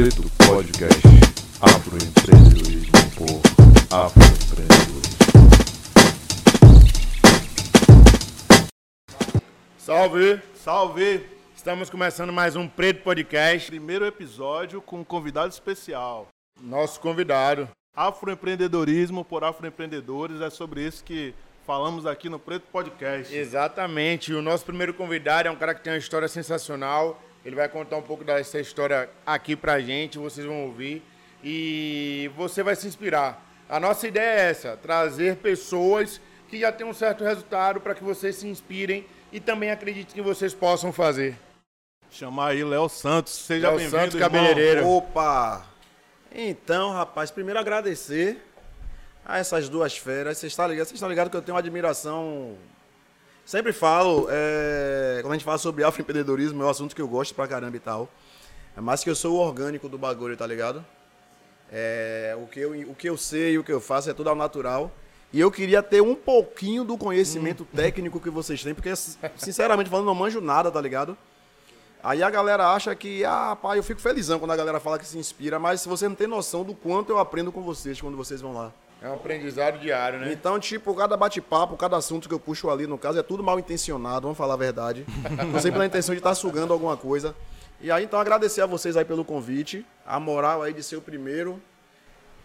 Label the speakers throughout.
Speaker 1: Preto Podcast Afroempreendedorismo por Afroempreendedores.
Speaker 2: Salve! Salve! Estamos começando mais um Preto Podcast.
Speaker 3: Primeiro episódio com um convidado especial.
Speaker 2: Nosso convidado.
Speaker 3: Afroempreendedorismo por afroempreendedores. É sobre isso que falamos aqui no Preto Podcast.
Speaker 2: Exatamente. O nosso primeiro convidado é um cara que tem uma história sensacional. Ele vai contar um pouco dessa história aqui pra gente, vocês vão ouvir. E você vai se inspirar. A nossa ideia é essa: trazer pessoas que já têm um certo resultado para que vocês se inspirem e também acreditem que vocês possam fazer.
Speaker 3: Chamar aí Léo Santos. Seja bem-vindo,
Speaker 2: Santos,
Speaker 3: irmão.
Speaker 2: cabeleireiro.
Speaker 4: Opa! Então, rapaz, primeiro agradecer a essas duas feras. Vocês estão ligados, vocês estão ligados que eu tenho uma admiração. Sempre falo, é, quando a gente fala sobre afroempreendedorismo, é um assunto que eu gosto pra caramba e tal. É mais que eu sou o orgânico do bagulho, tá ligado? É, o, que eu, o que eu sei e o que eu faço é tudo ao natural. E eu queria ter um pouquinho do conhecimento técnico que vocês têm, porque, sinceramente falando, não manjo nada, tá ligado? Aí a galera acha que, ah, pai, eu fico felizão quando a galera fala que se inspira, mas se você não tem noção do quanto eu aprendo com vocês quando vocês vão lá.
Speaker 2: É um aprendizado diário, né?
Speaker 4: Então, tipo, cada bate-papo, cada assunto que eu puxo ali, no caso, é tudo mal intencionado, vamos falar a verdade. Tô sempre na intenção de estar sugando alguma coisa. E aí, então, agradecer a vocês aí pelo convite, a moral aí de ser o primeiro.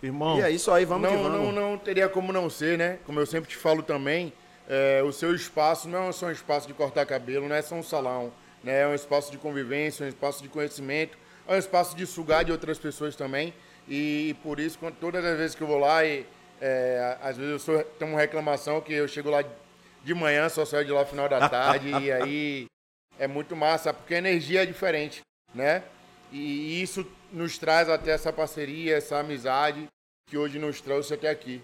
Speaker 3: Irmão,
Speaker 4: E é isso aí, vamos
Speaker 2: não,
Speaker 4: que vamos.
Speaker 2: Não, não teria como não ser, né? Como eu sempre te falo também, é, o seu espaço não é só um espaço de cortar cabelo, não é só um salão, né? É um espaço de convivência, um espaço de conhecimento, é um espaço de sugar de outras pessoas também. E, por isso, quando, todas as vezes que eu vou lá, e, é, às vezes eu sou, tenho uma reclamação que eu chego lá de manhã, só saio de lá no final da tarde, e aí é muito massa, porque a energia é diferente, né? E isso nos traz até essa parceria, essa amizade que hoje nos trouxe até aqui.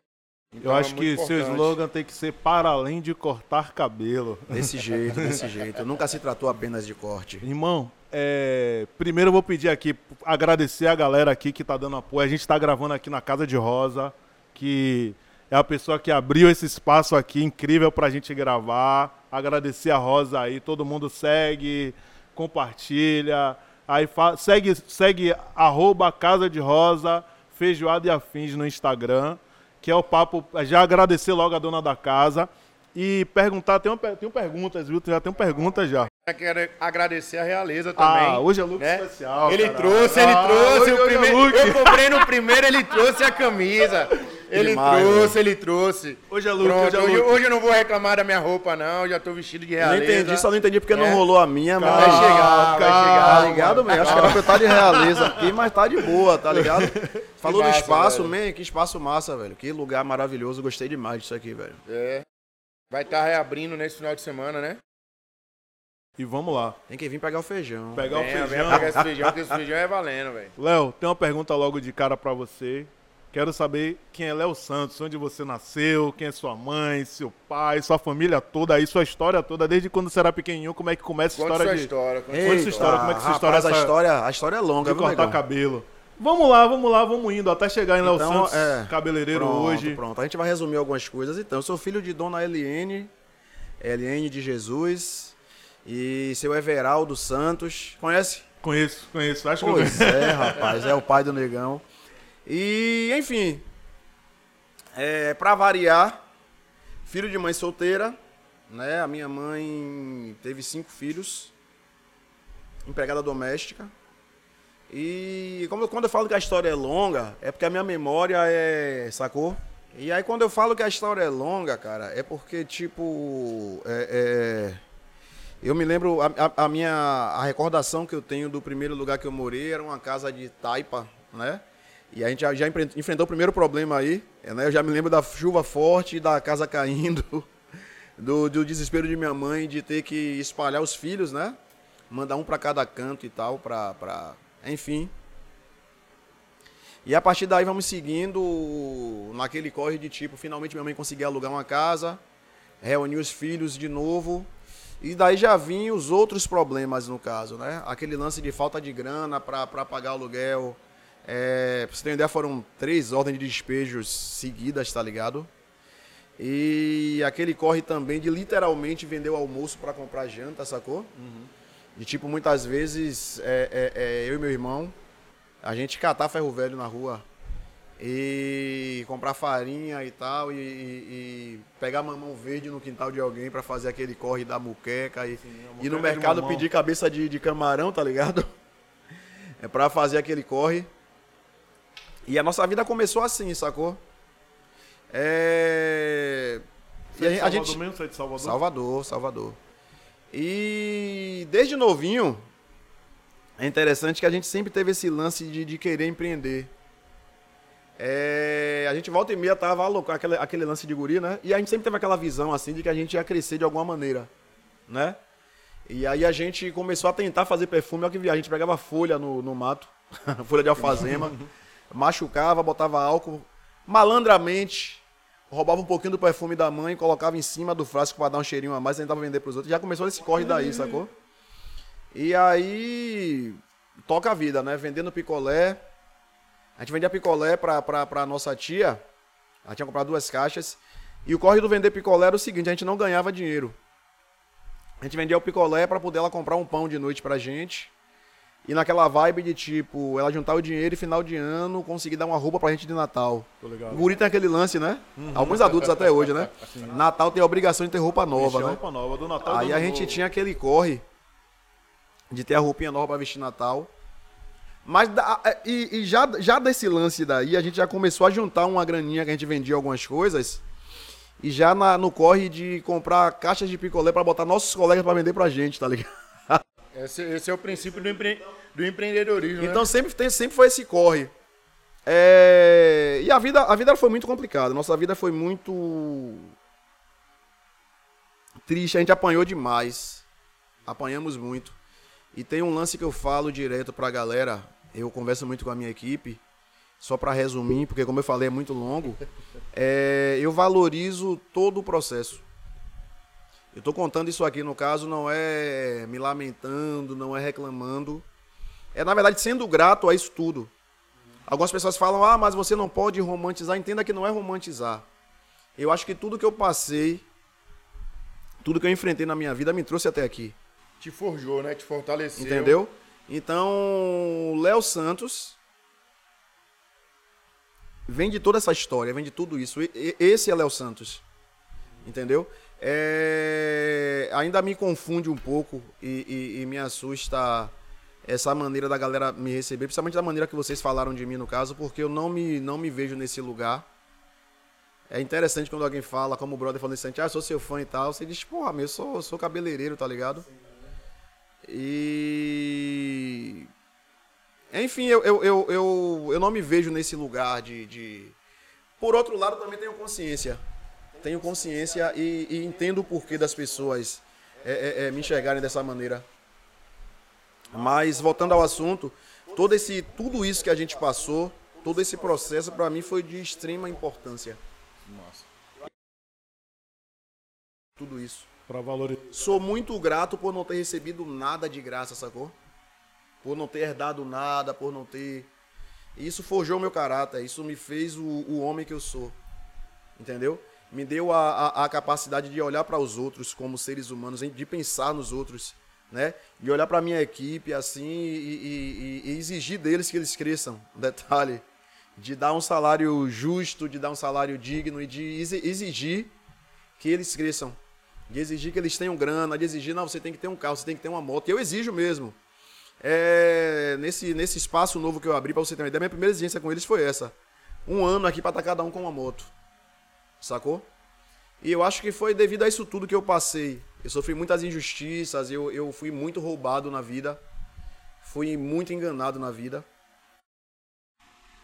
Speaker 2: Então,
Speaker 3: eu
Speaker 2: é
Speaker 3: acho
Speaker 2: muito
Speaker 3: que seu
Speaker 2: importante.
Speaker 3: slogan tem que ser para além de cortar cabelo.
Speaker 4: Desse jeito, desse jeito. Nunca se tratou apenas de corte.
Speaker 3: Irmão, é, primeiro eu vou pedir aqui, agradecer a galera aqui que tá dando apoio. A gente tá gravando aqui na Casa de Rosa, que é a pessoa que abriu esse espaço aqui incrível pra gente gravar. Agradecer a Rosa aí, todo mundo segue, compartilha. Aí segue, segue arroba Casa de Rosa, Feijoada e Afins no Instagram, que é o papo. Já agradecer logo a dona da casa. E perguntar, tem, uma, tem perguntas, viu? Já tem perguntas já.
Speaker 2: Eu quero agradecer a realeza também.
Speaker 3: Ah, hoje é look
Speaker 2: né?
Speaker 3: especial.
Speaker 2: Ele
Speaker 3: caralho.
Speaker 2: trouxe, ele
Speaker 3: Ah,
Speaker 2: trouxe
Speaker 3: hoje-
Speaker 2: o
Speaker 3: é
Speaker 2: primeiro.
Speaker 3: look.
Speaker 2: Eu comprei no primeiro, ele trouxe a camisa. Ele
Speaker 4: Demais,
Speaker 2: trouxe, ele trouxe.
Speaker 3: Hoje é hoje é
Speaker 2: hoje, hoje eu não vou reclamar da minha roupa, não. Já tô vestido de
Speaker 4: Não
Speaker 2: realeza.
Speaker 4: entendi, só não entendi porque
Speaker 2: É.
Speaker 4: não rolou a minha, mas.
Speaker 2: Vai chegar, vai
Speaker 3: calma.
Speaker 2: chegar.
Speaker 4: Tá ligado, man? Acho que era pra eu estar de realeza aqui, mas tá de boa, tá ligado? Falou do
Speaker 2: massa,
Speaker 4: espaço,
Speaker 2: velho.
Speaker 4: man, que espaço massa, velho. Que lugar maravilhoso, gostei demais disso aqui, velho.
Speaker 2: É. Vai estar reabrindo nesse final de semana, né?
Speaker 3: E vamos lá.
Speaker 4: Tem que vir pegar o feijão.
Speaker 3: Pegar o
Speaker 2: Venha, venha
Speaker 3: feijão.
Speaker 2: pegar esse feijão, porque esse feijão é valendo, velho.
Speaker 3: Léo, tem uma pergunta logo de cara pra você. Quero saber quem é Léo Santos, onde você nasceu, quem é sua mãe, seu pai, sua família toda, aí sua história toda, desde quando você era pequenininho, como é que começa a história
Speaker 2: sua
Speaker 3: de,
Speaker 2: história. Conta sua
Speaker 3: história, como é que sua história
Speaker 4: rapaz, a história, a história é longa,
Speaker 3: de
Speaker 4: viu,
Speaker 3: cortar
Speaker 4: negão?
Speaker 3: cabelo? Vamos lá, vamos lá, vamos indo, até chegar em Léo
Speaker 4: Então,
Speaker 3: Santos,
Speaker 4: é,
Speaker 3: cabeleireiro
Speaker 4: pronto,
Speaker 3: hoje.
Speaker 4: Pronto, a gente vai resumir algumas coisas. Então, eu sou filho de Dona Eliene, Eliene de Jesus e seu Everaldo Santos. Conhece?
Speaker 3: Conheço, conheço, acho que eu
Speaker 4: Pois é, rapaz, é o pai do negão. E, enfim, é, pra variar, filho de mãe solteira, né? A minha mãe teve cinco filhos, empregada doméstica. E como quando eu falo que a história é longa, é porque a minha memória é. sacou? E aí quando eu falo que a história é longa, cara, é porque, tipo. é- é, eu me lembro, a- a minha a recordação que eu tenho do primeiro lugar que eu morei era uma casa de taipa, né? E a gente já, já enfrentou o primeiro problema aí, né? Eu já me lembro da chuva forte, da casa caindo, do, do desespero de minha mãe de ter que espalhar os filhos, né? Mandar um para cada canto e tal, pra, pra... Enfim. E a partir daí vamos seguindo naquele corre de tipo, finalmente minha mãe conseguiu alugar uma casa, reunir os filhos de novo, e daí já vinham os outros problemas no caso, né? Aquele lance de falta de grana para pagar aluguel. É, pra você ter uma ideia, foram três ordens de despejos seguidas, tá ligado? E aquele corre também de literalmente vender o almoço para comprar janta, sacou? De tipo, muitas vezes, é, é, é, eu e meu irmão, A gente catar ferro velho na rua e comprar farinha e tal, e, e- e pegar mamão verde no quintal de alguém pra fazer aquele corre da muqueca e ir no
Speaker 3: de
Speaker 4: mercado pedir cabeça de, de camarão, tá ligado? É pra fazer aquele corre. E a nossa vida começou assim, sacou? É...
Speaker 3: Você
Speaker 4: E
Speaker 3: é
Speaker 4: a,
Speaker 3: de Salvador
Speaker 4: gente...
Speaker 3: mesmo? Você é de Salvador?
Speaker 4: Salvador, Salvador. E desde novinho, é interessante que a gente sempre teve esse lance de, de querer empreender. É, a gente volta e meia tava louco, aquele, aquele lance de guri, né? E a gente sempre teve aquela visão assim de que a gente ia crescer de alguma maneira, né? E aí a gente começou a tentar fazer perfume, olha que a gente pegava folha no, no mato, folha de alfazema, machucava, botava álcool, malandramente, roubava um pouquinho do perfume da mãe, colocava em cima do frasco para dar um cheirinho a mais, tentava vender pros outros. Já começou esse corre daí, sacou? E aí toca a vida, né? Vendendo picolé. A gente vendia picolé pra, pra nossa tia. Ela tinha comprado duas caixas. E o corre do vender picolé era o seguinte, a gente não ganhava dinheiro. A gente vendia o picolé pra poder ela comprar um pão de noite pra gente. E naquela vibe de tipo, ela juntar o dinheiro e final de ano conseguir dar uma roupa pra gente de Natal.
Speaker 3: Tô ligado.
Speaker 4: O guri tem aquele lance, né? Alguns adultos até hoje, né? Natal tem a obrigação de ter roupa nova,
Speaker 3: Vestir
Speaker 4: né?
Speaker 3: roupa nova, do Natal
Speaker 4: Aí
Speaker 3: do
Speaker 4: a
Speaker 3: Ano
Speaker 4: gente
Speaker 3: Novo.
Speaker 4: tinha aquele corre de ter a roupinha nova pra vestir Natal. Mas da- é, e, e já, já desse lance daí, a gente já começou a juntar uma graninha que a gente vendia algumas coisas. E já na- no corre de comprar caixas de picolé pra botar nossos colegas pra vender pra gente, tá ligado?
Speaker 2: Esse, esse é o princípio do, empre- do empreendedorismo,
Speaker 4: Então
Speaker 2: né?
Speaker 4: sempre, tem, sempre foi esse corre. É, E a vida, a vida foi muito complicada. Nossa vida foi muito triste. A gente apanhou demais. Apanhamos muito. E tem um lance que eu falo direto pra galera. Eu converso muito com a minha equipe. Só pra resumir, porque como eu falei é muito longo. É, eu valorizo todo o processo. Eu tô contando isso aqui, no caso, não é me lamentando, não é reclamando. É, na verdade, sendo grato a isso tudo. Algumas pessoas falam, ah, mas você não pode romantizar. Entenda que não é romantizar. Eu acho que tudo que eu passei, tudo que eu enfrentei na minha vida me trouxe até aqui.
Speaker 2: Te forjou, né? Te fortaleceu.
Speaker 4: Entendeu? Então, Léo Santos vem de toda essa história, vem de tudo isso. Esse é Léo Santos. Entendeu? É, Ainda me confunde um pouco e, e- e me assusta essa maneira da galera me receber, principalmente da maneira que vocês falaram de mim no caso, porque eu não me, não me vejo nesse lugar. É interessante quando alguém fala, como o brother falou assim, ah, sou seu fã e tal, você diz, porra, meu, eu sou, sou cabeleireiro, tá ligado? E. Enfim, eu, eu, eu, eu, eu não me vejo nesse lugar de, de. Por outro lado, também tenho consciência. Tenho consciência e, e entendo o porquê das pessoas é, é, é, me enxergarem dessa maneira. Mas, voltando ao assunto, todo esse, tudo isso que a gente passou, todo esse processo, para mim, foi de extrema importância. Tudo isso.
Speaker 3: Pra valorizar.
Speaker 4: Sou muito grato por não ter recebido nada de graça, sacou? Por não ter herdado nada, por não ter. Isso forjou meu caráter, isso me fez o, o homem que eu sou. Entendeu? Me deu a, a, a capacidade de olhar para os outros como seres humanos, de pensar nos outros, né? De olhar para minha equipe assim e, e- e- e exigir deles que eles cresçam. Detalhe. De dar um salário justo, de dar um salário digno e de exi- exigir que eles cresçam. De exigir que eles tenham grana, de exigir, não, você tem que ter um carro, você tem que ter uma moto. E eu exijo mesmo. É, nesse, nesse espaço novo que eu abri, pra você ter uma ideia, minha primeira exigência com eles foi essa. Um ano aqui pra estar cada um com uma moto. Sacou? E eu acho que foi devido a isso tudo que eu passei. Eu sofri muitas injustiças, eu, eu fui muito roubado na vida. Fui muito enganado na vida.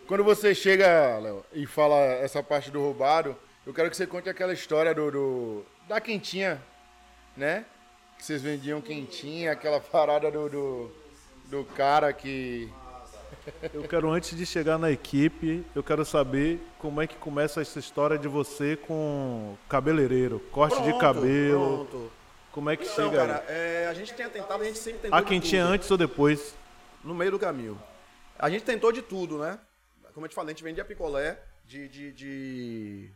Speaker 2: Quando você chega, e fala essa parte do roubado, eu quero que você conte aquela história do, do- da quentinha, né? Que vocês vendiam quentinha, aquela parada do, do, do cara que.
Speaker 3: Eu quero, antes de chegar na equipe, eu quero saber como é que começa essa história de você com cabeleireiro, corte de
Speaker 4: Pronto,
Speaker 3: cabelo.
Speaker 4: Pronto.
Speaker 3: Como é que
Speaker 4: Então,
Speaker 3: chega
Speaker 4: cara,
Speaker 3: aí?
Speaker 4: é, a gente tinha tentado, a gente sempre tentou.
Speaker 3: A
Speaker 4: de
Speaker 3: quentinha
Speaker 4: tudo.
Speaker 3: antes ou depois?
Speaker 4: no meio do caminho. A gente tentou de tudo, né? Como eu te falei, a gente vendia picolé de, de, de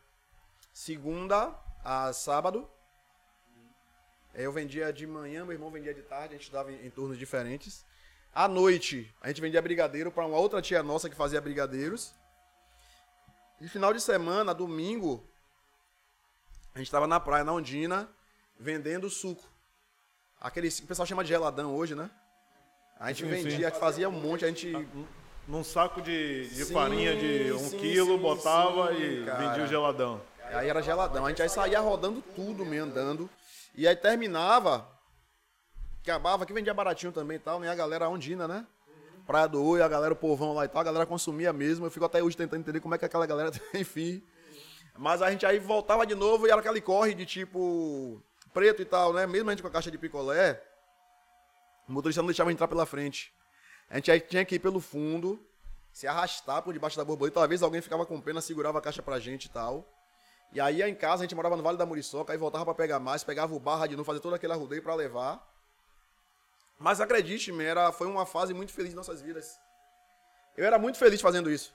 Speaker 4: segunda a sábado. Eu vendia de manhã, meu irmão vendia de tarde, a gente estudava em, em turnos diferentes. À noite, a gente vendia brigadeiro pra uma outra tia nossa que fazia brigadeiros. E final de semana, domingo, a gente tava na praia, na Ondina, vendendo suco. Aquele que o pessoal chama de geladão hoje, né? A gente
Speaker 3: Sim,
Speaker 4: vendia,
Speaker 3: sim.
Speaker 4: fazia um monte, a gente
Speaker 3: Num saco de, de
Speaker 4: Sim,
Speaker 3: farinha de um quilo, botava e
Speaker 4: cara.
Speaker 3: vendia o geladão.
Speaker 4: Aí era geladão. A gente aí saía rodando tudo, meio andando. E aí terminava, acabava, que vendia baratinho também e tal, né? A galera ondina, né? Praia do Oi, a galera, o povão lá e tal, a galera consumia mesmo. Eu fico até hoje tentando entender como é que aquela galera, enfim. Mas a gente aí voltava de novo e era aquele corre de tipo preto e tal, né? Mesmo a gente com a caixa de picolé, o motorista não deixava a entrar pela frente. A gente aí tinha que ir pelo fundo, se arrastar por debaixo da borboleta. Talvez alguém ficava com pena, segurava a caixa pra gente e tal. E aí em casa, a gente morava no Vale da Muriçoca, aí voltava pra pegar mais, pegava o barra de novo, fazer todo aquele arrudeio pra levar. Mas acredite-me, era, foi uma fase muito feliz de nossas vidas. Eu era muito feliz fazendo isso.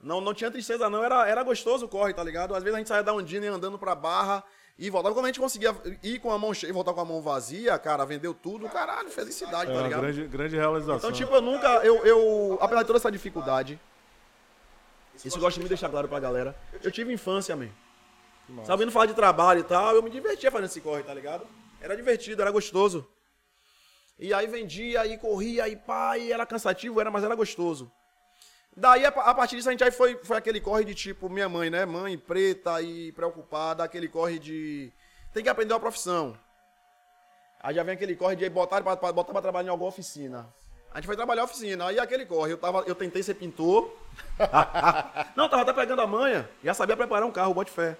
Speaker 4: Não, não tinha tristeza, não. Era, era gostoso o corre, tá ligado? Às vezes a gente saía da Ondina e andando pra barra e voltava. Quando a gente conseguia ir com a mão cheia e voltar com a mão vazia, cara, vendeu tudo, caralho, felicidade,
Speaker 3: É
Speaker 4: tá ligado?
Speaker 3: grande, grande realização.
Speaker 4: Então, tipo, eu nunca. Eu, eu, apesar de toda essa dificuldade, isso eu gosto de me deixar claro pra galera. Eu tive infância, man. Sabendo falar de trabalho e tal, eu me divertia fazendo esse corre, tá ligado? Era divertido, era gostoso. E aí vendia, aí corria, aí pá, e era cansativo, era, mas era gostoso. Daí, a, partir disso, a gente aí foi, foi aquele corre de tipo, minha mãe, né? Mãe preta e preocupada, aquele corre de. Tem que aprender uma profissão. Aí já vem aquele corre de botar pra, botar pra trabalhar em alguma oficina. A gente foi trabalhar na oficina, aí aquele corre. Eu, tava, eu tentei ser pintor. não, tava até pegando a manha. Já sabia preparar um carro, bote fé.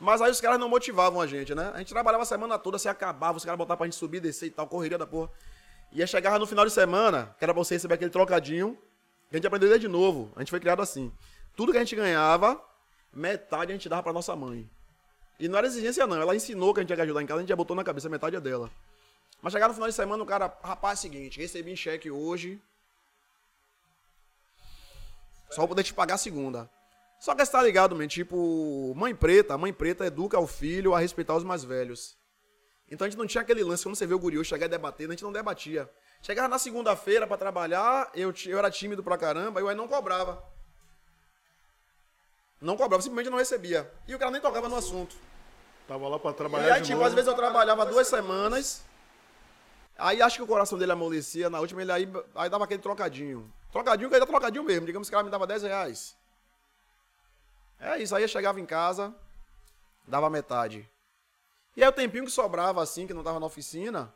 Speaker 4: Mas aí os caras não motivavam a gente, né? A gente trabalhava a semana toda, se acabava, os caras botavam pra gente subir, descer e tal, correria da porra. E aí chegava no final de semana, que era pra você receber aquele trocadinho, que a gente aprendeu desde novo. A gente foi criado assim. Tudo que a gente ganhava, metade a gente dava pra nossa mãe. E não era exigência, não. Ela ensinou que a gente ia ajudar em casa, a gente já botou na cabeça, metade é dela. Mas chegava no final de semana, o cara, rapaz, é o seguinte, recebi em cheque hoje. Só vou poder te pagar a segunda. Só que você tá ligado, man, tipo, mãe preta, mãe preta educa o filho a respeitar os mais velhos. Então a gente não tinha aquele lance, quando você vê o guri chegar e debater, a gente não debatia. Chegava na segunda-feira pra trabalhar, eu, eu era tímido pra caramba, e eu aí não cobrava. Não cobrava, simplesmente não recebia. E o cara nem tocava no assunto.
Speaker 3: Tava lá pra
Speaker 4: E
Speaker 3: trabalhar
Speaker 4: aí,
Speaker 3: de
Speaker 4: tipo,
Speaker 3: novo.
Speaker 4: às vezes eu trabalhava duas semanas. Aí acho que o coração dele amolecia. Na última, ele aí, aí dava aquele trocadinho. Trocadinho que era trocadinho mesmo. Digamos que o cara me dava 10 reais. É isso. Aí eu chegava em casa, dava metade. E aí o tempinho que sobrava, assim, que não tava na oficina,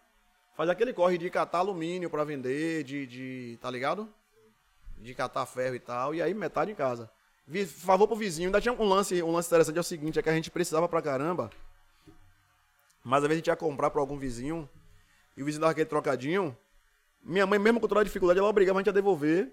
Speaker 4: fazia aquele corre de catar alumínio pra vender, de, de. Tá ligado? De catar ferro e tal. E aí metade em casa. Favor pro vizinho. Ainda tinha um lance, um lance interessante, é o seguinte, é que a gente precisava pra caramba. Mas às vezes a gente ia comprar pra algum vizinho e o vizinho dava aquele trocadinho. Minha mãe, mesmo com toda a dificuldade, ela obrigava a gente a devolver.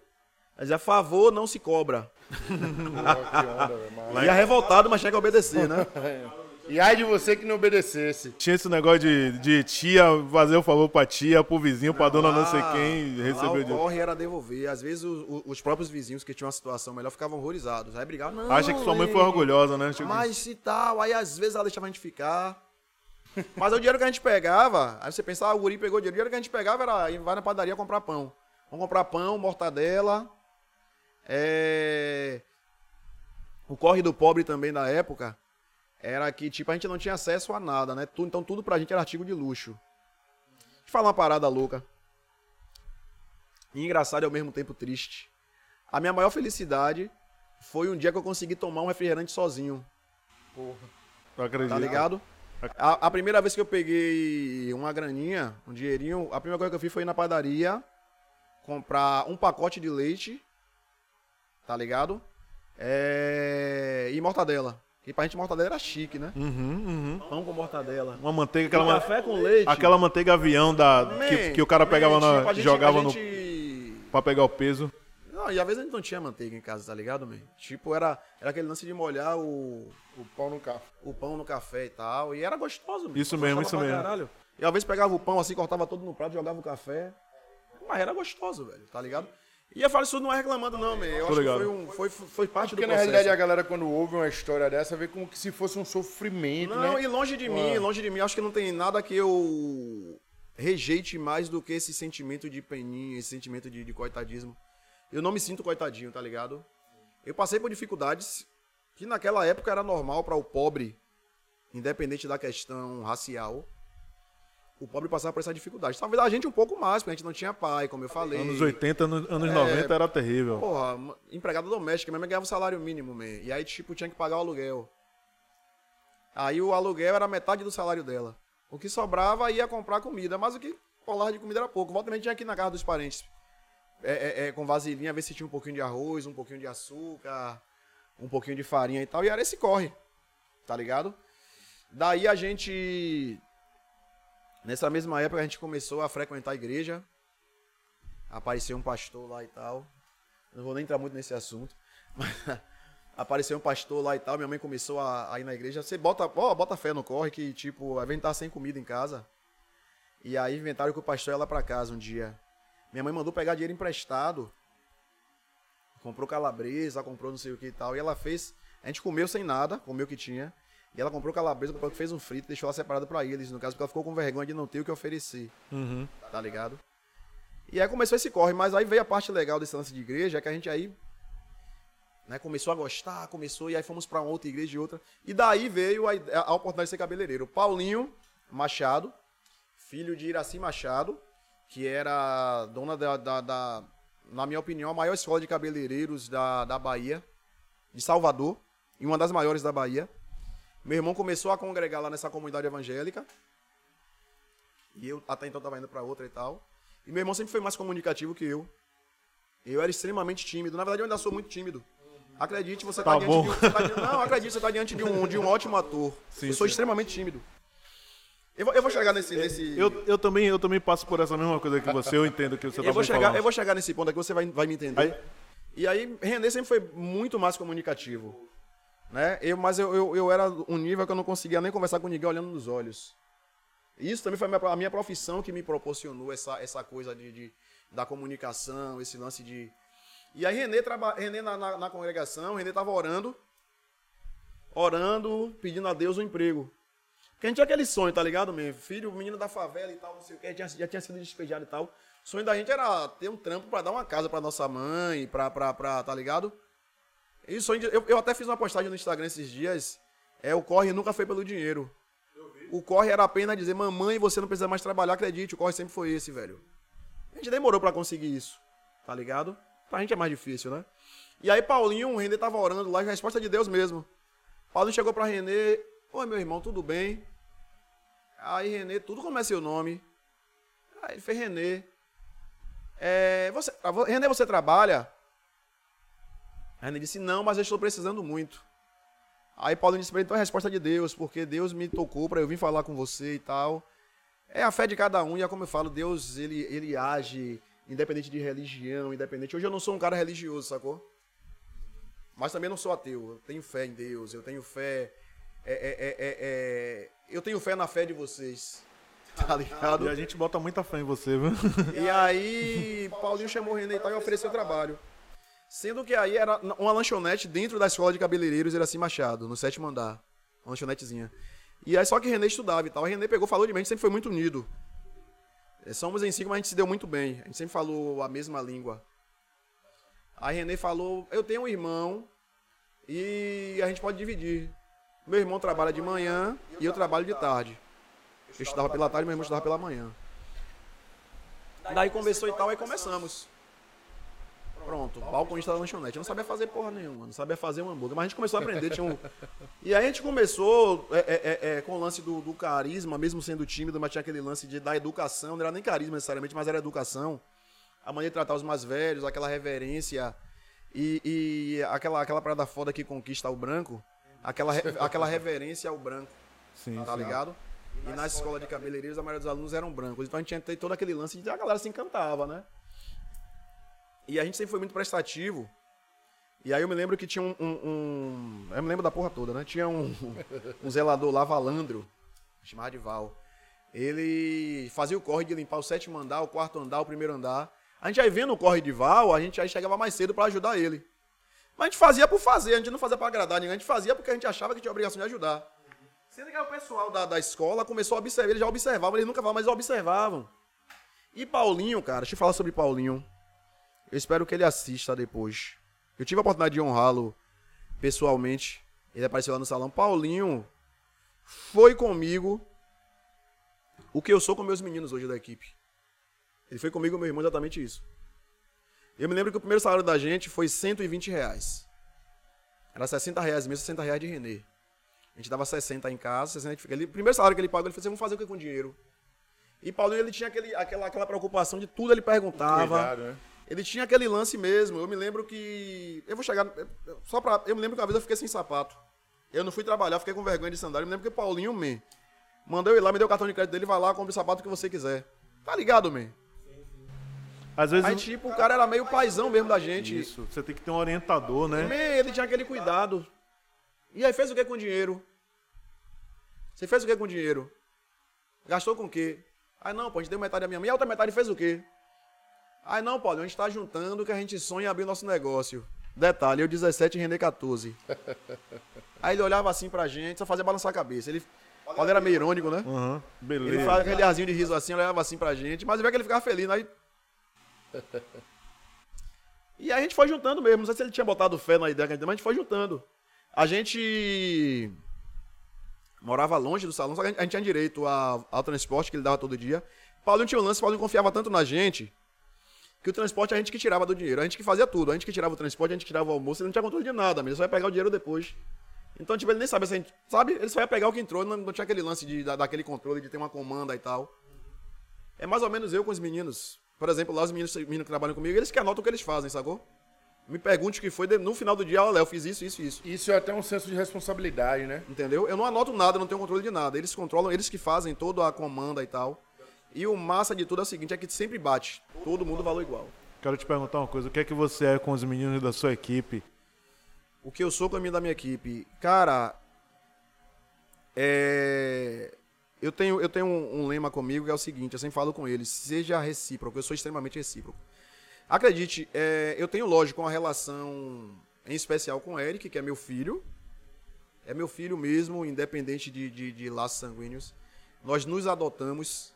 Speaker 4: Ela dizia, favor, não se cobra.
Speaker 2: Pô, que onda, velho. Mas-
Speaker 4: Ia revoltado, mas tinha que obedecer, né?
Speaker 2: E ai de você que não obedecesse.
Speaker 3: Tinha esse negócio de, de tia fazer o favor pra tia, pro vizinho, pra dona não sei quem,
Speaker 4: Lá
Speaker 3: recebeu
Speaker 4: o
Speaker 3: de...
Speaker 4: corre era devolver. Às vezes o- o- os próprios vizinhos que tinham uma situação melhor ficavam horrorizados. Aí brigavam, não,
Speaker 3: Acha que sua mãe foi orgulhosa, né? Tipo,
Speaker 4: Mas se tal, aí às vezes ela deixava a gente ficar. Mas o dinheiro que a gente pegava, aí você pensava, ah, o guri pegou dinheiro. O dinheiro que a gente pegava era ir vai na padaria comprar pão. Vamos comprar pão, mortadela. É... O corre do pobre também da época era que, tipo, a gente não tinha acesso a nada, né? Então tudo pra gente era artigo de luxo. Deixa eu falar uma parada louca. E engraçado e ao mesmo tempo triste. A minha maior felicidade foi um dia que eu consegui tomar um refrigerante sozinho.
Speaker 3: eu acredito.
Speaker 4: Tá ligado? A, a primeira vez que eu peguei uma graninha, um dinheirinho, a primeira coisa que eu fiz foi ir na padaria, comprar um pacote de leite, tá ligado? É... E mortadela. E pra gente mortadela era chique, né?
Speaker 3: Uhum, uhum.
Speaker 4: Pão com mortadela.
Speaker 3: Uma manteiga, aquela, man-
Speaker 4: café com leite.
Speaker 3: aquela manteiga avião da,
Speaker 4: Man,
Speaker 3: que, que o cara pegava
Speaker 4: man,
Speaker 3: na,
Speaker 4: tipo, gente-
Speaker 3: jogava
Speaker 4: a
Speaker 3: no,
Speaker 4: gente...
Speaker 3: pra pegar o peso.
Speaker 4: Não, e às vezes a gente não tinha manteiga em casa, tá ligado, man? Tipo, era, era aquele lance de molhar o,
Speaker 2: O pão no carro.
Speaker 4: o pão no café e tal. E era gostoso, mano.
Speaker 3: Isso mesmo, isso mesmo.
Speaker 4: Caralho. E às vezes pegava o pão assim, cortava todo no prato, jogava o café. Mas era gostoso, velho, tá ligado? E eu falo isso não é reclamando, não, man. Eu
Speaker 3: Tô
Speaker 4: acho
Speaker 3: ligado.
Speaker 4: que foi, um, foi, foi parte
Speaker 2: Porque
Speaker 4: do
Speaker 2: na
Speaker 4: processo.
Speaker 2: realidade a galera quando ouve uma história dessa vê como que se fosse um sofrimento,
Speaker 4: Não,
Speaker 2: né?
Speaker 4: e longe de mim, longe de mim, acho que não tem nada que eu rejeite mais do que esse sentimento de peninha, esse sentimento de, de coitadismo. Eu não me sinto coitadinho, tá ligado? Eu passei por dificuldades que naquela época era normal para o pobre, independente da questão racial. O pobre passava por essa dificuldade. Talvez a gente um pouco mais, porque a gente não tinha pai, como eu falei.
Speaker 3: Anos 80, anos, anos
Speaker 4: É.
Speaker 3: 90 era terrível.
Speaker 4: Porra, empregada doméstica, mãe ganhava o salário mínimo, man. E aí, tipo, tinha que pagar o aluguel. Aí o aluguel era metade do salário dela. O que sobrava ia comprar comida, mas o que rolava de comida era pouco. Volta também tinha aqui na casa dos parentes. É, é, é, com vasilhinha, ver se tinha um pouquinho de arroz, um pouquinho de açúcar, um pouquinho de farinha e tal. E era esse corre, tá ligado? Daí a gente. Nessa mesma época a gente começou a frequentar a igreja. Apareceu um pastor lá e tal. Não vou nem entrar muito nesse assunto. Mas apareceu um pastor lá e tal. Minha mãe começou a, a ir na igreja. Você bota, ó, bota fé no corre que, tipo, a gente sem comida em casa. E aí inventaram que o pastor ia lá pra casa um dia. Minha mãe mandou pegar dinheiro emprestado. Comprou calabresa, comprou não sei o que e tal. E ela fez. A gente comeu sem nada, comeu o que tinha. E ela comprou calabresa, comprou, fez um frito, deixou ela separada pra eles, no caso, porque ela ficou com vergonha de não ter o que oferecer.
Speaker 3: Uhum.
Speaker 4: Tá ligado? E aí começou esse corre, mas aí veio a parte legal desse lance de igreja, é que a gente aí né, começou a gostar, começou, e aí fomos pra uma outra igreja e outra. E daí veio a, a oportunidade de ser cabeleireiro. Paulinho Machado, filho de Iraci Machado, que era dona da, da- da- na minha opinião, a maior escola de cabeleireiros da, da Bahia, de Salvador, e uma das maiores da Bahia. Meu irmão começou a congregar lá nessa comunidade evangélica. E eu até então tava indo pra outra e tal. E meu irmão sempre foi mais comunicativo que eu. Eu era extremamente tímido. Na verdade, eu ainda sou muito tímido. Acredite, você tá,
Speaker 3: Tá
Speaker 4: diante de um. tá di- não, acredite, você tá diante de um, de um ótimo ator.
Speaker 3: Sim,
Speaker 4: eu sou
Speaker 3: sim.
Speaker 4: extremamente tímido. Eu vou, eu vou chegar nesse. nesse...
Speaker 3: Eu, eu, também, eu também passo por essa mesma coisa que você, eu entendo que você tá
Speaker 4: vou
Speaker 3: me
Speaker 4: chegar,
Speaker 3: falando.
Speaker 4: eu vou chegar nesse ponto aqui, você vai, vai me entender.
Speaker 3: Aí-
Speaker 4: E aí, René sempre foi muito mais comunicativo. Né? Eu, mas eu, eu, eu era um nível que eu não conseguia nem conversar com ninguém olhando nos olhos. Isso também foi a minha, profissão que me proporcionou essa, essa coisa de, de- da comunicação, esse lance de. E aí, René, traba, René na, na, na congregação, René tava orando, orando, pedindo a Deus um emprego. Porque a gente tinha aquele sonho, tá ligado, meu? Filho, menino da favela e tal, não sei o que, já, já tinha sido despejado e tal. O sonho da gente era ter um trampo pra dar uma casa pra nossa mãe, pra, pra, pra tá ligado? O sonho de- eu, eu até fiz uma postagem no Instagram esses dias, é o corre nunca foi pelo dinheiro. O corre era apenas dizer, mamãe, você não precisa mais trabalhar, acredite, o corre sempre foi esse, velho. A gente demorou pra conseguir isso, tá ligado? Pra gente é mais difícil, né? E aí Paulinho, o Renê tava orando lá, a resposta de Deus mesmo. Paulinho chegou pra Renê, oi meu irmão, tudo bem? Aí Renê, tudo como é seu nome? Aí ele fez Renê. É, você, vo- Renê, você trabalha? Aí Renê disse, não, mas eu estou precisando muito. Aí Paulinho disse pra ele, então é a resposta de Deus, porque Deus me tocou pra eu vir falar com você e tal. É a fé de cada um, e é como eu falo, Deus, ele, ele age independente de religião, independente. Hoje eu não sou um cara religioso, sacou? Mas também não sou ateu. Eu tenho fé em Deus, eu tenho fé. é, é, é, é, é, eu tenho fé na fé de vocês. Tá ligado?
Speaker 3: E a gente bota muita fé em você, viu?
Speaker 4: E aí, Paulinho chamou o René e tal e ofereceu trabalho. Sendo que aí era uma lanchonete dentro da escola de cabeleireiros Iraci Machado, no sétimo andar. Uma lanchonetezinha. E aí só que René estudava e tal. René pegou, falou de mim, a gente sempre foi muito unido. É, Somos em cinco, mas a gente se deu muito bem. A gente sempre falou a mesma língua. Aí René falou, eu tenho um irmão e a gente pode dividir. Meu irmão trabalha de manhã e eu trabalho de tarde. Eu estudava pela tarde, meu irmão estudava pela manhã. Daí conversou e tal, aí começamos. Pronto, balconista da lanchonete. Eu não sabia fazer porra nenhuma, não sabia fazer um hambúrguer, mas a gente começou a aprender. Tinha um... E aí a gente começou é, é, é, é, com o lance do, do carisma, mesmo sendo tímido, mas tinha aquele lance de, da educação, não era nem carisma necessariamente, mas era educação. A maneira de tratar os mais velhos, aquela reverência e, e aquela, aquela parada foda que conquista o branco, aquela, aquela reverência ao branco
Speaker 3: Sim,
Speaker 4: tá ligado? E na escola de cabeleireiros, a maioria dos alunos eram brancos. Então a gente tinha todo aquele lance de a galera se encantava, né? E a gente sempre foi muito prestativo. E aí eu me lembro que tinha um. um- um- eu me lembro da porra toda, né? Tinha um, um zelador lá, Valandro, chamado de Val. Ele fazia o corre de limpar o sétimo andar, o quarto andar, o primeiro andar. A gente aí vendo o corre de Val, a gente aí chegava mais cedo pra ajudar ele. Mas a gente fazia por fazer, a gente não fazia pra agradar ninguém, a gente fazia porque a gente achava que tinha obrigação de ajudar. Sendo que o pessoal da, da escola começou a observar, eles já observavam, eles nunca falavam, mas observavam. E Paulinho, cara, deixa eu falar sobre Paulinho. Eu espero que ele assista depois. Eu tive a oportunidade de honrá-lo pessoalmente. Ele apareceu lá no salão. Paulinho foi comigo o que eu sou com meus meninos hoje da equipe. Ele foi comigo, meu irmão, exatamente isso. Eu me lembro que o primeiro salário da gente foi 120 reais. Era 60 reais mesmo, 60 reais de Renê. A gente dava 60 em casa, 60 ele, O primeiro salário que ele pagou, ele falou assim, vamos fazer o que com dinheiro? E Paulinho, ele tinha aquele, aquela, aquela preocupação de tudo, ele perguntava.
Speaker 2: Cuidado, né?
Speaker 4: Ele tinha aquele lance mesmo. Eu me lembro que. Eu vou chegar. Só pra. Eu me lembro que uma vez eu fiquei sem sapato. Eu não fui trabalhar, fiquei com vergonha de sandália. Eu me lembro que Paulinho, man, mandou eu ir lá, me deu o cartão de crédito dele, vai lá, compra o sapato que você quiser. Tá ligado, man?
Speaker 3: Às vezes.
Speaker 4: Aí, tipo, o cara era meio paizão mesmo da gente.
Speaker 3: Isso, você tem que ter um orientador, né?
Speaker 4: Man, ele tinha aquele cuidado. E aí, fez o que com dinheiro? Você fez o que com dinheiro? Gastou com o quê? Aí, não, pô, a gente deu metade da minha mãe. E a outra metade fez o quê? Aí, não, Paulo, a gente tá juntando que a gente sonha em abrir nosso negócio. Detalhe, eu 17 e render 14. Aí ele olhava assim pra gente, só fazia balançar a cabeça. Ele, Paulo era meio irônico, né?
Speaker 3: Aham,
Speaker 4: Ele
Speaker 3: beleza.
Speaker 4: fazia aquele arzinho de riso assim, olhava assim pra gente, mas eu via que ele ficava feliz, né? aí... E aí a gente foi juntando mesmo, não sei se ele tinha botado fé na ideia que a gente deu, mas a gente foi juntando. A gente morava longe do salão, só que a gente, tinha direito ao transporte que ele dava todo dia. Paulinho tinha um lance, Paulinho confiava tanto na gente, que o transporte a gente que tirava do dinheiro, a gente que fazia tudo, a gente que tirava o transporte, a gente que tirava o almoço, ele não tinha controle de nada, mas ele só ia pegar o dinheiro depois. Então, tipo, ele nem sabia se a gente. Sabe? Ele só ia pegar o que entrou, não, não tinha aquele lance de, da- daquele controle de ter uma comanda e tal. É mais ou menos eu com os meninos. Por exemplo, lá os meninos, meninos que trabalham comigo, eles que anotam o que eles fazem, sacou? Me pergunte o que foi, no final do dia, olha, eu fiz isso, isso, isso.
Speaker 2: Isso é até um senso de responsabilidade, né?
Speaker 4: Entendeu? Eu não anoto nada, não tenho controle de nada. Eles controlam, eles que fazem toda a comanda e tal. E o massa de tudo é o seguinte, é que sempre bate. Todo mundo valor igual.
Speaker 3: Quero te perguntar uma coisa. O que é que você é com os meninos da sua equipe?
Speaker 4: O que eu sou com a minha da minha equipe? Cara, é... Eu tenho, eu tenho um, um lema comigo que é o seguinte, eu sempre falo com eles, seja recíproco, eu sou extremamente recíproco. Acredite, é, eu tenho, lógico, uma relação em especial com o Eric, que é meu filho. É meu filho mesmo, independente de, de, de laços sanguíneos. Nós nos adotamos.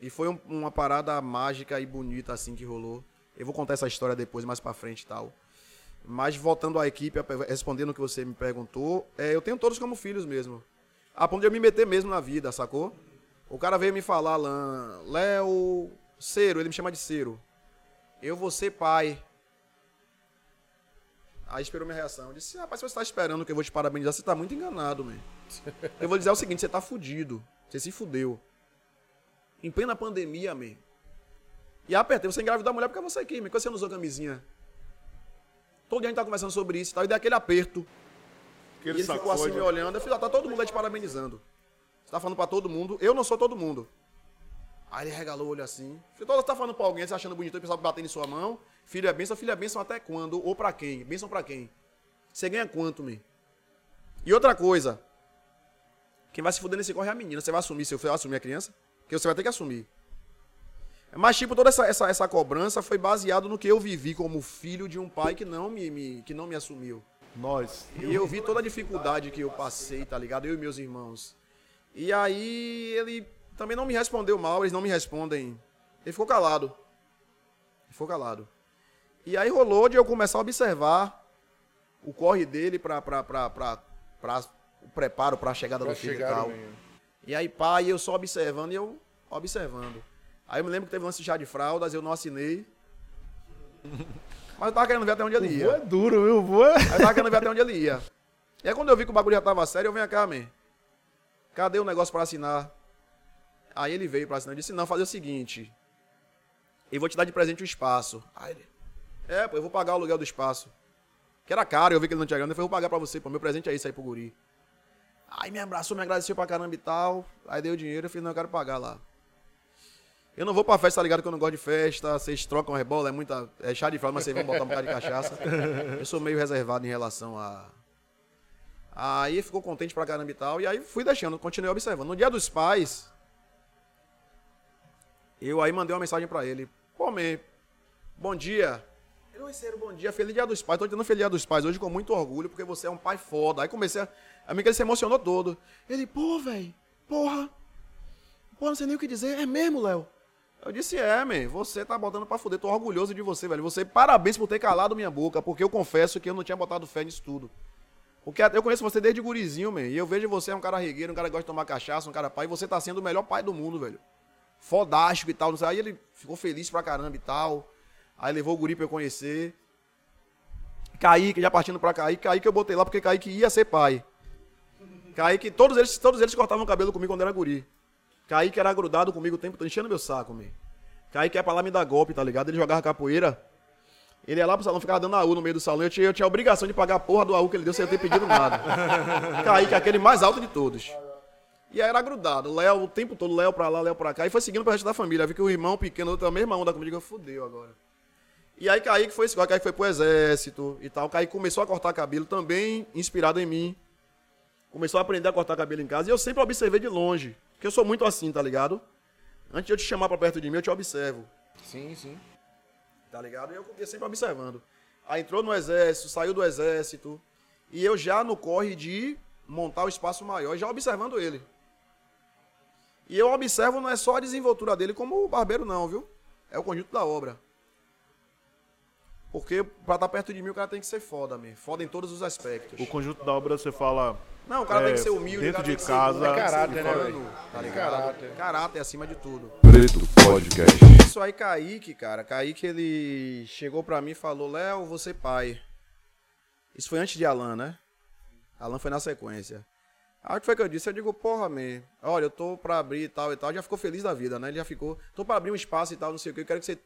Speaker 4: E foi um- uma parada mágica e bonita assim que rolou. Eu vou contar essa história depois, mais pra frente e tal. Mas voltando à equipe, respondendo o que você me perguntou, é, eu tenho todos como filhos mesmo. A ponto de eu me meter mesmo na vida, sacou? O cara veio me falar, Léo, Cero, ele me chama de Cero. Eu vou ser pai. Aí esperou minha reação. Eu disse, rapaz, se você tá esperando que eu vou te parabenizar, você tá muito enganado, man. Eu vou dizer o seguinte, você tá fudido. Você se fudeu. Em plena pandemia, man. E apertei, você engravidou a mulher porque você. Por que você não usou camisinha? Todo dia a gente tá conversando sobre isso e tal. E dei aquele aperto.
Speaker 3: Que
Speaker 4: E ele ficou assim me olhando. Eu falei, ó, tá todo mundo aí te parabenizando. Você tá falando pra todo mundo. Eu não sou todo mundo. Aí ele regalou o olho assim. Falei, todo você tá falando pra alguém, você achando bonito, o pessoal batendo em sua mão. Filho é bênção, filho é bênção até quando? Ou pra quem? Bênção pra quem? Você ganha quanto, me? E outra coisa. Quem vai se fuder nesse corre é a menina. Você vai assumir, se eu for assumir a criança? Porque você vai ter que assumir. Mas, tipo, toda essa, essa, essa cobrança foi baseado no que eu vivi como filho de um pai que não me, me- que não me assumiu.
Speaker 3: Nós.
Speaker 4: E eu vi toda a dificuldade que eu passei, tá ligado? Eu e meus irmãos. E aí ele também não me respondeu mal, eles não me respondem. Ele ficou calado. Ele ficou calado. E aí rolou de eu começar a observar o corre dele pra o preparo pra chegada
Speaker 2: Pra
Speaker 4: do filho e tal. E aí, pai, eu só observando e eu observando. Aí eu me lembro que teve um lance de chá de fraldas, eu não assinei. Mas eu tava querendo ver até onde ele ia.
Speaker 3: É duro, viu? Vô é-
Speaker 4: Aí eu tava querendo ver até onde ele ia. E aí quando eu vi que o bagulho já tava sério, eu venho cá, man. Cadê o negócio pra assinar? Aí ele veio pra assinar e disse, não, fazer o seguinte. Eu vou te dar de presente o espaço. Aí ele, é, pô, eu vou pagar o aluguel do espaço. Que era caro, eu vi que ele não tinha grana, eu falei, eu vou pagar pra você, pô, meu presente é isso aí pro guri. Aí me abraçou, me agradeceu pra caramba e tal. Aí deu o dinheiro, eu falei, não, eu quero pagar lá. Eu não vou pra festa, tá ligado? Que eu não gosto de festa. Vocês trocam rebola, é muita. É chá de fralda, mas vocês vão botar um bocado de cachaça. Eu sou meio reservado em relação a. Aí ficou contente pra caramba e tal. E aí fui deixando, continuei observando. No dia dos pais, eu aí mandei uma mensagem pra ele. Pô, man, bom dia. Ciro, bom dia, feliz dia dos pais. Te dando feliz dia dos pais hoje com muito orgulho, porque você é um pai foda. Aí comecei a. Amigo, ele se emocionou todo. Ele, pô, velho, porra. Pô, não sei nem o que dizer. É mesmo, Léo? Eu disse, é, man, você tá botando pra fuder. Tô orgulhoso de você, velho. Você, parabéns por ter calado minha boca, porque eu confesso que eu não tinha botado fé nisso tudo. Porque eu conheço você desde gurizinho, man, e eu vejo você é um cara regueiro, um cara que gosta de tomar cachaça, um cara pai, e você tá sendo o melhor pai do mundo, velho. Fodástico e tal, não sei. Aí ele ficou feliz pra caramba e tal. Aí levou o guri pra eu conhecer. Kaique, já partindo pra Kaique, Kaique eu botei lá porque Kaique ia ser pai. Kaique, todos eles, todos eles cortavam o cabelo comigo quando era guri. Kaique era grudado comigo o tempo todo, enchendo meu saco, man. Kaique ia pra lá me dar golpe, tá ligado? Ele jogava capoeira. Ele ia lá pro salão, ficava dando AU no meio do salão. Eu tinha, eu tinha a obrigação de pagar a porra do AU que ele deu sem eu ter pedido nada. Kaique, aquele mais alto de todos. E aí era grudado. Léo, o tempo todo, Léo pra lá, Léo pra cá. E foi seguindo pro resto da família. Vi que o irmão pequeno tá a mesma onda comigo. Eu fudeu agora. E aí Kaique foi esse Kaique foi pro exército e tal. Kaique começou a cortar cabelo também, inspirado em mim. Começou a aprender a cortar cabelo em casa. E eu sempre observei de longe. Porque eu sou muito assim, tá ligado? Antes de eu te chamar pra perto de mim, eu te observo.
Speaker 2: Sim, sim.
Speaker 4: Tá ligado? E eu ia sempre observando. Aí entrou no exército, saiu do exército. E eu já no corre de montar o espaço maior, já observando ele. E eu observo não é só a desenvoltura dele como o barbeiro, não, viu? É o conjunto da obra. Porque pra estar perto de mim o cara tem que ser foda, mesmo. Foda em todos os aspectos.
Speaker 3: O conjunto da obra você fala.
Speaker 4: Não, o cara
Speaker 3: É,
Speaker 4: tem que ser humilde,
Speaker 3: dentro
Speaker 4: o cara
Speaker 3: de
Speaker 4: tem que ser
Speaker 3: casa.
Speaker 4: bom, que
Speaker 2: É caráter, né, velho?
Speaker 4: Tá
Speaker 2: É
Speaker 4: ligado?
Speaker 2: caráter.
Speaker 4: Caráter acima de tudo.
Speaker 1: Preto Podcast.
Speaker 4: Isso aí, Kaique, cara. Kaique, ele chegou pra mim e falou: Léo, você pai. Isso foi antes de Alan, né? Alan foi na sequência. Aí o que foi que eu disse? Eu digo, porra, man, olha, eu tô pra abrir e tal e tal. Já ficou feliz da vida, né? Ele já ficou, tô pra abrir um espaço e tal, não sei o que. Eu quero que você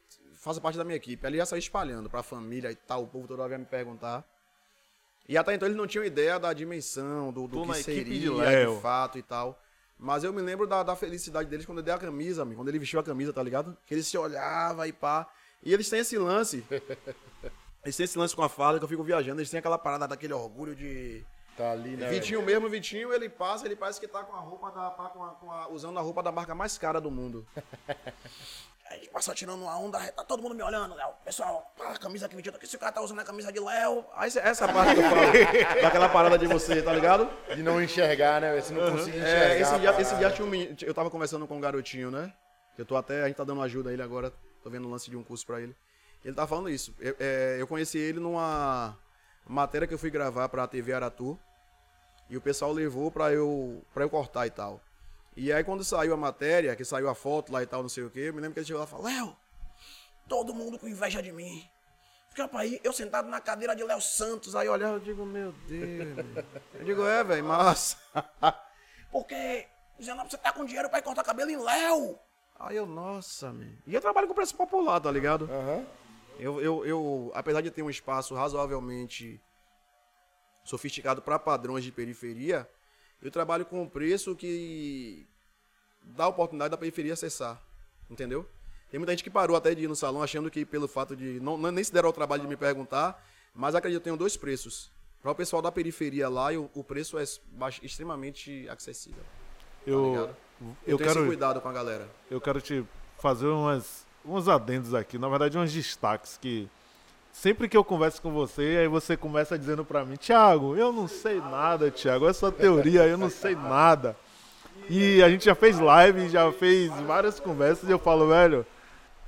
Speaker 4: faça parte da minha equipe. Ele já saiu espalhando pra família e tal. O povo toda hora ia me perguntar. E até então eles não tinham ideia da dimensão, do, do que seria
Speaker 3: de Léo.
Speaker 4: de fato e tal. Mas eu me lembro da, da felicidade deles quando eu dei a camisa, amigo, quando ele vestiu a camisa, tá ligado? Que ele se olhava e pá. E eles têm esse lance. eles têm esse lance com a fala que eu fico viajando. Eles têm aquela parada daquele orgulho de.
Speaker 2: Tá ali, né?
Speaker 4: Vitinho mesmo, Vitinho, ele passa, ele parece que tá com a roupa da. tá com a- com a- usando a roupa da marca mais cara do mundo. A gente passou tirando uma onda, tá todo mundo me olhando, Léo. Pessoal, pá, a camisa que tá aqui, se o cara tá usando a camisa de Léo. Aí essa parte que eu falo, daquela parada de você, tá ligado?
Speaker 2: De não enxergar, né? Se não conseguir enxergar.
Speaker 4: É, esse dia, esse
Speaker 2: parada.
Speaker 4: dia tinha um menino, eu tava conversando com um garotinho, né? Eu tô até, a gente tá dando ajuda a ele agora, tô vendo o lance de um curso pra ele. Ele tá falando isso. Eu, é, eu conheci ele numa matéria que eu fui gravar pra TV Aratu. E o pessoal levou pra eu, pra eu cortar e tal. E aí quando saiu a matéria, que saiu a foto lá e tal, não sei o quê, eu me lembro que ele chegou lá e falou, Léo, todo mundo com inveja de mim. Porque, rapaz, eu sentado na cadeira de Léo Santos, aí olhava eu digo, meu Deus. meu. Eu digo, é, velho, massa. Porque, Zenab, você tá com dinheiro pra ir cortar cabelo em Léo. Aí eu, nossa, man. E eu trabalho com preço popular, tá ligado?
Speaker 2: Aham.
Speaker 4: Eu, eu, eu, apesar de ter um espaço razoavelmente sofisticado para padrões de periferia, eu trabalho com um preço que dá a oportunidade da periferia acessar. Entendeu? Tem muita gente que parou até de ir no salão achando que pelo fato de. Não, nem se deram ao trabalho de me perguntar, mas acredito que tenho dois preços. Para o pessoal da periferia lá, eu- o preço é extremamente acessível. Tá
Speaker 3: Eu,
Speaker 4: ligado?
Speaker 3: eu,
Speaker 4: Eu, tenho esse
Speaker 3: quero,
Speaker 4: cuidado com a galera.
Speaker 3: eu quero te fazer umas, uns adendos aqui, na verdade, uns destaques que. Sempre que eu converso com você, aí você começa dizendo pra mim, Thiago, eu não sei nada, Thiago, essa teoria, eu não sei nada. E a gente já fez live, já fez várias conversas e eu falo, velho,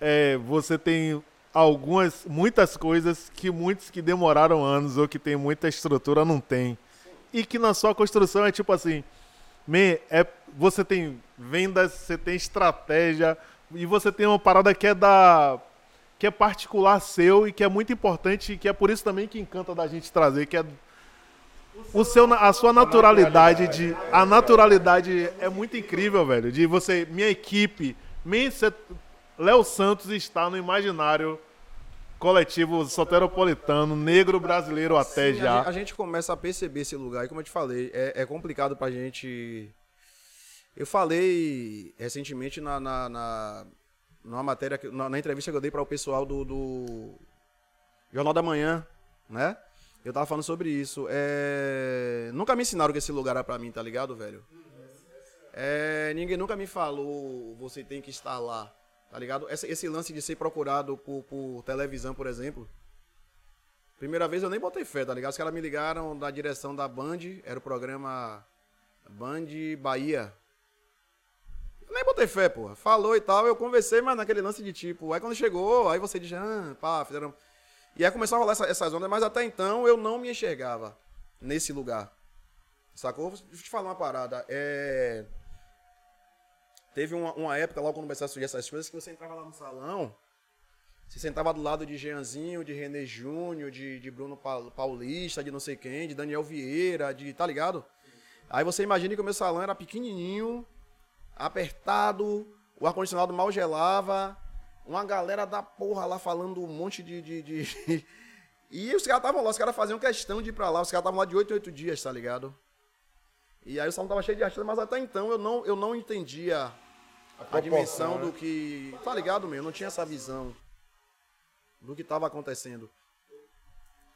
Speaker 3: é, você tem algumas, muitas coisas que muitos que demoraram anos ou que tem muita estrutura não tem. E que na sua construção é tipo assim, é, você tem vendas, você tem estratégia e você tem uma parada que é da que é particular seu e que é muito importante e que é por isso também que encanta da gente trazer, que é o seu, a sua naturalidade de a naturalidade é muito incrível, velho. De você, minha equipe, Léo Santos está no imaginário coletivo soteropolitano, negro brasileiro até
Speaker 4: Sim,
Speaker 3: já.
Speaker 4: A, gente começa a perceber esse lugar. E como eu te falei, é, é complicado pra gente. Eu falei recentemente na, na, na- numa matéria, na, entrevista que eu dei para o pessoal do, do Jornal da Manhã, né? Eu tava falando sobre isso. É, Nunca me ensinaram que esse lugar era pra mim, tá ligado, velho? É, Ninguém nunca me falou, você tem que estar lá, tá ligado? Esse, esse lance de ser procurado por, por televisão, por exemplo, Primeira vez eu nem botei fé, tá ligado? Os caras me ligaram da direção da Band, era o programa Band Bahia. Nem botei fé, porra. Falou e tal, eu conversei, mas naquele lance de tipo. Aí quando chegou, aí você diz, ah, pá, fizeram. E aí começou a rolar essa, essas ondas, mas até então eu não me enxergava nesse lugar. Sacou? Deixa eu te falar uma parada. É. Teve uma, uma época, logo quando começaram a surgir essas coisas, que você entrava lá no salão, você sentava do lado de Jeanzinho, de René Júnior, de, de Bruno Pa- Paulista, de não sei quem, de Daniel Vieira, de. tá ligado? Aí você imagina que o meu salão era pequenininho, apertado, o ar-condicionado mal gelava, uma galera da porra lá falando um monte de. de, de- E os caras estavam lá, os caras faziam questão de ir pra lá, os caras estavam lá de 8 em 8 dias, tá ligado? E aí o salão tava cheio de artistas, mas até então eu não, eu não entendia a, dimensão
Speaker 2: né?
Speaker 4: do que. Tá ligado, meu? Eu não tinha essa visão do que tava acontecendo.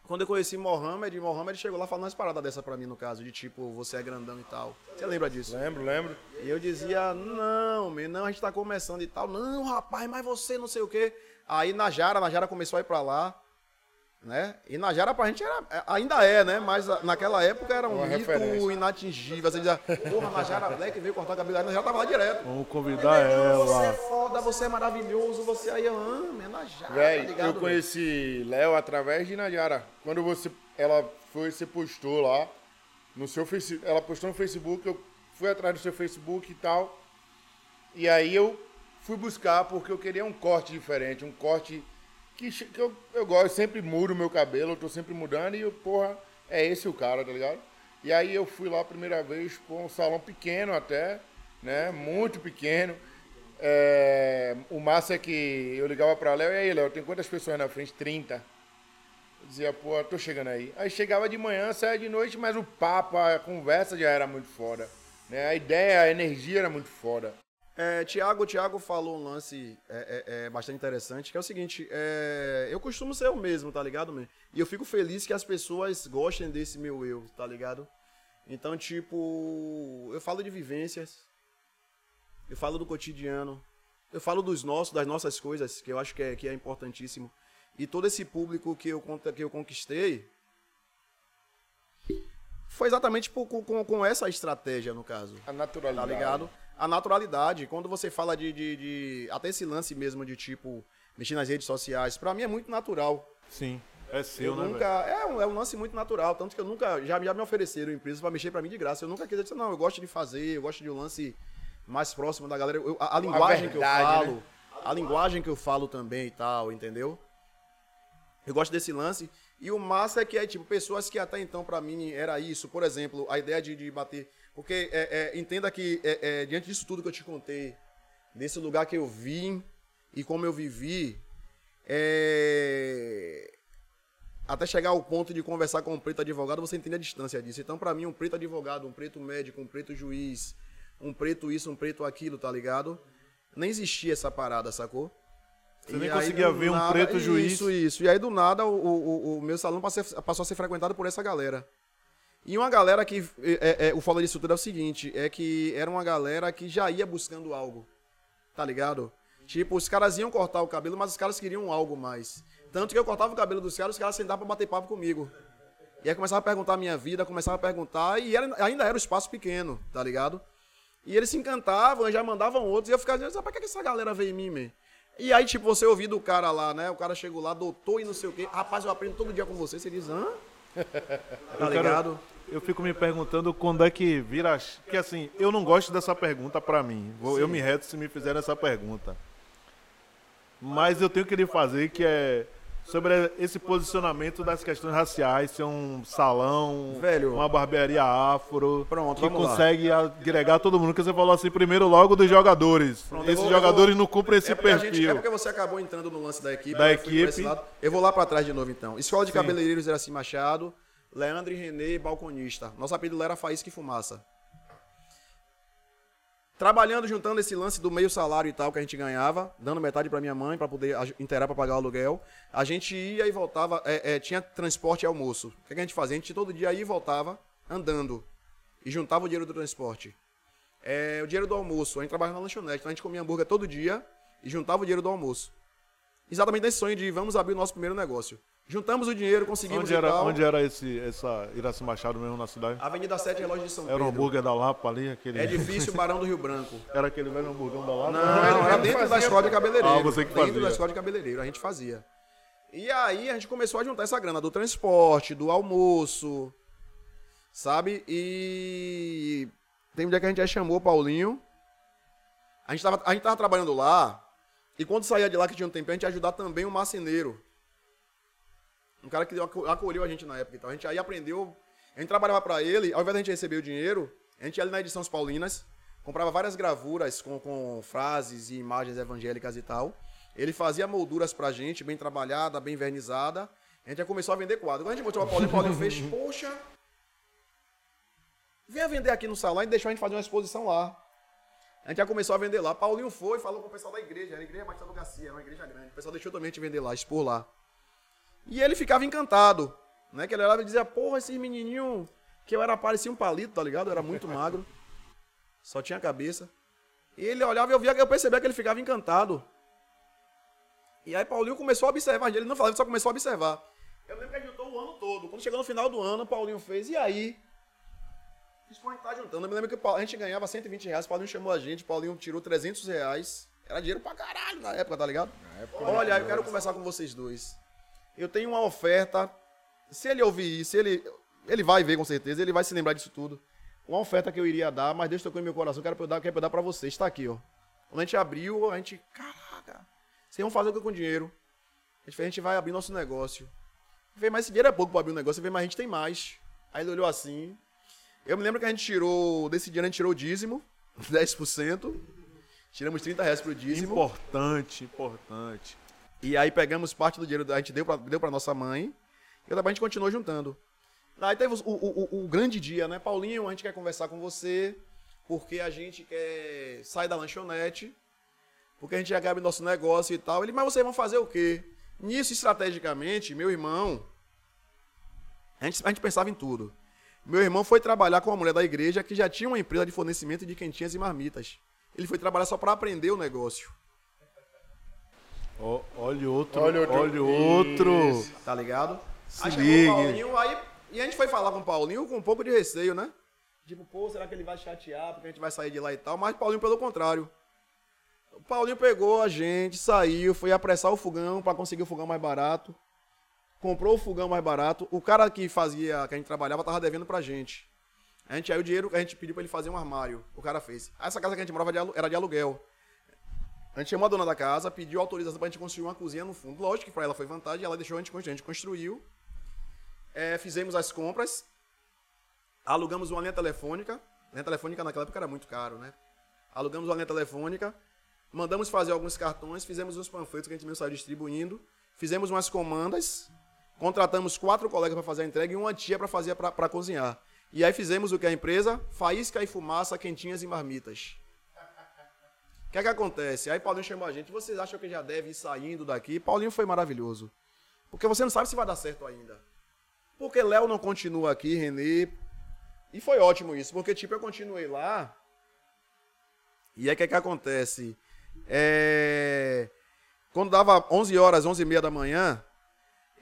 Speaker 4: Quando eu conheci Mohamed, Mohamed chegou lá falando umas paradas dessa pra mim, no caso, de tipo, você é grandão e tal. Você lembra disso?
Speaker 2: Lembro, lembro.
Speaker 4: E eu dizia, não, meu, não, a gente tá começando e tal. Não, rapaz, mas você não sei o quê. Aí Najara, Najara começou a ir pra lá, né? E Najara pra gente era, é, ainda é, né? Mas a- naquela época era um
Speaker 2: Uma
Speaker 4: mito
Speaker 2: referência.
Speaker 4: inatingível. Você dizia, porra, Najara Black veio cortar o cabelo, aí Najara tava lá direto.
Speaker 3: Vamos convidar
Speaker 4: Você é
Speaker 3: ela.
Speaker 4: foda, você é maravilhoso, você aí, ah, minha Najara,
Speaker 2: Véi,
Speaker 4: tá ligado?
Speaker 2: eu conheci Léo através de Najara. Quando você, ela foi, você postou lá no seu Facebook, ela postou no Facebook, eu fui atrás do seu Facebook e tal. E aí eu fui buscar porque eu queria um corte diferente, um corte que, que eu, eu gosto, sempre mudo meu cabelo, eu tô sempre mudando e eu, porra, é esse o cara, tá ligado? E aí eu fui lá a primeira vez, pô, um salão pequeno até, né? Muito pequeno. É, o massa é que eu ligava pra Léo, e aí, Léo, tem quantas pessoas na frente? 30. Eu dizia, pô, tô chegando aí. Aí chegava de manhã, saia de noite, mas o papo, a conversa já era muito foda. Né? A ideia, a energia era muito foda.
Speaker 4: É, Tiago, Tiago falou um lance é, é, é, bastante interessante, que é o seguinte, é, eu costumo ser eu mesmo, tá ligado, man? E eu fico feliz que as pessoas gostem desse meu eu, tá ligado? Então, tipo, eu falo de vivências, eu falo do cotidiano, eu falo dos nossos, das nossas coisas, que eu acho que é, que é importantíssimo. E todo esse público que eu, que eu conquistei foi exatamente por- com, com, com essa estratégia, no caso
Speaker 2: A naturalidade.
Speaker 4: tá ligado? A naturalidade, quando você fala de, de, de- Até esse lance mesmo de tipo. Mexer nas redes sociais, pra mim é muito natural.
Speaker 3: Sim. É seu,
Speaker 4: Eu
Speaker 3: né,
Speaker 4: nunca. É um, é um lance muito natural. Tanto que eu nunca. Já, já me ofereceram empresas pra mexer pra mim de graça. Eu nunca quis dizer, não, eu gosto de fazer, eu gosto de um lance mais próximo da galera. Eu- a, a linguagem que eu
Speaker 2: verdade,
Speaker 4: falo.
Speaker 2: né?
Speaker 4: A linguagem que eu falo também e tal, entendeu? Eu gosto desse lance. E o massa é que é, tipo, pessoas que até então, pra mim, era isso. Por exemplo, a ideia de, de bater. Porque é, é, entenda que, é, é, diante disso tudo que eu te contei, desse lugar que eu vim e como eu vivi, é, até chegar ao ponto de conversar com um preto advogado, você entende a distância disso. Então, pra mim, um preto advogado, um preto médico, um preto juiz, um preto isso, um preto aquilo, tá ligado? Nem existia essa parada, sacou?
Speaker 3: Você nem
Speaker 4: E aí,
Speaker 3: conseguia ver um preto juiz.
Speaker 4: Isso, isso. E aí, do nada, o, o, o meu salão passou a ser frequentado por essa galera. E uma galera que. É, é, o foda disso tudo é o seguinte: é que era uma galera que já ia buscando algo. Tá ligado? Tipo, os caras iam cortar o cabelo, mas os caras queriam algo mais. Tanto que eu cortava o cabelo dos caras, os caras sentavam pra bater papo comigo. E aí começava a perguntar a minha vida, começava a perguntar, e era- ainda era um espaço pequeno, tá ligado? E eles se encantavam, já mandavam outros, e eu ficava dizendo, "Ah, pra que que essa galera veio em mim, man? E aí, tipo, você ouviu do cara lá, né? O cara chegou lá, doutor e não sei o quê. Rapaz, eu aprendo todo dia com você. Você diz, hã? Tá ligado?
Speaker 3: Eu fico me perguntando quando é que vira. Porque assim, eu não gosto dessa pergunta pra mim. Vou- Eu me reto se me fizerem essa pergunta. Mas eu tenho que lhe fazer que é sobre esse posicionamento das questões raciais, ser um salão,
Speaker 4: Velho.
Speaker 3: uma barbearia afro,
Speaker 4: Pronto,
Speaker 3: que
Speaker 4: vamos lá.
Speaker 3: consegue agregar todo mundo, que você falou assim primeiro logo dos jogadores.
Speaker 4: Pronto,
Speaker 3: Esses
Speaker 4: vou-
Speaker 3: jogadores
Speaker 4: vou-
Speaker 3: não cumprem esse
Speaker 4: é
Speaker 3: perfil.
Speaker 4: gente- é porque você acabou entrando no lance da equipe.
Speaker 3: Da equipe.
Speaker 4: Eu vou lá pra trás de novo, então. Escola de
Speaker 3: Sim.
Speaker 4: Cabeleireiros Iraci Machado, Leandro e Renê, balconista. Nosso apelido era Faísca e Fumaça. Trabalhando, juntando esse lance do meio salário e tal que a gente ganhava, dando metade pra minha mãe pra poder inteirar pra pagar o aluguel. A gente ia e voltava, é, é, tinha transporte e almoço. O que a gente fazia? A gente todo dia ia e voltava andando. E juntava o dinheiro do transporte. É, o dinheiro do almoço, a gente trabalhava na lanchonete, então a gente comia hambúrguer todo dia e juntava o dinheiro do almoço. Exatamente nesse sonho de vamos abrir o nosso primeiro negócio. Juntamos o dinheiro, conseguimos
Speaker 3: Onde era,
Speaker 4: tal.
Speaker 3: onde era esse, essa Iraci Machado mesmo na cidade?
Speaker 4: Avenida 7 Relógio de São
Speaker 3: Era o
Speaker 4: Pedro.
Speaker 3: hambúrguer da Lapa ali, aquele.
Speaker 4: É difícil, Barão do Rio Branco.
Speaker 3: Era aquele velho hambúrguer da Lapa?
Speaker 4: Não, era
Speaker 2: mesmo
Speaker 4: dentro da escola de cabeleireiro.
Speaker 3: Ah, você que
Speaker 4: Dentro
Speaker 3: fazia.
Speaker 4: da escola de cabeleireiro, a gente fazia. E aí a gente começou a juntar essa grana do transporte, do almoço, sabe? E tem um dia que a gente já chamou o Paulinho. A gente tava, a gente tava trabalhando lá, e quando saía de lá que tinha um tempo, a gente ia ajudar também um marceneiro. Um cara que aco- acolheu a gente na época. Então a gente aí aprendeu. A gente trabalhava pra ele, ao invés da gente receber o dinheiro, a gente ia ali na edição Paulinas, comprava várias gravuras com, com frases e imagens evangélicas e tal. Ele fazia molduras pra gente, bem trabalhada, bem vernizada. A gente já começou a vender quadro. Quando a gente mostrou pra Paulinho, Paulinho fez, poxa, venha vender aqui no salão e deixou a gente fazer uma exposição lá. A gente já começou a vender lá. Paulinho foi, falou com o pessoal da igreja. Era a igreja Batista do Garcia, era uma igreja grande. O pessoal deixou também a gente vender lá, expor lá. E ele ficava encantado, né? Que ele olhava e dizia, porra, esse menininho que eu era parecia um palito, tá ligado? Eu era muito magro. Só tinha cabeça. E ele olhava e eu via, eu percebia que ele ficava encantado. E aí Paulinho começou a observar, ele não falava, ele só começou a observar. Eu lembro que a gente juntou o ano todo. Quando chegou no final do ano, Paulinho fez, e aí? Fiz pra gente tá juntando. Eu me lembro que a gente ganhava 120 reais, Paulinho chamou a gente, Paulinho tirou 300 reais. Era dinheiro pra caralho na época, tá ligado? Olha, eu quero conversar com vocês dois. Eu tenho uma oferta. Se ele ouvir isso, ele, ele vai ver com certeza, ele vai se lembrar disso tudo. Uma oferta que eu iria dar, mas Deus tocou em meu coração, quero dar, quero pra dar pra vocês. Está aqui, ó. Quando a gente abriu, a gente. Caraca, vocês vão fazer o que com o dinheiro? A gente, a gente vai abrir nosso negócio. Falei, mas esse dinheiro é pouco pra abrir um negócio. Falei, mas a gente tem mais. Aí ele olhou assim. Eu me lembro que a gente tirou, desse dinheiro a gente tirou o dízimo, 10%. Tiramos 30 reais pro dízimo.
Speaker 3: Importante, importante.
Speaker 4: E aí pegamos parte do dinheiro, a gente deu pra, deu pra nossa mãe. E a gente continuou juntando. Aí teve o, o, o- o grande dia, né? Paulinho, a gente quer conversar com você, porque a gente quer sair da lanchonete, porque a gente já abre nosso negócio e tal. Ele, mas vocês vão fazer o quê? Nisso, estrategicamente, meu irmão, a gente, a gente pensava em tudo. Meu irmão foi trabalhar com uma mulher da igreja que já tinha uma empresa de fornecimento de quentinhas e marmitas. Ele foi trabalhar só para aprender o negócio.
Speaker 3: Ó, olha outro,
Speaker 2: Olha
Speaker 3: olha
Speaker 2: outro.
Speaker 3: outro.
Speaker 2: Isso.
Speaker 4: Tá ligado?
Speaker 3: Se
Speaker 4: aí chegou
Speaker 3: ligue.
Speaker 4: o Paulinho, aí, e a gente foi falar com o Paulinho com um pouco de receio, né? Tipo, pô, será que ele vai chatear porque a gente vai sair de lá e tal? Mas Paulinho, pelo contrário. O Paulinho pegou a gente, saiu, foi apressar o fogão pra conseguir o fogão mais barato. Comprou o fogão mais barato. O cara que fazia, que a gente trabalhava, tava devendo pra gente. A gente aí o dinheiro, a gente pediu pra ele fazer um armário. O cara fez. Essa casa que a gente morava era de aluguel. A gente chamou a dona da casa, pediu autorização pra gente construir uma cozinha no fundo. Lógico que pra ela foi vantagem, ela deixou a gente construir. A gente construiu. É, fizemos as compras. Alugamos uma linha telefônica. Linha telefônica naquela época era muito caro, né? Alugamos uma linha telefônica. Mandamos fazer alguns cartões. Fizemos uns panfletos que a gente mesmo saiu distribuindo. Fizemos umas comandas. Contratamos quatro colegas para fazer a entrega e uma tia para fazer para cozinhar. E aí fizemos o que a empresa? Faísca e fumaça, quentinhas e marmitas. Que é que acontece? Aí Paulinho chamou a gente. Vocês acham que já deve ir saindo daqui? Paulinho foi maravilhoso. Porque você não sabe se vai dar certo ainda. Porque Léo não continua aqui, Renê. E foi ótimo isso, porque tipo, eu continuei lá. E aí o que é que acontece? É... Quando dava 11 horas, 11 e meia da manhã,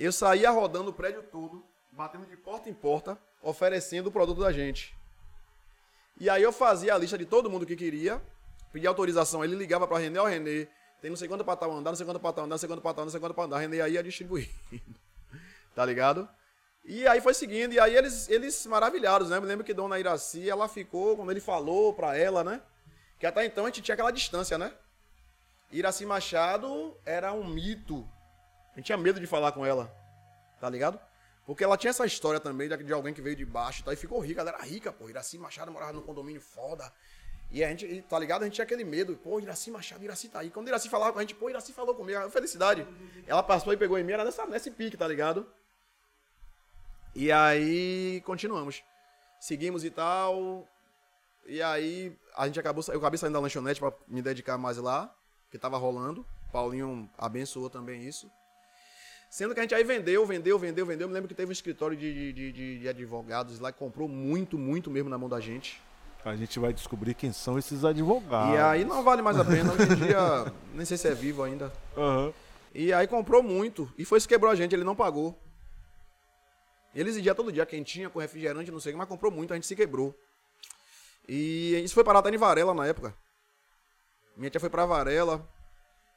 Speaker 4: eu saía rodando o prédio todo, batendo de porta em porta, oferecendo o produto da gente. E aí eu fazia a lista de todo mundo que queria, pedia autorização, ele ligava para Renê, ó Renê, tem não sei quanto para tal andar, não sei quanto para tal andar, não sei quanto para tal, não sei quanto para andar, Renê aí ia distribuindo. tá ligado? E aí foi seguindo, e aí eles, eles maravilhados, né? Me lembro que Dona Iraci, ela ficou, quando ele falou pra ela, né? Que até então a gente tinha aquela distância, né? Iraci Machado era um mito. A gente tinha medo de falar com ela, tá ligado? Porque ela tinha essa história também de alguém que veio de baixo tá? e ficou rica. Ela era rica, pô. Iraci Machado morava num condomínio foda. E a gente, tá ligado? A gente tinha aquele medo. Pô, Iraci Machado, Iraci tá aí. Quando Iraci falava com a gente, pô, Iraci falou comigo. Felicidade. Ela passou e pegou em mim, era nessa, nesse pique, tá ligado? E aí, continuamos. Seguimos e tal. E aí, a gente acabou, eu acabei saindo da lanchonete pra me dedicar mais lá, que tava rolando. Paulinho abençoou também isso. Sendo que a gente aí vendeu, vendeu, vendeu, vendeu. Eu me lembro que teve um escritório de, de, de, de advogados lá que comprou muito, muito mesmo na mão da gente.
Speaker 3: A gente vai descobrir quem são esses advogados.
Speaker 4: E aí não vale mais a pena. Hoje em dia, nem sei se é vivo ainda.
Speaker 3: Aham.
Speaker 4: E aí comprou muito. E foi que quebrou a gente, ele não pagou. Ele exigia todo dia quentinha, com refrigerante, não sei o que, mas comprou muito, a gente se quebrou. E isso foi parar até em Varela na época. Minha tia foi pra Varela.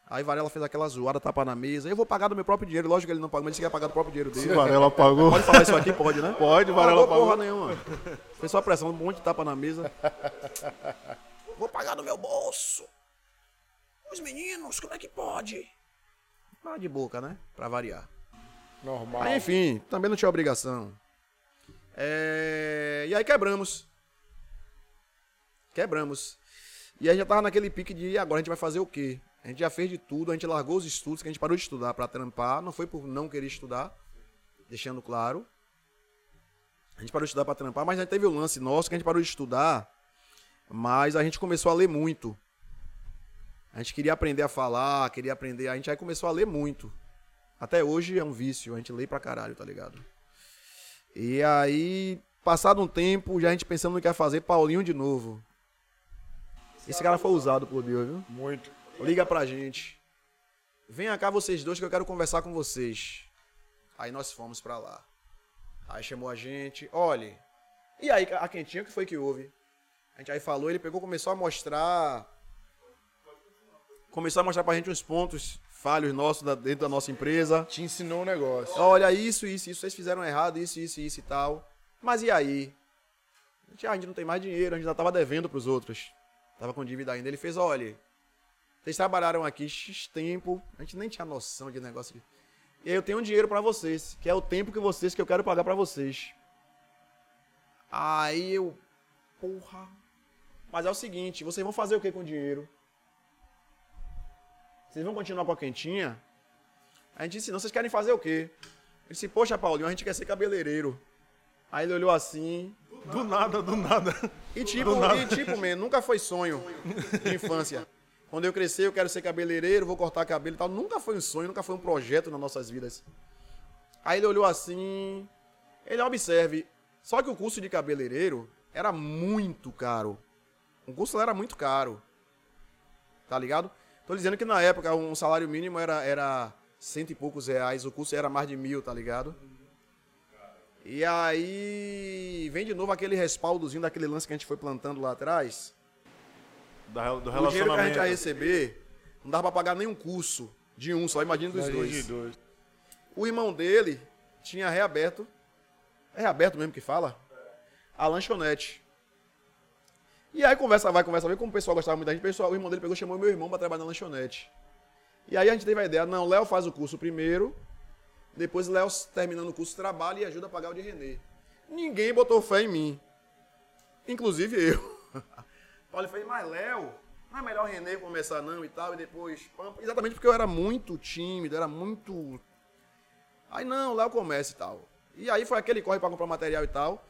Speaker 4: Aí Varela fez aquela zoada, tapa na mesa. Eu vou pagar do meu próprio dinheiro. Lógico que ele não pagou, mas ele quer pagar do próprio dinheiro dele.
Speaker 3: Varela pagou.
Speaker 4: Pode falar isso aqui? Pode, né?
Speaker 3: Pode, Varela
Speaker 4: Pagou porra
Speaker 3: pagou.
Speaker 4: nenhuma. Fez só pressão, um monte de tapa na mesa. Vou pagar do meu bolso. Os meninos, como é que pode? Para de boca, né? Pra variar.
Speaker 2: Normal.
Speaker 4: Aí, enfim, também não tinha obrigação. É, E aí quebramos. Quebramos. E aí já tava naquele pique de "E agora a gente vai fazer o quê? A gente já fez de tudo, a gente largou os estudos, que a gente parou de estudar pra trampar. Não foi por não querer estudar, deixando claro. A gente parou de estudar pra trampar, mas já teve o lance nosso que a gente parou de estudar, mas a gente começou a ler muito. A gente queria aprender a falar, queria aprender. A gente aí começou a ler muito. Até hoje é um vício, a gente lê pra caralho, tá ligado? E aí, passado um tempo, já a gente pensando no que ia fazer, Paulinho de novo. Esse cara foi usado por Deus, viu?
Speaker 2: Muito.
Speaker 4: Liga pra gente. Venha cá vocês dois que eu quero conversar com vocês. Aí nós fomos pra lá. Aí chamou a gente. Olhe. E aí, a quentinha, o que foi que houve? A gente aí falou, ele pegou, começou a mostrar. Começou a mostrar pra gente uns pontos falhos nossos dentro da nossa empresa.
Speaker 2: Te ensinou um negócio.
Speaker 4: Olha, isso, isso, isso, vocês fizeram errado, isso, isso, isso e tal. Mas e aí? A gente, ah, a gente não tem mais dinheiro, a gente já tava devendo pros outros. Tava com dívida ainda. Ele fez, olha, vocês trabalharam aqui X tempo, a gente nem tinha noção de negócio. aqui. E aí eu tenho um dinheiro pra vocês, que é o tempo que vocês, que eu quero pagar pra vocês. Aí eu, porra. Mas é o seguinte, vocês vão fazer o que com o dinheiro? Vocês vão continuar com a quentinha? A gente disse, não, vocês querem fazer o quê? Ele disse, poxa, Paulinho, a gente quer ser cabeleireiro. Aí ele olhou assim.
Speaker 3: Do nada, do nada.
Speaker 4: E tipo, e, tipo man, nunca foi sonho de infância. Quando eu crescer, eu quero ser cabeleireiro, vou cortar cabelo e tal. Nunca foi um sonho, nunca foi um projeto nas nossas vidas. Aí ele olhou assim. Ele observe. Só que o curso de cabeleireiro era muito caro. O curso era muito caro. Tá ligado? Tô dizendo que na época um salário mínimo era, era cento e poucos reais, o curso era mais de mil, tá ligado? E aí vem de novo aquele respaldozinho daquele lance que a gente foi plantando lá atrás.
Speaker 3: Da- do
Speaker 4: O dinheiro que a gente ia
Speaker 3: relacionamento.
Speaker 4: receber não dava pra pagar nenhum curso de um, só imagina dos
Speaker 2: De
Speaker 4: dois.
Speaker 2: dois.
Speaker 4: O irmão dele tinha reaberto, é reaberto mesmo que fala? A lanchonete. E aí conversa vai, conversa vai, como o pessoal gostava muito da gente, o, pessoal, o irmão dele pegou e chamou meu irmão pra trabalhar na lanchonete. E aí a gente teve a ideia, não, Léo faz o curso primeiro, depois Léo terminando o curso trabalha e ajuda a pagar o de Renê. Ninguém botou fé em mim. Inclusive eu. Paulo fez, mas Léo, não é melhor o Renê começar não e tal, e depois. pam, pam." Exatamente porque eu era muito tímido, era muito. Aí não, Léo começa e tal. E aí foi aquele corre pra comprar material e tal.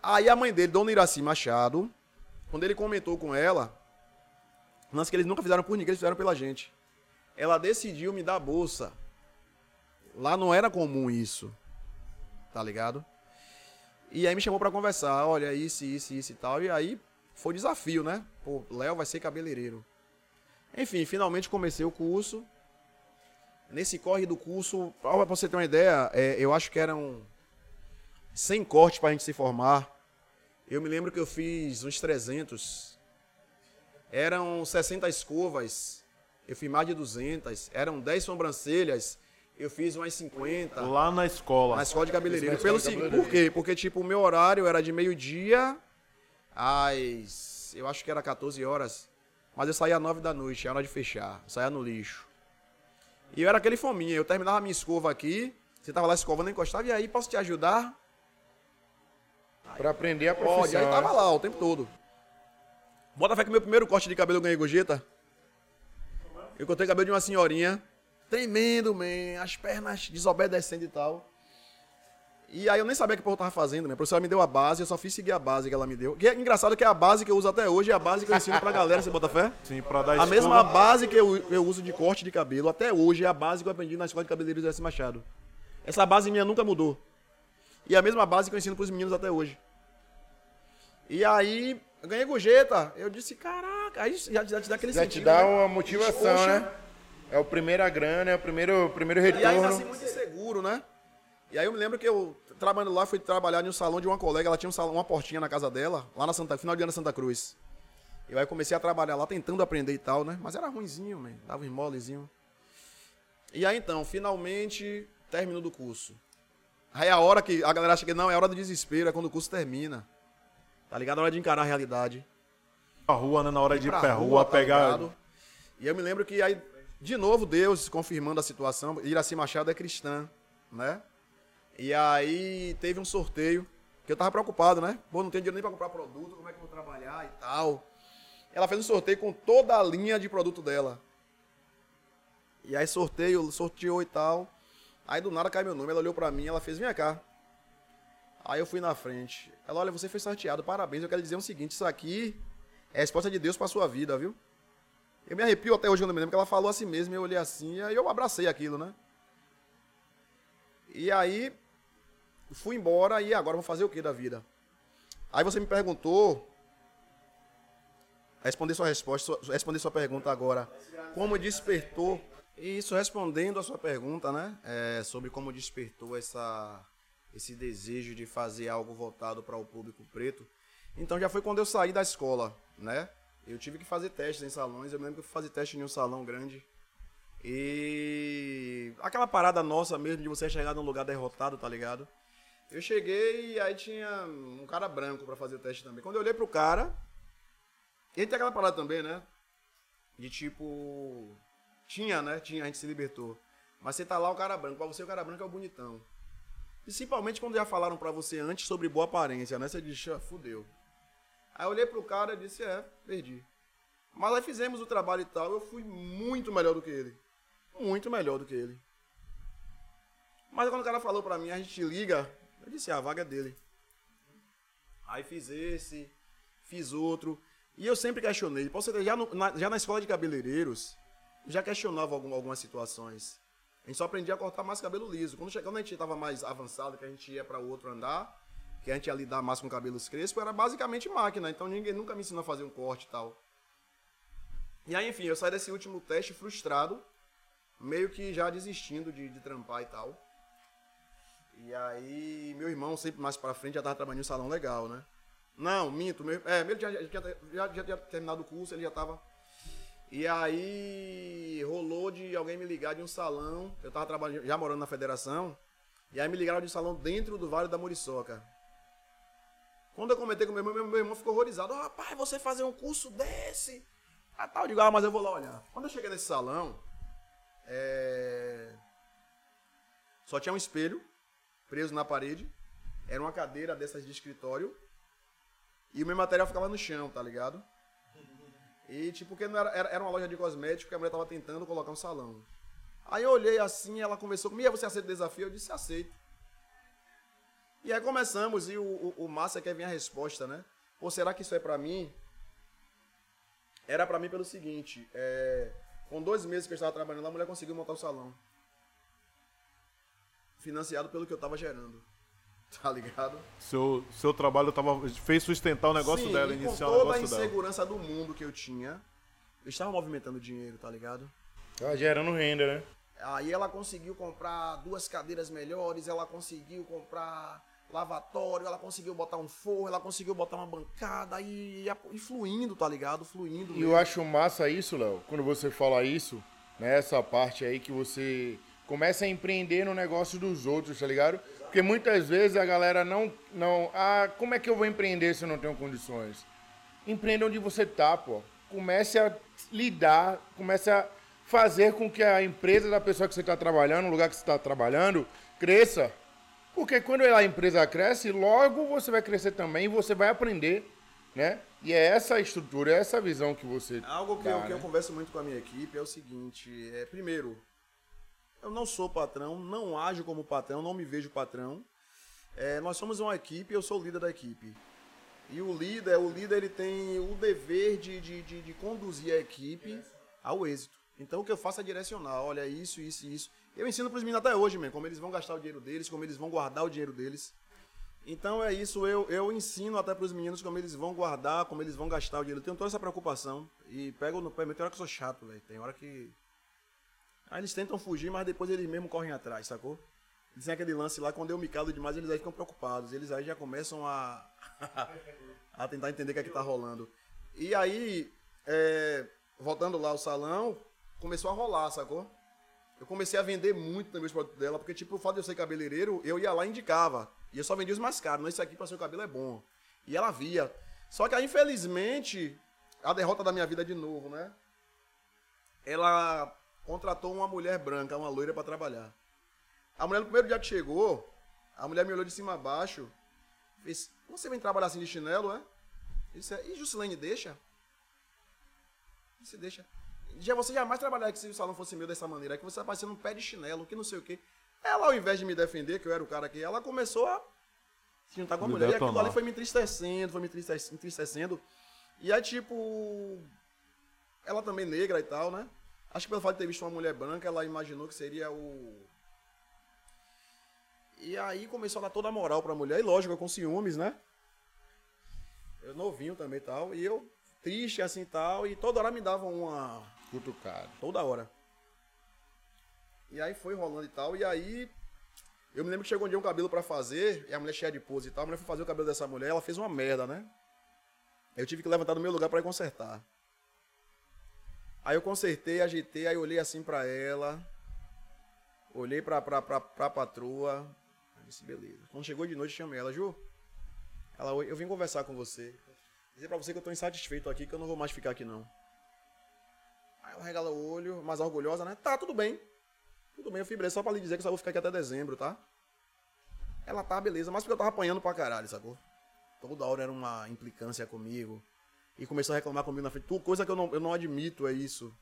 Speaker 4: Aí a mãe dele, Dona Iraci Machado, quando ele comentou com ela, lance que eles nunca fizeram por ninguém, eles fizeram pela gente. Ela decidiu me dar bolsa. Lá não era comum isso. Tá ligado? E aí me chamou pra conversar, olha, isso, isso, isso e tal. E aí foi desafio, né? Pô, Léo vai ser cabeleireiro. Enfim, finalmente comecei o curso. Nesse corre do curso, pra você ter uma ideia, é, eu acho que eram 100 cortes pra gente se formar. Eu me lembro que eu fiz uns 300. Eram 60 escovas. Eu fiz mais de 200. Eram 10 sobrancelhas. Eu fiz umas 50.
Speaker 3: Lá na escola.
Speaker 4: Na escola de cabeleireiro. Pelo
Speaker 2: escola de cabeleireiro.
Speaker 4: por quê? Porque, tipo, o meu horário era de meio-dia às. Eu acho que era 14 horas. Mas eu saía às 9 da noite, era hora de fechar. Eu saía no lixo. E eu era aquele fominha. Eu terminava a minha escova aqui. Você tava lá escovando, encostava. E aí, posso te ajudar?
Speaker 2: Pra aprender a
Speaker 4: Pode.
Speaker 2: profissão.
Speaker 4: Aí tava
Speaker 2: né?
Speaker 4: lá o tempo todo. Bota fé que meu primeiro corte de cabelo eu ganhei gorjeta. Eu cortei o cabelo de uma senhorinha. Tremendo, man. As pernas desobedecendo e tal. E aí eu nem sabia o que eu tava fazendo, né? A professora me deu a base, eu só fiz seguir a base que ela me deu. Que é engraçado que é a base que eu uso até hoje, é a base que eu ensino pra galera, você bota fé?
Speaker 3: Sim, pra dar
Speaker 4: A mesma base que eu, eu uso de corte de cabelo, até hoje, é a base que eu aprendi na escola de cabeleireiros S. Machado. Essa base minha nunca mudou. E é a mesma base que eu ensino pros meninos até hoje. E aí, eu ganhei gorjeta. Eu disse, caraca, aí já, já te dá aquele
Speaker 2: Já te
Speaker 4: sentido,
Speaker 2: dá
Speaker 4: né?
Speaker 2: uma motivação,
Speaker 4: Poxa,
Speaker 2: né? É o primeira grana, é o primeiro, o primeiro
Speaker 4: E ainda
Speaker 2: retorno.
Speaker 4: assim muito inseguro, né? E aí eu me lembro que eu, trabalhando lá, fui trabalhar em um salão de uma colega, ela tinha um salão, uma portinha na casa dela, lá na Santa, final de ano na Santa Cruz. E aí comecei a trabalhar lá, tentando aprender e tal, né? Mas era ruinzinho, man. dava um molezinho. E aí então, finalmente, término do curso. Aí é a hora que a galera acha que não, é a hora do desespero, é quando o curso termina. Tá ligado? A hora de encarar a realidade.
Speaker 3: A rua, né? Na hora de ir
Speaker 4: pra
Speaker 3: pra rua,
Speaker 4: tá
Speaker 3: pegar.
Speaker 4: ligado? E eu me lembro que aí, de novo, Deus confirmando a situação. Iraci Machado é cristã, né? E aí teve um sorteio, que eu tava preocupado, né? Pô, não tenho dinheiro nem pra comprar produto, como é que eu vou trabalhar e tal. Ela fez um sorteio com toda a linha de produto dela. E aí sorteio, sorteou e tal. Aí do nada cai meu nome, ela olhou pra mim, ela fez, vem cá. Aí eu fui na frente. Ela, olha, você foi sorteado, parabéns. Eu quero dizer o seguinte, isso aqui é a resposta de Deus pra sua vida, viu? Eu me arrepio até hoje quando me lembro que ela falou assim mesmo, eu olhei assim, aí eu abracei aquilo, né? E aí, fui embora, e agora vou fazer o que da vida? Aí você me perguntou, responder sua resposta, responder sua pergunta agora, como despertou, isso respondendo a sua pergunta, né? É, sobre como despertou essa, esse desejo de fazer algo voltado para o público preto. Então já foi quando eu saí da escola, né? Eu tive que fazer testes em salões. Eu lembro que eu fui fazer teste em um salão grande. E aquela parada nossa mesmo de você chegar num lugar derrotado, tá ligado? Eu cheguei e aí tinha um cara branco pra fazer o teste também. Quando eu olhei pro cara, ele tem aquela parada também, né? De tipo. Tinha, né? Tinha, a gente se libertou. Mas você tá lá, o cara branco. Pra você, o cara branco é o bonitão. Principalmente quando já falaram pra você antes sobre boa aparência, né? Você diz, "Ah, fudeu. Aí eu olhei pro cara e disse, é, perdi. Mas aí fizemos o trabalho e tal, eu fui muito melhor do que ele. Muito melhor do que ele. Mas quando o cara falou pra mim, a gente liga, eu disse, ah, a vaga é dele. Aí fiz esse, fiz outro. E eu sempre questionei. Ter, já, no- na, já na escola de cabeleireiros, já questionava algum- algumas situações. A gente só aprendia a cortar mais cabelo liso. Quando, chegava, quando a gente tava mais avançado, que a gente ia para o outro andar, que a gente ia lidar mais com cabelos crespos, era basicamente máquina. Então ninguém nunca me ensinou a fazer um corte e tal. E aí, enfim, eu saí desse último teste frustrado, meio que já desistindo de, de trampar e tal. E aí, meu irmão, sempre mais pra frente, já tava trabalhando em um salão legal, né? Não, minto. Meu, é, ele já, já, já, tinha terminado o curso, ele já tava. E aí, rolou de alguém me ligar de um salão. Eu tava trabalhando, já morando na federação. E aí me ligaram de um salão dentro do Vale da Muriçoca. Quando eu comentei com meu irmão, meu, irmão ficou horrorizado. "Ah, rapaz, você fazer um curso desse? Ah, tal, eu digo, ah, mas eu vou lá olhar. Quando eu cheguei nesse salão, é... só tinha um espelho preso na parede. Era uma cadeira dessas de escritório. E o meu material ficava no chão, tá ligado? E tipo, porque não era, era, uma loja de cosméticos que a mulher tava tentando colocar um salão. Aí eu olhei assim, ela conversou comigo, "E aí, você aceita o desafio? Eu disse, aceito. E aí começamos, e o, o, o massa quer vir a resposta, né? Pô, será que isso é pra mim? Era pra mim pelo seguinte, é, com dois meses que eu estava trabalhando lá, a mulher conseguiu montar o salão. Financiado pelo que eu tava gerando. Tá ligado?
Speaker 3: Seu, seu trabalho tava, fez sustentar o negócio
Speaker 4: Sim,
Speaker 3: dela, iniciar
Speaker 4: com
Speaker 3: o
Speaker 4: toda a
Speaker 3: negócio dela.
Speaker 4: insegurança do mundo que eu tinha, eu estava movimentando dinheiro, tá ligado?
Speaker 2: Tá gerando renda, né?
Speaker 4: Aí ela conseguiu comprar duas cadeiras melhores, ela conseguiu comprar lavatório, ela conseguiu botar um forro, ela conseguiu botar uma bancada e, e fluindo, tá ligado? Fluindo.
Speaker 2: E eu acho massa isso, Léo, quando você fala isso, né? Essa parte aí que você começa a empreender no negócio dos outros, tá ligado? Porque muitas vezes a galera não. não ah, como é que eu vou empreender se eu não tenho condições? Empreenda onde você tá, pô. Comece a lidar, comece a fazer com que a empresa da pessoa que você está trabalhando, o lugar que você está trabalhando, cresça. Porque quando a empresa cresce, logo você vai crescer também e você vai aprender, né? E é essa estrutura, é essa visão que você
Speaker 4: Algo que,
Speaker 2: dá,
Speaker 4: eu, que eu
Speaker 2: né?
Speaker 4: converso muito com a minha equipe é o seguinte: é, primeiro, eu não sou patrão, não ajo como patrão, não me vejo patrão. É, nós somos uma equipe, eu sou o líder da equipe. E o líder, o líder ele tem o dever de, de, de, de conduzir a equipe ao êxito. Então o que eu faço é direcionar, olha isso, isso e isso. Eu ensino para os meninos até hoje, man, como eles vão gastar o dinheiro deles, como eles vão guardar o dinheiro deles. Então é isso, eu, eu ensino até para os meninos como eles vão guardar, como eles vão gastar o dinheiro. Eu tenho toda essa preocupação. E pego no pé, tem hora que eu sou chato, velho. Tem hora que. Aí eles tentam fugir, mas depois eles mesmo correm atrás, sacou? Eles têm aquele lance lá, quando eu me calo demais, eles aí ficam preocupados. Eles aí já começam a, a tentar entender o que é que tá rolando. E aí, é, voltando lá ao salão, começou a rolar, sacou? Eu comecei a vender muito também os produtos dela, porque, tipo, o fato de eu ser cabeleireiro, eu ia lá e indicava. E eu só vendia os mais caros. Não, esse aqui para seu cabelo é bom. E ela via. Só que aí, infelizmente, a derrota da minha vida de novo, né? Ela contratou uma mulher branca, uma loira, para trabalhar. A mulher, no primeiro dia que chegou, a mulher me olhou de cima a baixo, fez: Você vem trabalhar assim de chinelo, é? Eu disse, e Juscelene deixa? Você deixa. Já você jamais trabalharia que se o salão fosse meu dessa maneira, que você tá parecendo um pé de chinelo, que não sei o quê. Ela, ao invés de me defender, que eu era o cara que ela começou a se juntar com a
Speaker 3: Me
Speaker 4: mulher. E aquilo ali foi me entristecendo, foi me entristecendo, entristecendo. E aí, tipo. Ela também negra e tal, né? Acho que pelo fato de ter visto uma mulher branca, ela imaginou que seria o. E aí começou a dar toda a moral pra mulher. E lógico, eu com ciúmes, né? Eu novinho também e tal. E eu triste assim e tal. E toda hora me davam uma.
Speaker 2: Cutucado.
Speaker 4: Toda hora. E aí foi rolando e tal. E aí. Eu me lembro que chegou um dia um cabelo pra fazer. E a mulher cheia de pose e tal. A mulher foi fazer o cabelo dessa mulher. Ela fez uma merda, né? Eu tive que levantar do meu lugar pra ir consertar. Aí eu consertei, ajeitei. Aí olhei assim pra ela. Olhei pra, pra, pra, pra patroa. Disse, beleza. Quando chegou de noite, chamei ela. Ju, ela, "Oi, eu vim conversar com você. Dizer pra você que eu tô insatisfeito aqui, que eu não vou mais ficar aqui não. Aí ela regala o olho, mais orgulhosa, né? Tá, tudo bem. Tudo bem, eu fibrei só pra lhe dizer que eu só vou ficar aqui até dezembro, tá? Ela tá, beleza, mas porque eu tava apanhando pra caralho, sacou? Toda hora era uma implicância comigo. E começou a reclamar comigo na frente. Tu, coisa que eu não, eu não admito é isso.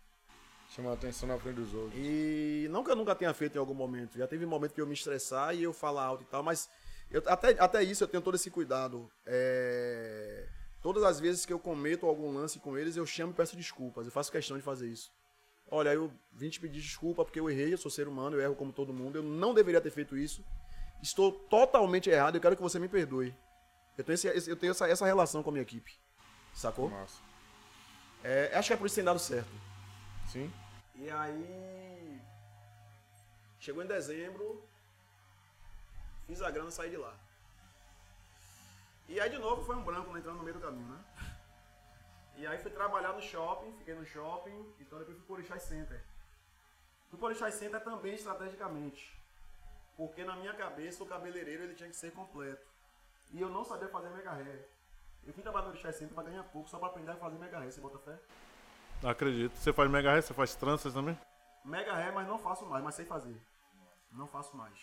Speaker 2: Chama a atenção na frente dos outros.
Speaker 4: E não que eu nunca tenha feito em algum momento. Já teve momento que eu me estressar e eu falar alto e tal, mas eu, até, até isso eu tenho todo esse cuidado. É, Todas as vezes que eu cometo algum lance com eles, eu chamo e peço desculpas. Eu faço questão de fazer isso. Olha, eu vim te pedir desculpa porque eu errei, eu sou ser humano, eu erro como todo mundo. Eu não deveria ter feito isso. Estou totalmente errado, eu quero que você me perdoe. Eu tenho, esse- eu tenho essa, essa relação com a minha equipe. Sacou?
Speaker 2: Massa.
Speaker 4: É, acho que é por isso que tem dado certo.
Speaker 2: Sim?
Speaker 4: E aí. Chegou em dezembro. Fiz a grana e saí de lá. E aí de novo foi um branco né, entrando no meio do caminho, né? E aí fui trabalhar no shopping, fiquei no shopping, então depois fui pro Orixás Center. Fui pro Orixás Center também estrategicamente. Porque na minha cabeça o cabeleireiro ele tinha que ser completo. E eu não sabia fazer mega hair. Eu fui trabalhar no Orixás Center pra ganhar pouco, só pra aprender a fazer mega hair. Você bota fé?
Speaker 3: Acredito. Você faz mega hair, você faz tranças também?
Speaker 4: Mega ré, mas não faço mais, mas sei fazer. Não faço mais.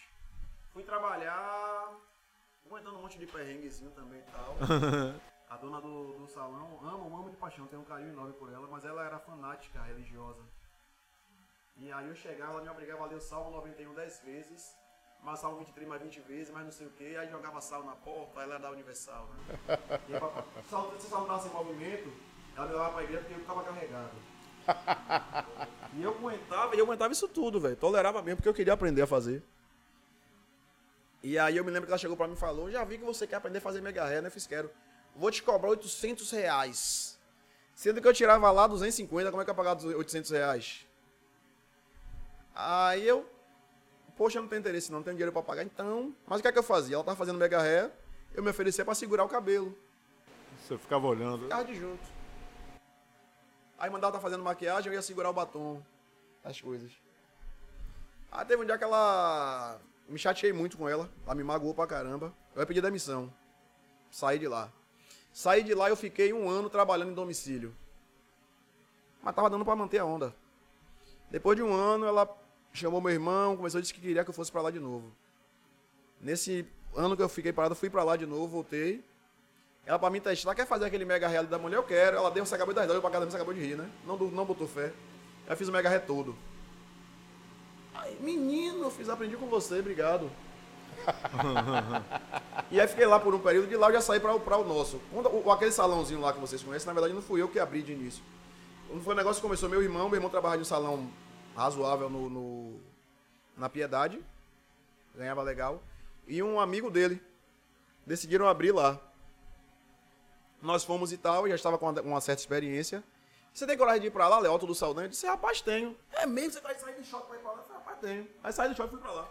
Speaker 4: Fui trabalhar, aguentando um monte de perrenguezinho também e tal. A dona do, do salão, amo, amo de paixão, tenho um carinho enorme por ela, mas ela era fanática religiosa. E aí eu chegava, ela me obrigava a ler o Salmo 91 10 vezes, mas Salmo 23 mais 20 vezes, mas não sei o que, aí jogava sal na porta, aí ela da Universal, né? E aí, tava sem movimento, ela me levava pra igreja porque eu tava carregado. E eu aguentava, e eu aguentava isso tudo, velho. Tolerava mesmo, porque eu queria aprender a fazer. E aí eu me lembro que ela chegou pra mim e falou, já vi que você quer aprender a fazer mega ré, né? Eu fiz, quero. Vou te cobrar 800 reais. Sendo que eu tirava lá 250, como é que eu ia pagar 800 reais? Aí eu, poxa, eu não tenho interesse não, não tenho dinheiro pra pagar, então... Mas o que é que eu fazia? Ela tava fazendo mega ré, eu me oferecia pra segurar o cabelo.
Speaker 3: Você ficava olhando.
Speaker 4: Ficava de junto. Aí mandava tá fazendo maquiagem, eu ia segurar o batom. As coisas. Aí teve um dia que ela. Me chateei muito com ela. Ela me magoou pra caramba. Eu ia pedir demissão. Saí de lá. Saí de lá e eu fiquei um ano trabalhando em domicílio. Mas tava dando pra manter a onda. Depois de um ano, ela chamou meu irmão, começou a dizer que queria que eu fosse pra lá de novo. Nesse ano que eu fiquei parado, fui pra lá de novo, voltei. Ela pra mim testar, quer fazer aquele mega real da mulher? Eu quero. Ela deu, você acabou de dar eu pra casa você acabou de rir, né? Não, não botou fé. Eu fiz o mega ré todo. Aí, menino, eu fiz, aprendi com você, obrigado. e aí fiquei lá por um período, de lá eu já saí pra, o- nosso. Quando, o, aquele salãozinho lá que vocês conhecem, na verdade não fui eu que abri de início. Quando foi o negócio que começou, meu irmão, meu irmão trabalhava em um salão razoável no, no- na Piedade. Ganhava legal. E um amigo dele. Decidiram abrir lá. Nós fomos e tal, eu já estava com uma, certa experiência. Você tem coragem de ir pra lá, Léo, Alto do Saldanha? Eu disse, rapaz, tenho. É mesmo? Você vai sair do shopping pra ir pra lá? Eu falei, rapaz, tenho. Aí saí do shopping e fui pra lá.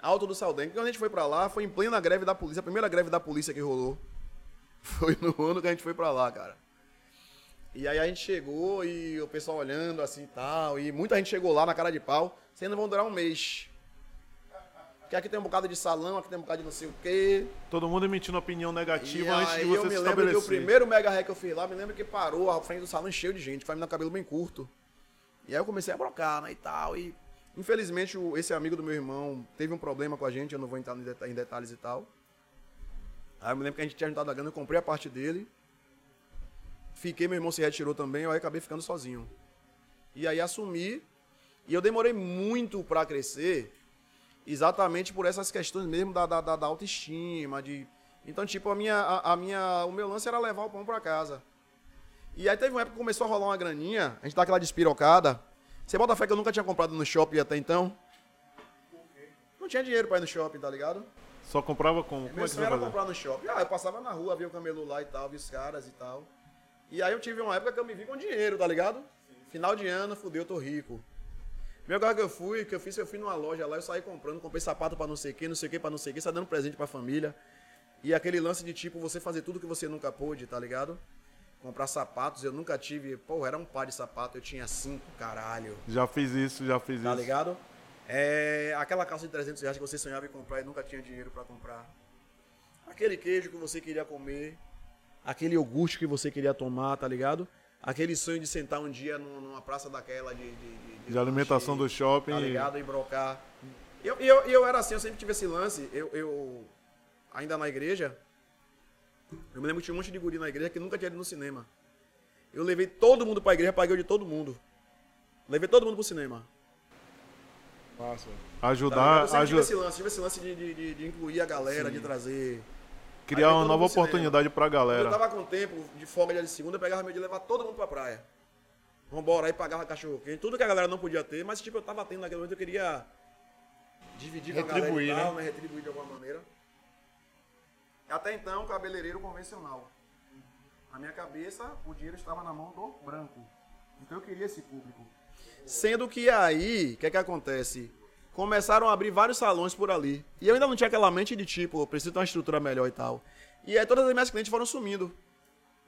Speaker 4: Alto do Saldanha. Quando a gente foi pra lá, foi em plena greve da polícia, a primeira greve da polícia que rolou. Foi no ano que a gente foi pra lá, cara. E aí a gente chegou e o pessoal olhando assim e tal. E muita gente chegou lá na cara de pau. Vocês não vão durar um mês. Porque aqui tem um bocado de salão, aqui tem um bocado de não sei o quê.
Speaker 3: Todo mundo emitindo opinião
Speaker 4: E
Speaker 3: negativa antes de
Speaker 4: aí
Speaker 3: você
Speaker 4: eu
Speaker 3: se
Speaker 4: me lembro que o primeiro mega hack que eu fiz lá, me lembro que parou à frente do salão cheio de gente, foi me cabelo bem curto. E aí eu comecei a brocar, né, e tal. E infelizmente esse amigo do meu irmão teve um problema com a gente, eu não vou entrar em detalhes e tal. Aí eu me lembro que a gente tinha juntado a grana, eu comprei a parte dele. Fiquei, meu irmão se retirou também, aí acabei ficando sozinho. E aí assumi. E eu demorei muito pra crescer, exatamente por essas questões mesmo da, da, da- autoestima, de... Então, tipo, a minha, a, a minha, o meu lance era levar o pão pra casa. E aí teve uma época que começou a rolar uma graninha, a gente tá aquela despirocada. Você bota fé que eu nunca tinha comprado no shopping até então? Não tinha dinheiro pra ir no shopping, tá ligado?
Speaker 3: Só comprava como? Como é
Speaker 4: Meu
Speaker 3: que você
Speaker 4: sonho era comprar no shopping. Ah, eu passava na rua, via o camelô lá e tal, via os caras e tal. E aí eu tive uma época que eu me vi com dinheiro, tá ligado? Final de ano, fudeu, eu tô rico. Meu lugar que eu fui, que eu fiz, eu fui numa loja lá, eu saí comprando, comprei sapato pra não sei o que, não sei o que, pra não sei o que, saí dando presente pra família. E aquele lance de tipo, você fazer tudo que você nunca pôde, tá ligado? Comprar sapatos, eu nunca tive, pô, era um par de sapato, eu tinha cinco, caralho.
Speaker 3: Já fiz isso, já fiz
Speaker 4: Tá
Speaker 3: isso.
Speaker 4: ligado? É, aquela calça de 300 reais que você sonhava em comprar e nunca tinha dinheiro pra comprar. Aquele queijo que você queria comer. Aquele iogurte que você queria tomar, tá ligado? Aquele sonho de sentar um dia num- numa praça daquela de... De, de,
Speaker 3: De alimentação do shopping.
Speaker 4: Tá ligado? E brocar. E eu, eu, eu era assim, eu sempre tive esse lance. Eu, eu ainda na igreja, eu me lembro que tinha um monte de guri na igreja que nunca tinha ido no cinema. Eu levei todo mundo pra igreja, paguei o de todo mundo. Levei todo mundo pro cinema.
Speaker 2: Massa.
Speaker 4: Tá
Speaker 3: Ajudar,
Speaker 4: ligado? eu sempre tive esse lance, tive esse lance de, de, de- de incluir a galera, de trazer.
Speaker 3: Criar uma nova oportunidade pra
Speaker 4: Quando eu
Speaker 3: galera.
Speaker 4: tava com tempo de folga dia de segunda, eu pegava meio de levar todo mundo pra praia. Vambora, aí pagava cachorro quente, tudo que a galera não podia ter, mas tipo, eu tava tendo naquele momento, eu queria dividir com a galera
Speaker 2: Retribuir,
Speaker 4: e tal,
Speaker 2: né?
Speaker 4: né? Retribuir de alguma maneira. Até então, cabeleireiro convencional. Na minha cabeça, o dinheiro estava na mão do branco. Então eu queria esse público. Sendo que aí, o que é que acontece? Começaram a abrir vários salões por ali. E eu ainda não tinha aquela mente de tipo, eu preciso ter uma estrutura melhor e tal. E aí todas as minhas clientes foram sumindo.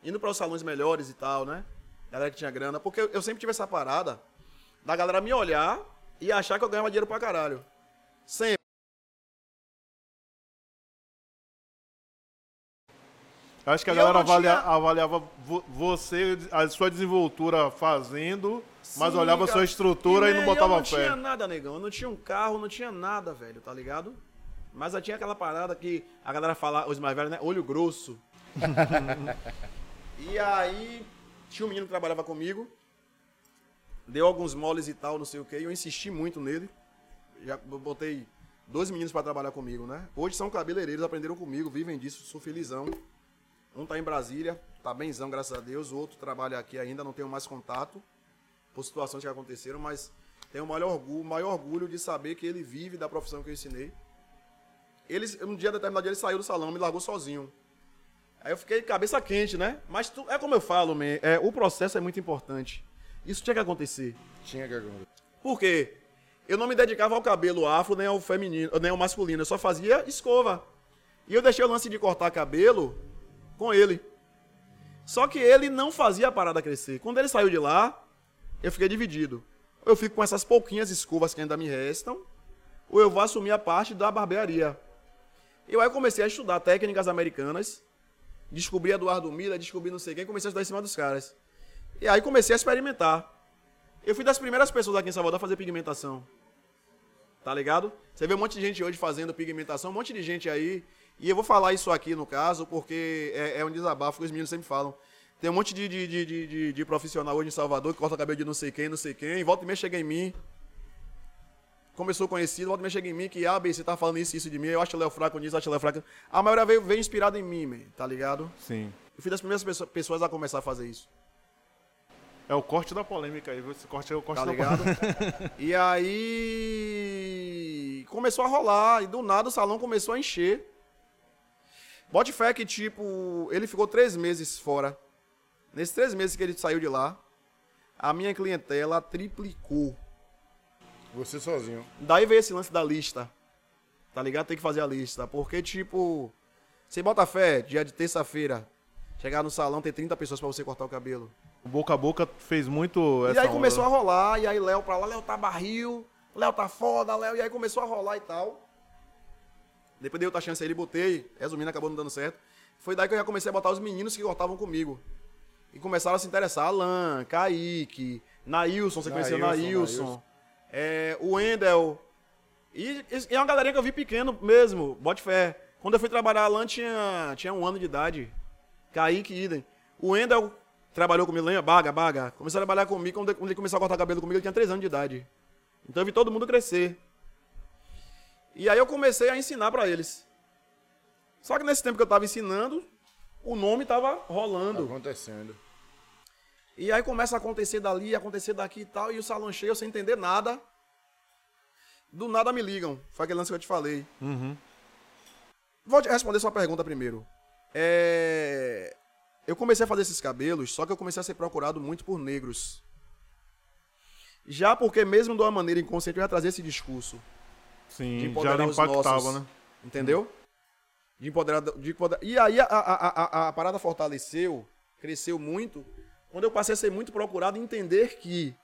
Speaker 4: Indo para os salões melhores e tal, né? Galera que tinha grana. Porque eu- sempre tive essa parada da galera me olhar e achar que eu ganhava dinheiro pra caralho. Sempre.
Speaker 3: Acho que a
Speaker 4: E
Speaker 3: galera avalia-
Speaker 4: tinha-
Speaker 3: avaliava vo- você, a sua desenvoltura fazendo, mas
Speaker 4: Sim,
Speaker 3: olhava
Speaker 4: cara.
Speaker 3: sua estrutura e, não
Speaker 4: né,
Speaker 3: botava
Speaker 4: eu não
Speaker 3: fé.
Speaker 4: tinha nada, negão. Eu não tinha um carro, não tinha nada, velho, tá ligado? Mas eu tinha aquela parada que a galera fala, os mais velhos, né? Olho grosso. e aí, tinha um menino que trabalhava comigo. Deu alguns moles e tal, não sei o que. E eu insisti muito nele. Já botei dois meninos pra trabalhar comigo, né? Hoje são cabeleireiros, aprenderam comigo, vivem disso, sou felizão. Um tá em Brasília, tá benzão, graças a Deus. O outro trabalha aqui ainda, não tenho mais contato por situações que aconteceram, mas tenho o maior orgulho, maior orgulho de saber que ele vive da profissão que eu ensinei. Ele, um dia determinado ele saiu do salão, me largou sozinho. Aí eu fiquei cabeça quente, né? Mas tu- é como eu falo, man, é, o processo é muito importante. Isso tinha que acontecer.
Speaker 2: Tinha que acontecer.
Speaker 4: Por quê? Eu não me dedicava ao cabelo afro, nem ao feminino, nem ao masculino. Eu só fazia escova. E eu deixei o lance de cortar cabelo com ele. Só que ele não fazia a parada crescer. Quando ele saiu de lá, eu fiquei dividido. Eu fico com essas pouquinhas escovas que ainda me restam, ou eu vou assumir a parte da barbearia. E aí eu comecei a estudar técnicas americanas, descobri Eduardo Miller, descobri não sei quem, comecei a estudar em cima dos caras. E aí comecei a experimentar. Eu fui das primeiras pessoas aqui em Salvador a fazer pigmentação. Tá ligado? Você vê um monte de gente hoje fazendo pigmentação, um monte de gente aí. E eu vou falar isso aqui no caso, porque é, é um desabafo que os meninos sempre falam. Tem um monte de, de, de, de, de- profissional hoje em Salvador que corta cabelo de não sei quem, não sei quem, e volta e meia chega em mim. Começou conhecido, volta e meia chega em mim que, ah, bem, você tá falando isso, isso de mim, eu acho Léo fraco nisso, acho Léo fraco. A maioria veio, veio inspirado em mim, man, tá ligado?
Speaker 3: Sim.
Speaker 4: Eu fui das primeiras pesso- pessoas a começar a fazer isso.
Speaker 3: É o corte da polêmica aí, esse corte é o corte
Speaker 4: Tá
Speaker 3: da
Speaker 4: ligado?
Speaker 3: polêmica.
Speaker 4: e aí começou a rolar e do nada o salão começou a encher. Bote fé que, tipo, ele ficou três meses fora. Nesses três meses que ele saiu de lá, a minha clientela triplicou.
Speaker 2: Você sozinho.
Speaker 4: Daí veio esse lance da lista. Tá ligado? Tem que fazer a lista. Porque, tipo, você bota fé, dia de terça-feira, chegar no salão, tem 30 pessoas pra você cortar o cabelo.
Speaker 3: O boca a boca fez muito essa
Speaker 4: e aí começou
Speaker 3: onda.
Speaker 4: a rolar, e aí Léo pra lá, Léo tá barril, Léo tá foda, Léo, e aí começou a rolar e tal. Depois dei outra chance aí, ele botei, resumindo, acabou não dando certo. Foi daí que eu já comecei a botar os meninos que cortavam comigo. E começaram a se interessar. Alan, Kaique, Nailson, você conheceu
Speaker 2: Nailson,
Speaker 4: Nailson. É, o Wendel. E, e é uma galerinha que eu vi pequeno mesmo, bote fé. Quando eu fui trabalhar, Alan tinha, tinha um ano de idade. Kaique, idem. O Wendel trabalhou comigo, lembra? Baga, Baga. Começou a trabalhar comigo, quando ele começou a cortar cabelo comigo, ele tinha 3 anos de idade. Então eu vi todo mundo crescer. E aí eu comecei a ensinar pra eles. Só que nesse tempo que eu tava ensinando, o nome tava rolando.
Speaker 2: Acontecendo.
Speaker 4: E aí começa a acontecer dali, acontecer daqui e tal, e o salão cheio, sem entender nada. Do nada me ligam. Foi aquele lance que eu te falei. Vou te responder sua pergunta primeiro. É... Eu comecei a fazer esses cabelos, só que eu comecei a ser procurado muito por negros. Já porque, mesmo de uma maneira inconsciente, eu ia trazer esse discurso. de
Speaker 3: Sim, já
Speaker 4: empoderar os
Speaker 3: impactava,
Speaker 4: nossos,
Speaker 3: né?
Speaker 4: Entendeu? De empoderar, de empoderar- E aí a, a, a- a parada fortaleceu, cresceu muito, quando eu passei a ser muito procurado entender que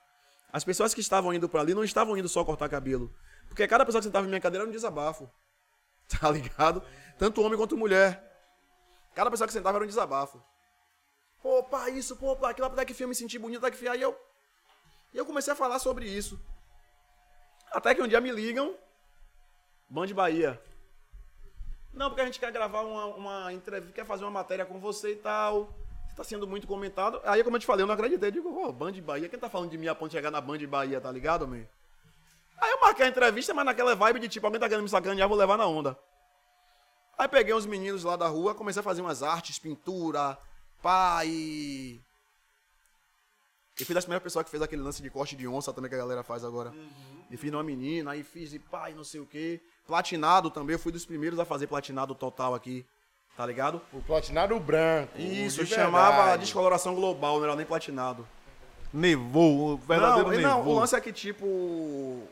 Speaker 4: as pessoas que estavam indo pra ali não estavam indo só cortar cabelo. Porque cada pessoa que sentava em minha cadeira era um desabafo. Tá ligado? Tanto homem quanto mulher. Cada pessoa que sentava era um desabafo. Pô, pá, isso, pô, pá, aquilo, até que filme me senti bonito, até que filme. Aí eu. E eu comecei a falar sobre isso. Até que um dia me ligam, Band Bahia. Não, porque a gente quer gravar uma, uma entrevista, quer fazer uma matéria com você e tal. Você tá sendo muito comentado. Aí, como eu te falei, eu não acreditei. Eu digo, ô, Band Bahia, quem tá falando de mim a ponto de chegar na Band Bahia, tá ligado, man? Aí eu marquei a entrevista, mas naquela vibe de tipo, alguém tá querendo me sacanear, vou levar na onda. Aí peguei uns meninos lá da rua, comecei a fazer umas artes, pintura, pá, e. Fui das primeiras pessoas que fez aquele lance de corte de onça também que a galera faz agora. E fiz numa menina, aí fiz e e não sei o quê. Platinado também, eu fui dos primeiros a fazer platinado total aqui, tá ligado?
Speaker 2: O platinado branco.
Speaker 4: Isso, chamava
Speaker 2: verdade.
Speaker 4: descoloração global, não era nem platinado.
Speaker 3: Nevou, o verdadeiro
Speaker 4: não, e não, o
Speaker 3: nevou.
Speaker 4: lance é que tipo.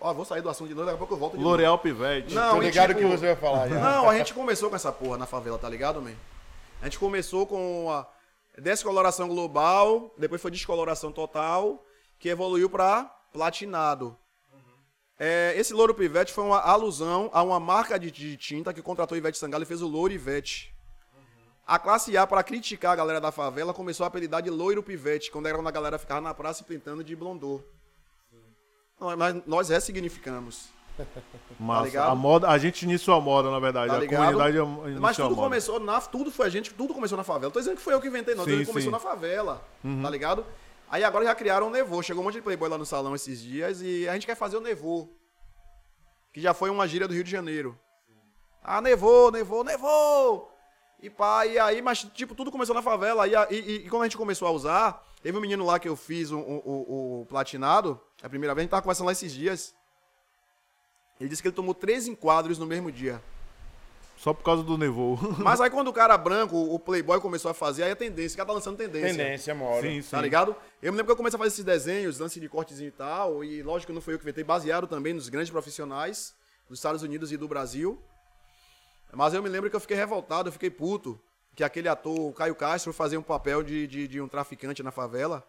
Speaker 4: Ó, vou sair do assunto de novo, daqui a pouco eu volto de novo.
Speaker 3: L'Oreal Pivete.
Speaker 4: Não,
Speaker 2: Tô ligado
Speaker 4: tipo-
Speaker 2: que você vai falar já.
Speaker 4: Não, a gente começou com essa porra na favela, tá ligado, man? A gente começou com a descoloração global, depois foi descoloração total, que evoluiu pra platinado. É, esse louro pivete foi uma alusão a uma marca de, de tinta que contratou Ivete Sangalo e fez o louro Ivete. A classe A, pra criticar a galera da favela, começou a apelidar de loiro pivete, quando era quando a galera ficava na praça pintando de blondor. Não, Mas nós ressignificamos.
Speaker 3: Massa.
Speaker 4: ligado?
Speaker 3: a, moda, a gente iniciou a moda, na verdade.
Speaker 4: Tá
Speaker 3: a
Speaker 4: ligado?
Speaker 3: comunidade iniciou
Speaker 4: Mas
Speaker 3: a
Speaker 4: tudo
Speaker 3: moda.
Speaker 4: começou na. Tudo foi a gente, tudo começou na favela. Tô dizendo que foi eu que inventei, não.
Speaker 3: Sim,
Speaker 4: que começou.
Speaker 3: Uhum.
Speaker 4: na favela. Tá ligado? Aí agora já criaram o Nevô. Chegou um monte de playboy lá no salão esses dias e a gente quer fazer o Nevô. Que já foi uma gíria do Rio de Janeiro. Ah, nevou, nevou, nevou! E pá, e aí, mas tipo, tudo começou na favela. E, e- e- quando a gente começou a usar, teve um menino lá que eu fiz o, o- o- o platinado, a primeira vez, a gente tava conversando lá esses dias. Ele disse que ele tomou três enquadros no mesmo dia.
Speaker 3: Só por causa do nevou.
Speaker 4: Mas aí quando o cara branco, o Playboy começou a fazer, aí a tendência, o cara tá lançando tendência.
Speaker 2: Tendência, mora.
Speaker 3: sim, sim.
Speaker 4: Tá ligado? Eu me lembro que eu comecei a fazer esses desenhos, lance de cortezinho e tal, e lógico que não foi eu que inventei, baseado também nos grandes profissionais dos Estados Unidos e do Brasil. Mas eu me lembro que eu fiquei revoltado, eu fiquei puto, que aquele ator, o Caio Castro, fazia um papel de, de, de um traficante na favela,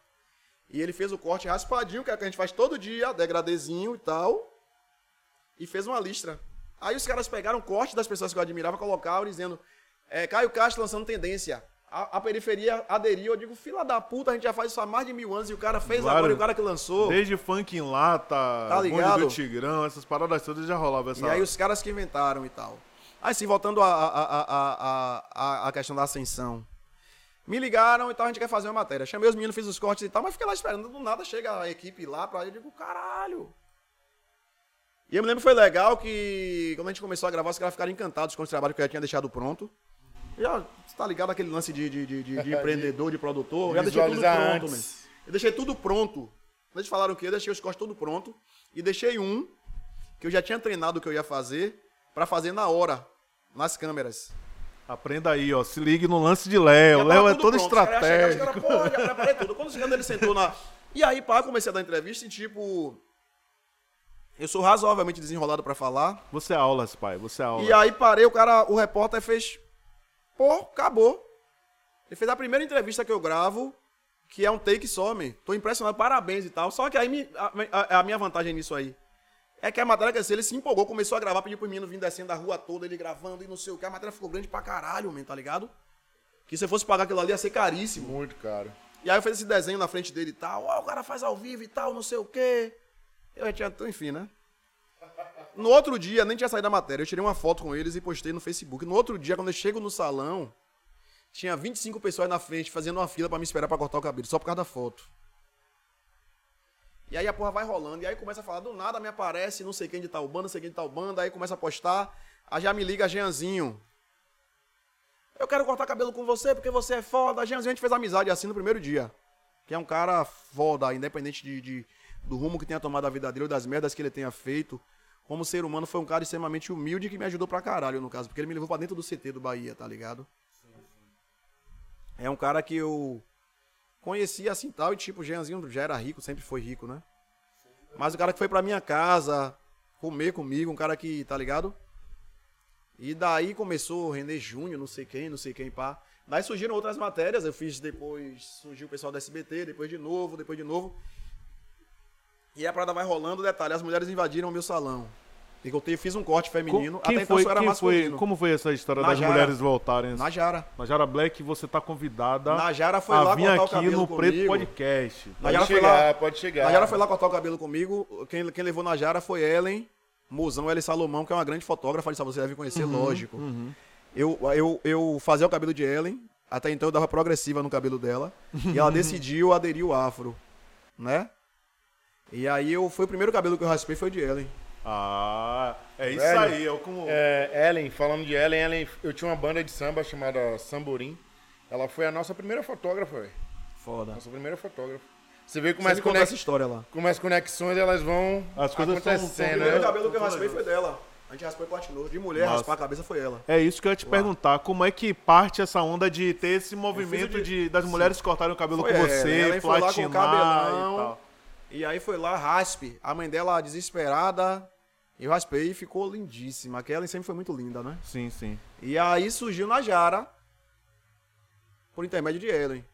Speaker 4: e ele fez o corte raspadinho, que é o que a gente faz todo dia, degradezinho e tal, e fez uma listra. Aí os caras pegaram corte das pessoas que eu admirava, colocaram dizendo, é, Caio Castro lançando tendência. A, a periferia aderiu, eu digo, fila da puta, a gente já faz isso há mais de mil anos e o cara fez
Speaker 3: Claro.
Speaker 4: agora e o cara que lançou.
Speaker 3: Desde funk em lata,
Speaker 4: Tá ligado?
Speaker 3: do Tigrão, essas paradas todas já rolava essa.
Speaker 4: E aí os caras que inventaram e tal. Aí sim, voltando à a, a, a, a, a questão da ascensão. Me ligaram e tal, a gente quer fazer uma matéria. Chamei os meninos, fiz os cortes e tal, mas fiquei lá esperando. Do nada chega a equipe lá pra eu digo, caralho. E eu me lembro que foi legal que quando a gente começou a gravar, os caras ficaram encantados com os trabalhos que eu já tinha deixado pronto. Já, você tá ligado aquele lance de, de, de, de- de empreendedor, de produtor? Eu já deixei tudo pronto. Eu deixei tudo pronto. Eles falaram o quê? Eu deixei os cortes tudo pronto. E deixei um que eu já tinha treinado o que eu ia fazer pra fazer na hora, nas câmeras.
Speaker 3: Aprenda aí, ó. Se ligue no lance de Léo. Léo é
Speaker 4: tudo
Speaker 3: todo
Speaker 4: pronto. Os caras chegaram, os
Speaker 3: estratégico.
Speaker 4: caras, Pô, já preparei tudo. Quando chegando, ele sentou na. E aí, pá, comecei a dar entrevista e, tipo. Eu sou razoavelmente desenrolado pra falar.
Speaker 3: Você é aulas, pai. Você é aulas.
Speaker 4: E aí parei, o cara, o repórter fez. Pô, acabou. Ele fez a primeira entrevista que eu gravo, que é um take só, man. Tô impressionado, parabéns e tal. Só que aí me- a, a- minha vantagem nisso aí. É que a matéria, quer dizer, ele se empolgou, começou a gravar, pediu pro menino vir descendo da rua toda, ele gravando e não sei o que. A matéria ficou grande pra caralho, man, tá ligado? Que se eu fosse pagar aquilo ali ia ser caríssimo.
Speaker 2: Muito caro.
Speaker 4: E aí eu fiz esse desenho na frente dele e tal. Ó, o cara faz ao vivo e tal, não sei o quê. Eu tinha, enfim, né? No outro dia, nem tinha saído da matéria. Eu tirei uma foto com eles e postei no Facebook. No outro dia, quando eu chego no salão, tinha 25 pessoas na frente fazendo uma fila pra me esperar pra cortar o cabelo, só por causa da foto. E aí a porra vai rolando, e aí começa a falar, do nada me aparece não sei quem de tal banda, não sei quem de tal banda, aí começa a postar, aí já me liga Jeanzinho. Eu quero cortar cabelo com você porque você é foda. Jeanzinho, a gente fez amizade assim no primeiro dia. Que é um cara foda, independente de, de- do rumo que tenha tomado a vida dele das merdas que ele tenha feito. Como ser humano, foi um cara extremamente humilde que me ajudou pra caralho, no caso. Porque ele me levou pra dentro do CT do Bahia, tá ligado? É um cara que eu conhecia assim tal, e tipo, o Jeanzinho já era rico, sempre foi rico, né? Mas o cara que foi pra minha casa comer comigo, um cara que, tá ligado? E daí começou o René Júnior, não sei quem, não sei quem, pá. Daí surgiram outras matérias, eu fiz depois, surgiu o pessoal da SBT, depois de novo, depois de novo. E a parada vai rolando, detalhe, as mulheres invadiram o meu salão. E eu te- fiz um corte feminino,
Speaker 3: quem
Speaker 4: até então
Speaker 3: foi,
Speaker 4: só era
Speaker 3: quem foi,
Speaker 4: masculino.
Speaker 3: como foi essa história das
Speaker 4: Najara.
Speaker 3: mulheres voltarem?
Speaker 4: Najara.
Speaker 3: Najara Black, você tá convidada
Speaker 4: Najara foi
Speaker 3: a
Speaker 4: lá
Speaker 3: vir
Speaker 4: cortar o
Speaker 3: aqui
Speaker 4: cabelo
Speaker 3: no Preto
Speaker 4: comigo.
Speaker 3: Podcast.
Speaker 2: Pode
Speaker 4: Najara foi
Speaker 2: chegar,
Speaker 4: lá-
Speaker 2: pode chegar.
Speaker 4: Najara foi lá cortar o cabelo comigo. Quem, quem levou Najara foi Ellen Mozão, Ellen Salomão, que é uma grande fotógrafa, "Ah, você deve conhecer,
Speaker 3: Uhum,
Speaker 4: lógico. Eu, eu, eu fazia o cabelo de Ellen, até então eu dava progressiva no cabelo dela, e ela decidiu aderir o afro, né? E aí eu, foi o primeiro cabelo que eu raspei foi o de Ellen.
Speaker 3: Ah, é isso
Speaker 2: Velho,
Speaker 3: aí. Eu como...
Speaker 2: É, Ellen, falando de Ellen, Ellen, eu tinha uma banda de samba chamada Samborim. Ela foi a nossa primeira fotógrafa, velho.
Speaker 4: Foda.
Speaker 2: Nossa primeira fotógrafa. Você vê como as, conex...
Speaker 4: essa história lá.
Speaker 2: como as conexões elas vão
Speaker 3: As coisas são- são
Speaker 4: O
Speaker 2: acontecendo,
Speaker 4: primeiro
Speaker 2: né?
Speaker 4: cabelo que eu raspei foi dela. A gente raspou e continuou. De mulher,
Speaker 3: Massa.
Speaker 4: raspar a cabeça foi ela.
Speaker 3: É isso que eu ia te perguntar. Como é que parte essa onda de ter esse movimento
Speaker 4: de-
Speaker 3: de, das mulheres cortarem o cabelo
Speaker 4: Foi
Speaker 3: com
Speaker 4: ela,
Speaker 3: você,
Speaker 4: ela lá com o
Speaker 3: platinar
Speaker 4: cabelão.
Speaker 3: e tal?
Speaker 4: E aí foi lá, raspe. A mãe dela desesperada. Eu raspei e ficou lindíssima. Aquela sempre foi muito linda, né?
Speaker 3: Sim, sim.
Speaker 4: E aí surgiu Najara. Por intermédio de Ellen.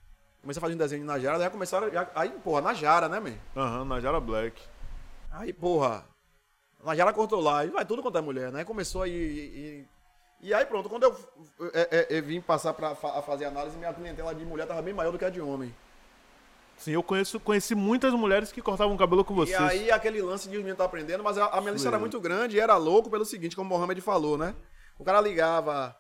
Speaker 4: Comecei a fazer um desenho de Najara, daí começaram. Aí, porra, Najara, né, man?
Speaker 3: Aham, Najara Black.
Speaker 4: Aí, porra. Najara cortou lá. E vai tudo quanto é mulher, né? Começou aí. E, e aí pronto, quando eu, é, é, eu vim passar pra fa- fazer análise, minha clientela de mulher tava bem maior do que a de homem.
Speaker 3: Sim, eu conheço, conheci muitas mulheres que cortavam o cabelo com
Speaker 4: E
Speaker 3: vocês.
Speaker 4: aí aquele lance de os meninos tá aprendendo, mas a, a minha lista era muito grande e era louco pelo seguinte, como o Mohamed falou, né? O cara ligava,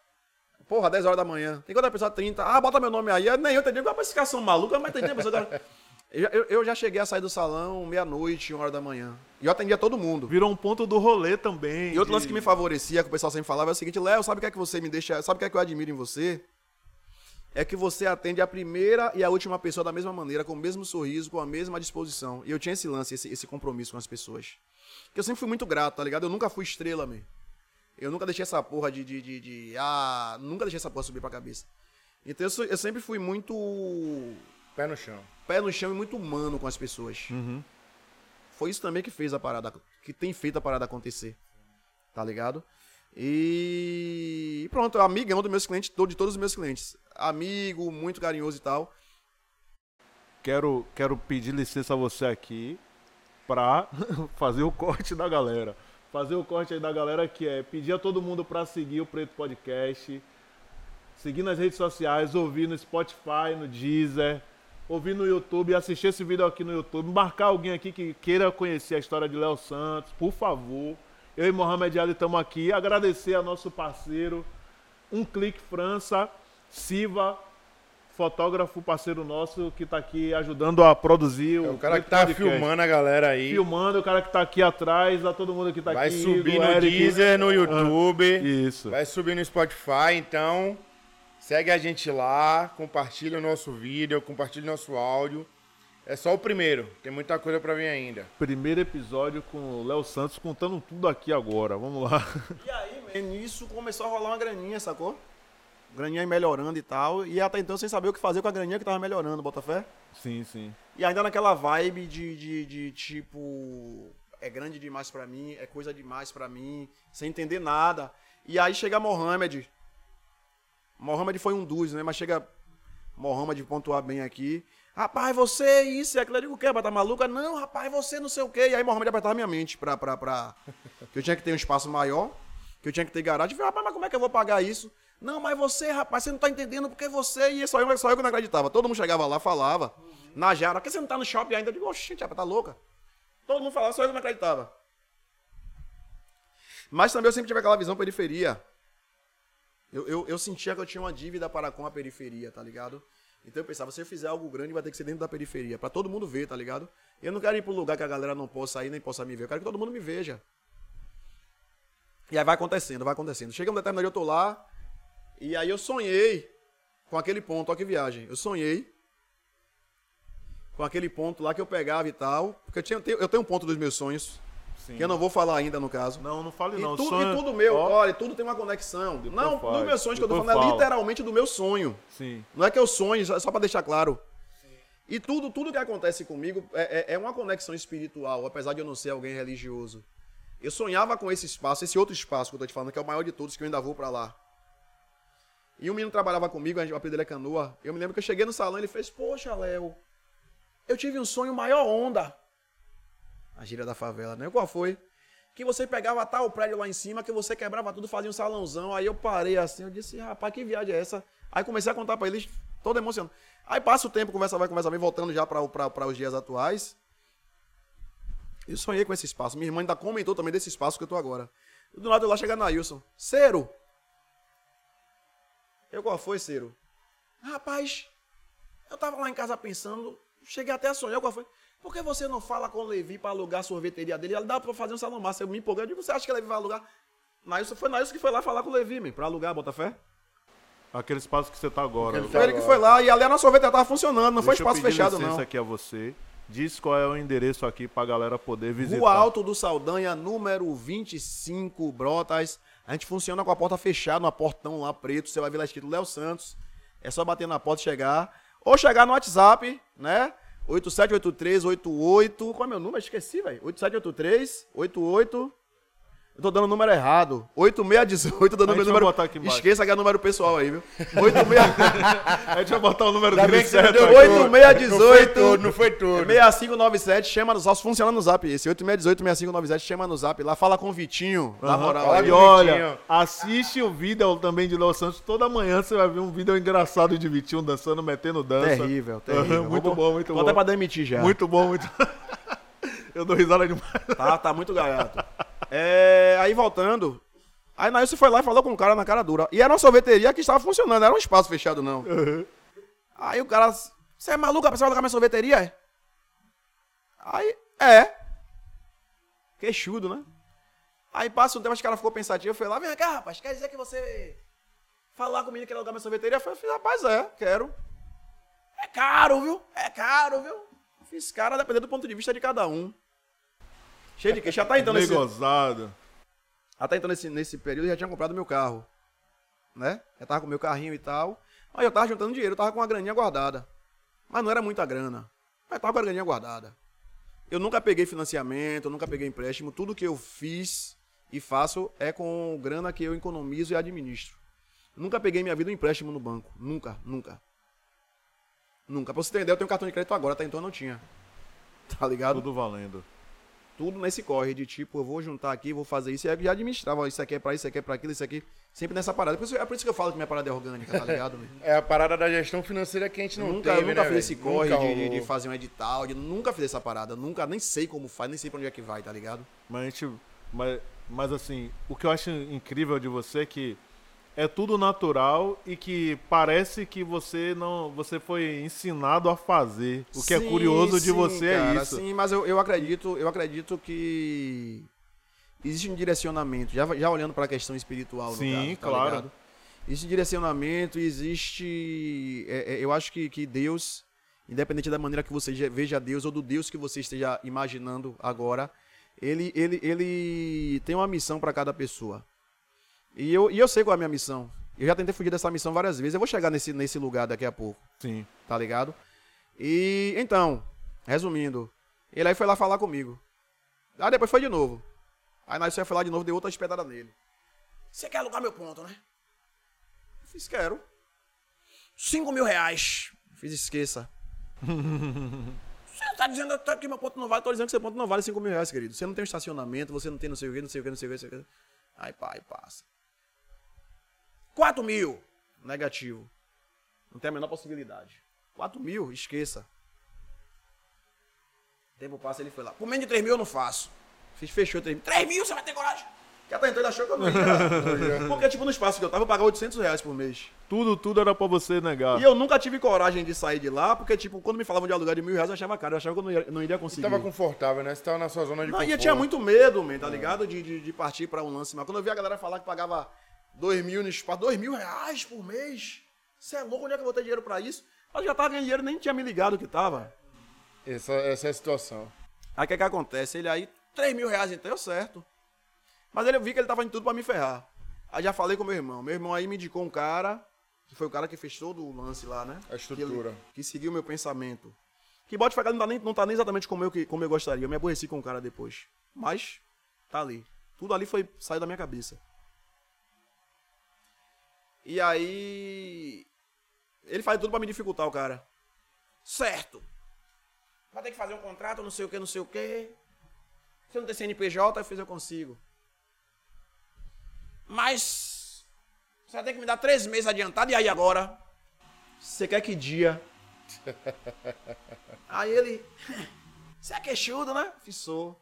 Speaker 4: porra, 10 horas da manhã. Tem quanta pessoa? 30. Ah, bota meu nome aí. Nem eu entendi. É esse cara são malucos? Mas entendi a pessoa. da- Eu, eu- eu já cheguei a sair do salão meia-noite, uma hora da manhã. E eu atendia todo mundo.
Speaker 3: Virou um ponto do rolê também.
Speaker 4: E outro
Speaker 3: de-
Speaker 4: lance que me favorecia, que o pessoal sempre falava, é o seguinte, Léo, sabe o que é que você me deixa. Sabe o que é que eu admiro em você? É que você atende a primeira e a última pessoa da mesma maneira, com o mesmo sorriso, com a mesma disposição. E eu tinha esse lance, esse, esse compromisso com as pessoas. Que eu sempre fui muito grato, tá ligado? Eu nunca fui estrela, man. Eu nunca deixei essa porra de. de, de, de- ah, nunca deixei essa porra subir pra cabeça. Então eu, eu sempre fui muito
Speaker 2: Pé no chão.
Speaker 4: pé no chão e muito humano com as pessoas. Foi isso também que fez a parada, que tem feito a parada acontecer. Tá ligado? E pronto, amigão dos meus clientes, de todos os meus clientes. Amigo, muito carinhoso e tal.
Speaker 3: Quero, quero pedir licença a você aqui pra fazer o corte da galera. Fazer o corte aí da galera que é pedir a todo mundo pra seguir o Preto Podcast, seguir nas redes sociais, ouvir no Spotify, no Deezer, ouvir no YouTube, assistir esse vídeo aqui no YouTube, marcar alguém aqui que queira conhecer a história de Léo Santos, por favor. Eu e Mohamed Ali estamos aqui. Agradecer a nosso parceiro, Um Clique França, Siva, fotógrafo parceiro nosso que está aqui ajudando a produzir
Speaker 2: É
Speaker 3: o
Speaker 2: o cara que tá
Speaker 3: Podcast.
Speaker 2: filmando a galera aí.
Speaker 3: Filmando, o cara que tá aqui atrás, a todo mundo que tá
Speaker 2: Vai
Speaker 3: aqui.
Speaker 2: subir
Speaker 3: do
Speaker 2: no
Speaker 3: Eric.
Speaker 2: Deezer, no YouTube.
Speaker 3: Isso.
Speaker 2: Vai subir no Spotify, então segue a gente lá, compartilha o nosso vídeo, compartilha o nosso áudio. É só o primeiro, tem muita coisa pra vir ainda.
Speaker 3: Primeiro episódio com o Léo Santos contando tudo aqui agora. Vamos lá.
Speaker 4: E aí, man, nisso começou a rolar uma graninha, sacou? Graninha melhorando e tal. E até então sem saber o que fazer com a graninha que tava melhorando, Botafé.
Speaker 3: Sim, sim.
Speaker 4: E ainda naquela vibe de, de, de, tipo. É grande demais pra mim, é coisa demais pra mim, sem entender nada. E aí chega Mohamed. Mohamed foi um dos, né? Mas chega Mohamed pontuar bem aqui. Rapaz, você isso e aquilo. Eu digo o quê? Tá maluca? Não, rapaz, você não sei o quê. E aí Mohamed apertava minha mente pra, pra, pra. Que eu tinha que ter um espaço maior, que eu tinha que ter garagem. Eu falei, rapaz, mas como é que eu vou pagar isso? Não, mas você, rapaz, você não tá entendendo porque você. E só eu, só eu que não acreditava. Todo mundo chegava lá, falava. Na Jara, por que você não tá no shopping ainda? Eu digo, oxe, rapaz, tá louca. Todo mundo falava, só eu que não acreditava. Mas também eu sempre tive aquela visão periferia. Eu, eu, eu sentia que eu tinha uma dívida para com a periferia, tá ligado? Então eu pensava, se eu fizer algo grande, vai ter que ser dentro da periferia, para todo mundo ver, tá ligado? Eu não quero ir um lugar que a galera não possa ir, nem possa me ver. Eu quero que todo mundo me veja. E aí vai acontecendo, vai acontecendo. Chega um determinado dia, eu tô lá, e aí eu sonhei com aquele ponto, olha que viagem. Eu sonhei com aquele ponto lá que eu pegava e tal. Porque eu, tinha, eu tenho um ponto dos meus sonhos.
Speaker 3: Sim.
Speaker 4: Que eu não vou falar ainda no caso.
Speaker 3: Não, não fale
Speaker 4: E,
Speaker 3: não.
Speaker 4: tudo,
Speaker 3: Sonho-
Speaker 4: e tudo meu,
Speaker 3: Ó,
Speaker 4: olha, tudo tem uma conexão. Não,
Speaker 3: faz,
Speaker 4: dos meus sonhos que eu tô
Speaker 3: depois
Speaker 4: falando, é literalmente do meu sonho.
Speaker 3: Sim.
Speaker 4: Não é que eu sonho, só, só pra deixar claro. E tudo, tudo que acontece comigo é, é- é uma conexão espiritual, apesar de eu não ser alguém religioso. Eu sonhava com esse espaço, esse outro espaço que eu tô te falando, que é o maior de todos, que eu ainda vou pra lá. E um menino trabalhava comigo, a gente- o apelido dele é Canoa. Eu me lembro que eu cheguei no salão e ele fez, poxa, Léo, eu tive um sonho maior onda. A gíria da favela, né? Qual foi? Que você pegava tal prédio lá em cima, que você quebrava tudo, fazia um salãozão. Aí eu parei assim, eu disse, rapaz, que viagem é essa? Aí comecei a contar pra eles, todo emocionado. Aí passa o tempo, conversa vai, conversa vem, voltando já para os dias atuais. Eu sonhei com esse espaço. Minha irmã ainda comentou também desse espaço que eu tô agora. Do lado de lá chega Nailson. Cero! Eu, qual foi, Cero? Rapaz, eu tava lá em casa pensando, cheguei até a sonhar, qual foi? Por que você não fala com o Levi pra alugar a sorveteria dele? Ela dá pra fazer um salão massa. Eu me empolguei, eu digo, você acha que o Levi vai alugar? Nailson, foi Nailson que foi lá falar com o Levi, man, pra alugar, Botafé.
Speaker 3: Aquele espaço que você tá agora.
Speaker 2: Aquele
Speaker 4: Foi ele que foi lá e ali a nossa sorveteria tava funcionando, não foi
Speaker 3: Deixa eu
Speaker 4: espaço
Speaker 3: pedir
Speaker 4: fechado,
Speaker 3: licença
Speaker 4: não.
Speaker 3: aqui a você. Diz qual é o endereço aqui pra galera poder visitar.
Speaker 4: Rua Alto do Saldanha, número 25, Brotas. A gente funciona com a porta fechada, uma portão lá preto. Você vai ver lá escrito Léo Santos. É só bater na porta e chegar. Ou chegar no WhatsApp, né? 878388. Qual é meu número? Esqueci, velho. 8783 88. Eu tô dando o número errado. 8618, dando meu número.
Speaker 3: botar aqui embaixo.
Speaker 4: Esqueça que é o número pessoal aí, viu? 86.
Speaker 3: A gente vai botar o número dele certo aqui.
Speaker 4: 8618.
Speaker 2: Não foi tudo, não foi tudo.
Speaker 4: 6597, chama no só funciona no zap esse. 8618-6597, chama no zap lá, fala com o Vitinho, na moral.
Speaker 2: fala
Speaker 4: aí.
Speaker 3: E olha, assiste o vídeo também de Léo Santos. Toda manhã você vai ver um vídeo engraçado de Vitinho dançando, metendo dança.
Speaker 4: Terrível, terrível.
Speaker 3: Aham, muito
Speaker 4: Vou-
Speaker 3: bom, muito
Speaker 4: Tô
Speaker 3: bom.
Speaker 4: até pra demitir já.
Speaker 3: Muito bom, muito. Eu dou risada demais.
Speaker 4: Tá, tá muito gaiato. É, aí voltando. Aí Nailson foi lá e falou com o cara na cara dura. E era uma sorveteria que estava funcionando, era um espaço fechado, não. Aí o cara. Você é maluco? Pessoa vai alugar minha sorveteria? É? Aí, é. Queixudo, né? Aí passa um tempo, acho que o cara ficou pensativo. Eu falei lá, vem cá, rapaz, quer dizer que você falar comigo que quer alugar minha sorveteria? Eu falei, rapaz, é, quero. É caro, viu? É caro, viu? Fiz cara, dependendo do ponto de vista de cada um. Cheio de queixa. Já tá entrando nesse,
Speaker 3: Negozado.
Speaker 4: até então nesse, nesse período eu já tinha comprado meu carro. Né? Já tava com meu carrinho e tal. Aí eu tava juntando dinheiro, eu tava com uma graninha guardada. Mas não era muita grana. Mas tava com a graninha guardada. Eu nunca peguei financiamento, eu nunca peguei empréstimo. Tudo que eu fiz e faço é com grana que eu economizo e administro. Nunca peguei minha vida um empréstimo no banco. Nunca, nunca. Nunca. Pra você ideia, eu tenho cartão de crédito agora, até então eu não tinha. Tá ligado?
Speaker 3: Tudo valendo.
Speaker 4: Tudo nesse corre de tipo, eu vou juntar aqui, vou fazer isso, e aí já administrava, isso aqui é pra isso, isso aqui é pra aquilo, isso aqui, sempre nessa parada. Por isso- é por isso que eu falo que minha parada é orgânica, tá ligado?
Speaker 2: É a parada da gestão financeira que a gente não
Speaker 4: nunca,
Speaker 2: teve,
Speaker 4: eu nunca
Speaker 2: né,
Speaker 4: fiz esse corre
Speaker 2: Nunca
Speaker 4: de, de- fazer um edital, de, nunca fiz essa parada, nunca, nem sei como faz, nem sei pra onde é que vai, tá ligado?
Speaker 3: Mas a gente. Mas, mas assim, o que eu acho incrível de você é que é tudo natural e que parece que você não. Você foi ensinado a fazer. O que é
Speaker 4: Sim,
Speaker 3: curioso de
Speaker 4: sim,
Speaker 3: você é
Speaker 4: cara,
Speaker 3: isso.
Speaker 4: Sim, mas eu, eu acredito, eu acredito que existe um direcionamento, já, já olhando pra questão espiritual,
Speaker 3: Sim,
Speaker 4: caso, tá
Speaker 3: claro.
Speaker 4: ligado? Existe direcionamento, existe. é, é, eu acho que, que Deus, independente da maneira que você veja Deus ou do Deus que você esteja imaginando agora, ele, ele, ele tem uma missão pra cada pessoa. E eu, e eu sei qual é a minha missão. Eu já tentei fugir dessa missão várias vezes. Eu vou chegar nesse, nesse lugar daqui a pouco,
Speaker 3: Sim.
Speaker 4: tá ligado? E então, resumindo, ele aí foi lá falar comigo. Aí depois foi de novo. Aí nós foi lá de novo, deu outra espetada nele. Você quer alugar meu ponto, né? Eu fiz, quero. Cinco mil reais. Fiz, esqueça. Você tá dizendo que meu ponto não vale, tô dizendo que seu ponto não vale 5 mil reais, querido. Você não tem um estacionamento, você não tem não sei o que, não sei o que, não sei o que, não sei o que. Aí, pai, passa. 4 mil. Negativo. Não tem a menor possibilidade. 4 mil, esqueça. Tempo passa, ele foi lá. Por menos de 3 mil eu não faço. Fiz, fechou 3 mil. 3 mil, você vai ter coragem? Que até então ele achou que eu não ia. Porque, tipo, no espaço que eu tava, eu pagava 800 reais por mês.
Speaker 3: Tudo, tudo era pra você negar.
Speaker 4: E eu nunca tive coragem de sair de lá, porque, tipo, quando me falavam de alugar de mil reais, eu achava caro. Eu achava que eu não, ia, não iria
Speaker 2: Você
Speaker 4: conseguir.
Speaker 2: tava confortável, né? Você tava na sua zona de
Speaker 4: Não, e
Speaker 2: conforto.
Speaker 4: eu tinha muito medo, man, tá ligado? De, de, de partir pra um lance. Mas quando eu vi a galera falar que pagava dois mil no espaço, dois mil reais por mês? Você é louco? Onde é que eu vou ter dinheiro pra isso? Eu já tava ganhando dinheiro, nem tinha me ligado que tava.
Speaker 2: Essa, essa é a situação.
Speaker 4: Aí o que que acontece? Ele aí, 3 mil reais então, deu certo. Mas ele eu vi que ele tava indo tudo pra me ferrar. Aí já falei com meu irmão. Meu irmão aí me indicou um cara, que foi o cara que fez todo o lance lá, né?
Speaker 2: A estrutura.
Speaker 4: Que, ele- que seguiu o meu pensamento. Que bote cá não tá nem, não tá nem exatamente como eu, que- como eu gostaria. Eu me aborreci com o cara depois. Mas, tá ali. Tudo ali foi saiu da minha cabeça. E aí. Ele faz tudo pra me dificultar, o cara. Certo. Vai ter que fazer um contrato, não sei o que, não sei o que. Se eu não tem CNPJ, eu fiz, eu consigo. Mas. Você vai ter que me dar três meses adiantado, e aí agora? Você quer que dia? aí ele. Você é queixudo, né? Fiz, sou.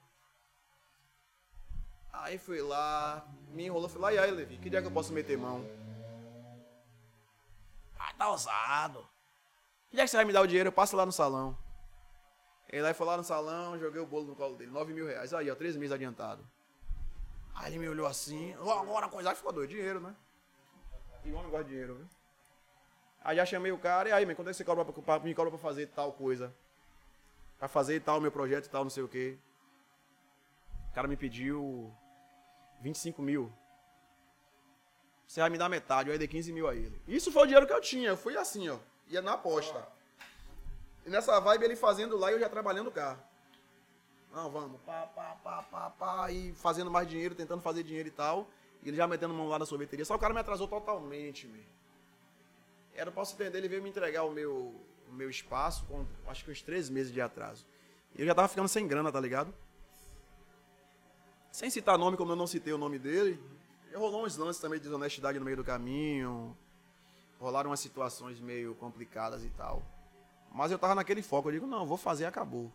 Speaker 4: Aí fui lá, me enrolou, fui lá, e aí, Levi, que dia que eu posso meter mão? Ah, tá ousado. Que dia que você vai me dar o dinheiro? Eu passo lá no salão. Ele aí foi lá no salão, joguei o bolo no colo dele, 9 mil reais. Aí, ó, três meses adiantado. Aí ele me olhou assim, "Ó, agora a coisa ficou doido, dinheiro, né? E o homem gosta de dinheiro, viu? Aí já chamei o cara, e aí, man, quando é que você cobra pra- me cobra pra fazer tal coisa? Pra fazer tal meu projeto e tal, não sei o quê. O cara me pediu 25 mil. Você vai me dar metade, eu aí dei 15 mil a ele. Isso foi o dinheiro que eu tinha, eu fui assim, ó. Ia na aposta. E nessa vibe ele fazendo lá e eu já trabalhando cá. Não, vamos, pá, pá, pá, pá, pá, e fazendo mais dinheiro, tentando fazer dinheiro e tal. E ele já metendo mão lá na sorveteria. Só o cara me atrasou totalmente, meu. Era, posso entender, ele veio me entregar o meu, o meu espaço com acho que uns três meses de atraso. E eu já tava ficando sem grana, tá ligado? Sem citar nome, como eu não citei o nome dele. Rolou uns lances também de desonestidade no meio do caminho. Rolaram umas situações meio complicadas e tal. Mas eu tava naquele foco, eu digo, não, vou fazer e acabou.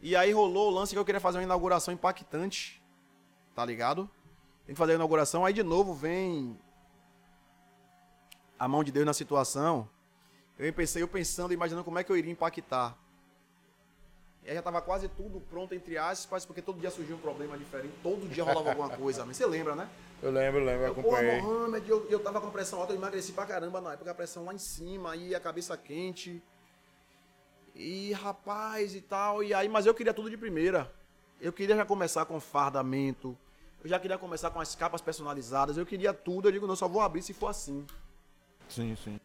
Speaker 4: E aí rolou o lance que eu queria fazer uma inauguração impactante, tá ligado? Tem que fazer a inauguração, aí de novo vem a mão de Deus na situação. Eu pensei, eu pensando, imaginando como é que eu iria impactar. E aí já tava quase tudo pronto, entre aspas, porque todo dia surgia um problema diferente, todo dia rolava alguma coisa. Mas você lembra, né?
Speaker 2: Eu lembro, lembro, eu
Speaker 4: Eu, Pô,
Speaker 2: acompanhei.
Speaker 4: Mohamed, eu, eu tava com pressão alta, eu emagreci pra caramba na época, a pressão lá em cima, aí a cabeça quente. E rapaz e tal, e aí, mas eu queria tudo de primeira. Eu queria já começar com fardamento, eu já queria começar com as capas personalizadas, eu queria tudo, eu digo, não, só vou abrir se for assim.
Speaker 3: Sim, sim.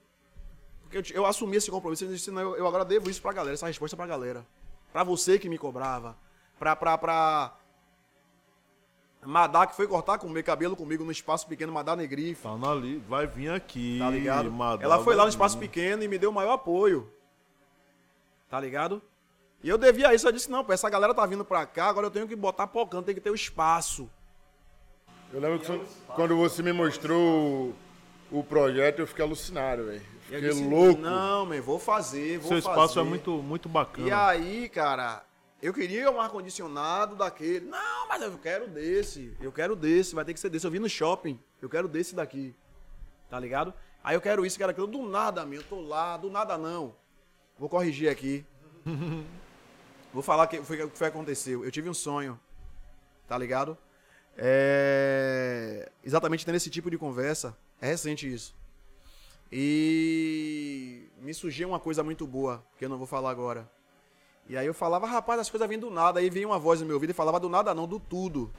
Speaker 4: Porque eu, eu assumi esse compromisso, eu disse, não, eu, eu agora devo isso pra galera, essa resposta pra galera. Pra você que me cobrava. Pra, pra, pra... Madá, que foi cortar com meu cabelo comigo no espaço pequeno, Madá Negrife.
Speaker 3: Tá na ali, vai vir aqui.
Speaker 4: Tá ligado?
Speaker 3: Madalena.
Speaker 4: Ela foi lá no espaço pequeno e me deu o maior apoio. Tá ligado? E eu devia isso. Eu disse, não, pô, essa galera tá vindo pra cá, agora eu tenho que botar pocando, tem que ter o espaço.
Speaker 2: Eu lembro que quando você me mostrou o, o projeto, eu fiquei alucinado, velho.
Speaker 4: Eu
Speaker 2: Fiquei
Speaker 4: disse,
Speaker 2: louco.
Speaker 4: Não, man, vou fazer, vou
Speaker 3: Seu
Speaker 4: fazer.
Speaker 3: espaço é muito, muito bacana.
Speaker 4: E aí, cara, eu queria um ar-condicionado daquele. Não, mas eu quero desse. Eu quero desse, vai ter que ser desse. Eu vi no shopping, eu quero desse daqui. Tá ligado? Aí eu quero isso, quero aquilo. Do nada, meu, eu tô lá, do nada não. Vou corrigir aqui. Vou falar o que foi o que foi aconteceu. Eu tive um sonho, tá ligado? É... Exatamente tendo esse tipo de conversa. É recente isso. E me surgiu uma coisa muito boa, que eu não vou falar agora. E aí eu falava, rapaz, as coisas vêm do nada. Aí vinha uma voz no meu ouvido e falava do nada não, do tudo.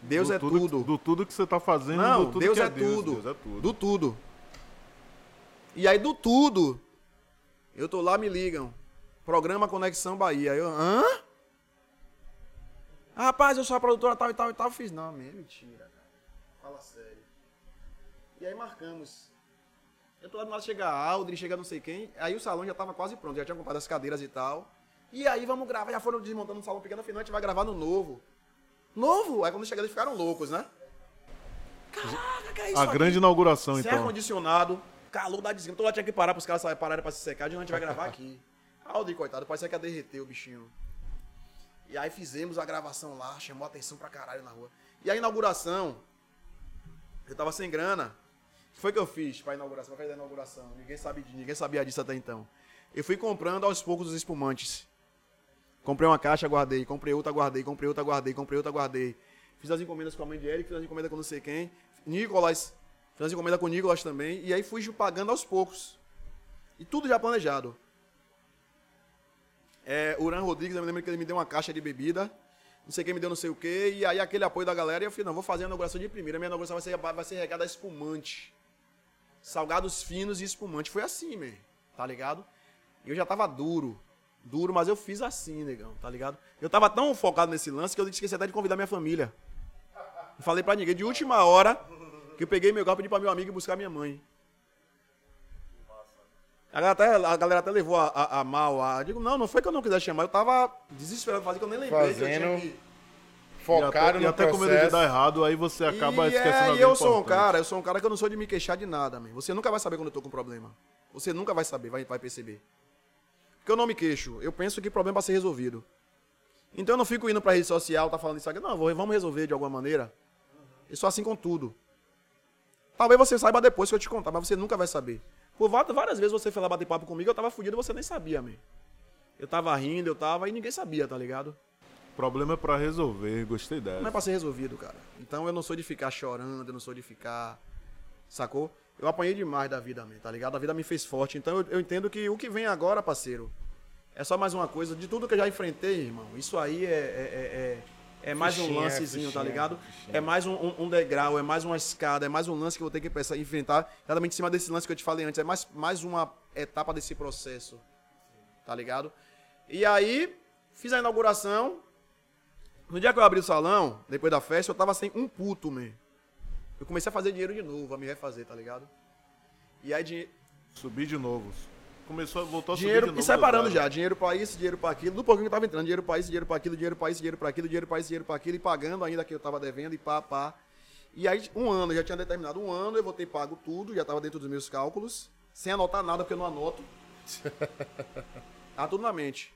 Speaker 4: Deus
Speaker 3: Do
Speaker 4: é tudo.
Speaker 3: Do tudo que você tá fazendo,
Speaker 4: Não,
Speaker 3: do tudo
Speaker 4: Deus
Speaker 3: que
Speaker 4: é,
Speaker 3: Deus.
Speaker 4: tudo.
Speaker 3: Deus é tudo.
Speaker 4: Do tudo. E aí, do tudo, eu tô lá, me ligam. Programa Conexão Bahia. Eu, hã? Ah, rapaz, eu sou a produtora tal e tal e tal. Eu fiz, não, mentira, cara. Fala sério. E aí marcamos. Eu tô lá do lado, chega a Aldri, chega não sei quem. Aí o salão já tava quase pronto, já tinha comprado as cadeiras e tal. E aí vamos gravar, já foram desmontando um salão pequeno, afinal a gente vai gravar no novo. Novo? Aí quando chegaram eles ficaram loucos, né? Caraca, que é isso
Speaker 3: A
Speaker 4: aqui?
Speaker 3: grande inauguração,
Speaker 4: Sem
Speaker 3: então.
Speaker 4: ar-condicionado, calor da desgrama. Então lá tinha que parar pros caras pararem pra se secar, de onde a gente vai gravar aqui. Aldi, coitado, parecia que ia derreter o bichinho. E aí fizemos a gravação lá, chamou atenção pra caralho na rua. E a inauguração, eu tava sem grana. Que foi que eu fiz pra inauguração? Pra fazer a inauguração? Ninguém, sabe, ninguém sabia disso até então. Eu fui comprando aos poucos os espumantes. Comprei uma caixa, guardei. Comprei outra, guardei. Comprei outra, guardei. Comprei outra, guardei. Fiz as encomendas com a mãe de Eric, fiz as encomendas com não sei quem. Nicolas. Fiz as encomendas com o Nicolas também. E aí fui pagando aos poucos. E tudo já planejado. É, Uran Rodrigues, eu me lembro que ele me deu uma caixa de bebida. Não sei quem me deu não sei o quê. E aí aquele apoio da galera. E eu falei, não, vou fazer a inauguração de primeira. Minha inauguração vai ser, vai ser regada a espumante. Salgados finos e espumante. Foi assim, man. Tá ligado? Eu já tava duro. Duro, mas eu fiz assim, negão, tá ligado? Eu tava tão focado nesse lance que eu esqueci até de convidar minha família. Não falei pra ninguém. De última hora, que eu peguei meu carro e pedi pra meu amigo buscar minha mãe. A galera até, a galera até levou a, a, a mal. A, eu digo, não, não foi que eu não quisesse chamar. Eu tava desesperado, fazer que eu nem lembrei que eu tinha
Speaker 2: Fazendo-
Speaker 4: que...
Speaker 3: E até, e
Speaker 2: no
Speaker 3: até com medo de
Speaker 2: processo.
Speaker 3: dar errado, aí você acaba
Speaker 4: e,
Speaker 3: esquecendo
Speaker 4: é, e eu sou um
Speaker 3: importante.
Speaker 4: cara, eu sou um cara que eu não sou de me queixar de nada, man. Você nunca vai saber quando eu tô com problema. Você nunca vai saber, vai, vai perceber. Porque eu não me queixo. Eu penso que problema vai ser resolvido. Então eu não fico indo pra rede social, tá falando isso aqui. Não, vamos resolver de alguma maneira. Eu sou assim com tudo. Talvez você saiba depois que eu te contar, mas você nunca vai saber. Por várias vezes você foi lá bater papo comigo, eu tava fudido e você nem sabia, man. Eu tava rindo, eu tava, e ninguém sabia, tá ligado?
Speaker 3: Problema é pra resolver, gostei dessa.
Speaker 4: Não é pra ser resolvido, cara. Então eu não sou de ficar chorando, eu não sou de ficar. Sacou? Eu apanhei demais da vida, tá ligado? A vida me fez forte. Então eu, eu entendo que o que vem agora, parceiro, é só mais uma coisa. De tudo que eu já enfrentei, irmão, isso aí é. é, é, é mais um
Speaker 2: Fichinha,
Speaker 4: lancezinho, tá
Speaker 2: fichinha,
Speaker 4: ligado?
Speaker 2: fichinha.
Speaker 4: É mais um, um- um degrau, é mais uma escada, é mais um lance que eu vou ter que pensar, enfrentar. Exatamente em cima desse lance que eu te falei antes. É mais, mais uma etapa desse processo. Tá ligado? E aí, fiz a inauguração. No dia que eu abri o salão, depois da festa, eu tava sem um puto, man. Eu comecei a fazer dinheiro de novo, a me refazer, tá ligado? E aí, dinhe-
Speaker 3: Subir de novo. Começou, voltou a
Speaker 4: dinheiro,
Speaker 3: subir de novo.
Speaker 4: e separando
Speaker 3: do zero.
Speaker 4: já, dinheiro pra isso, dinheiro pra aquilo, do pouquinho que tava entrando, dinheiro pra isso, dinheiro pra aquilo, dinheiro pra isso, dinheiro pra aquilo, dinheiro pra isso, dinheiro pra aquilo, e pagando ainda que eu tava devendo, e pá, pá. E aí, um ano, eu já tinha determinado um ano, eu vou ter pago tudo, já tava dentro dos meus cálculos, sem anotar nada, porque eu não anoto. tá tudo na mente.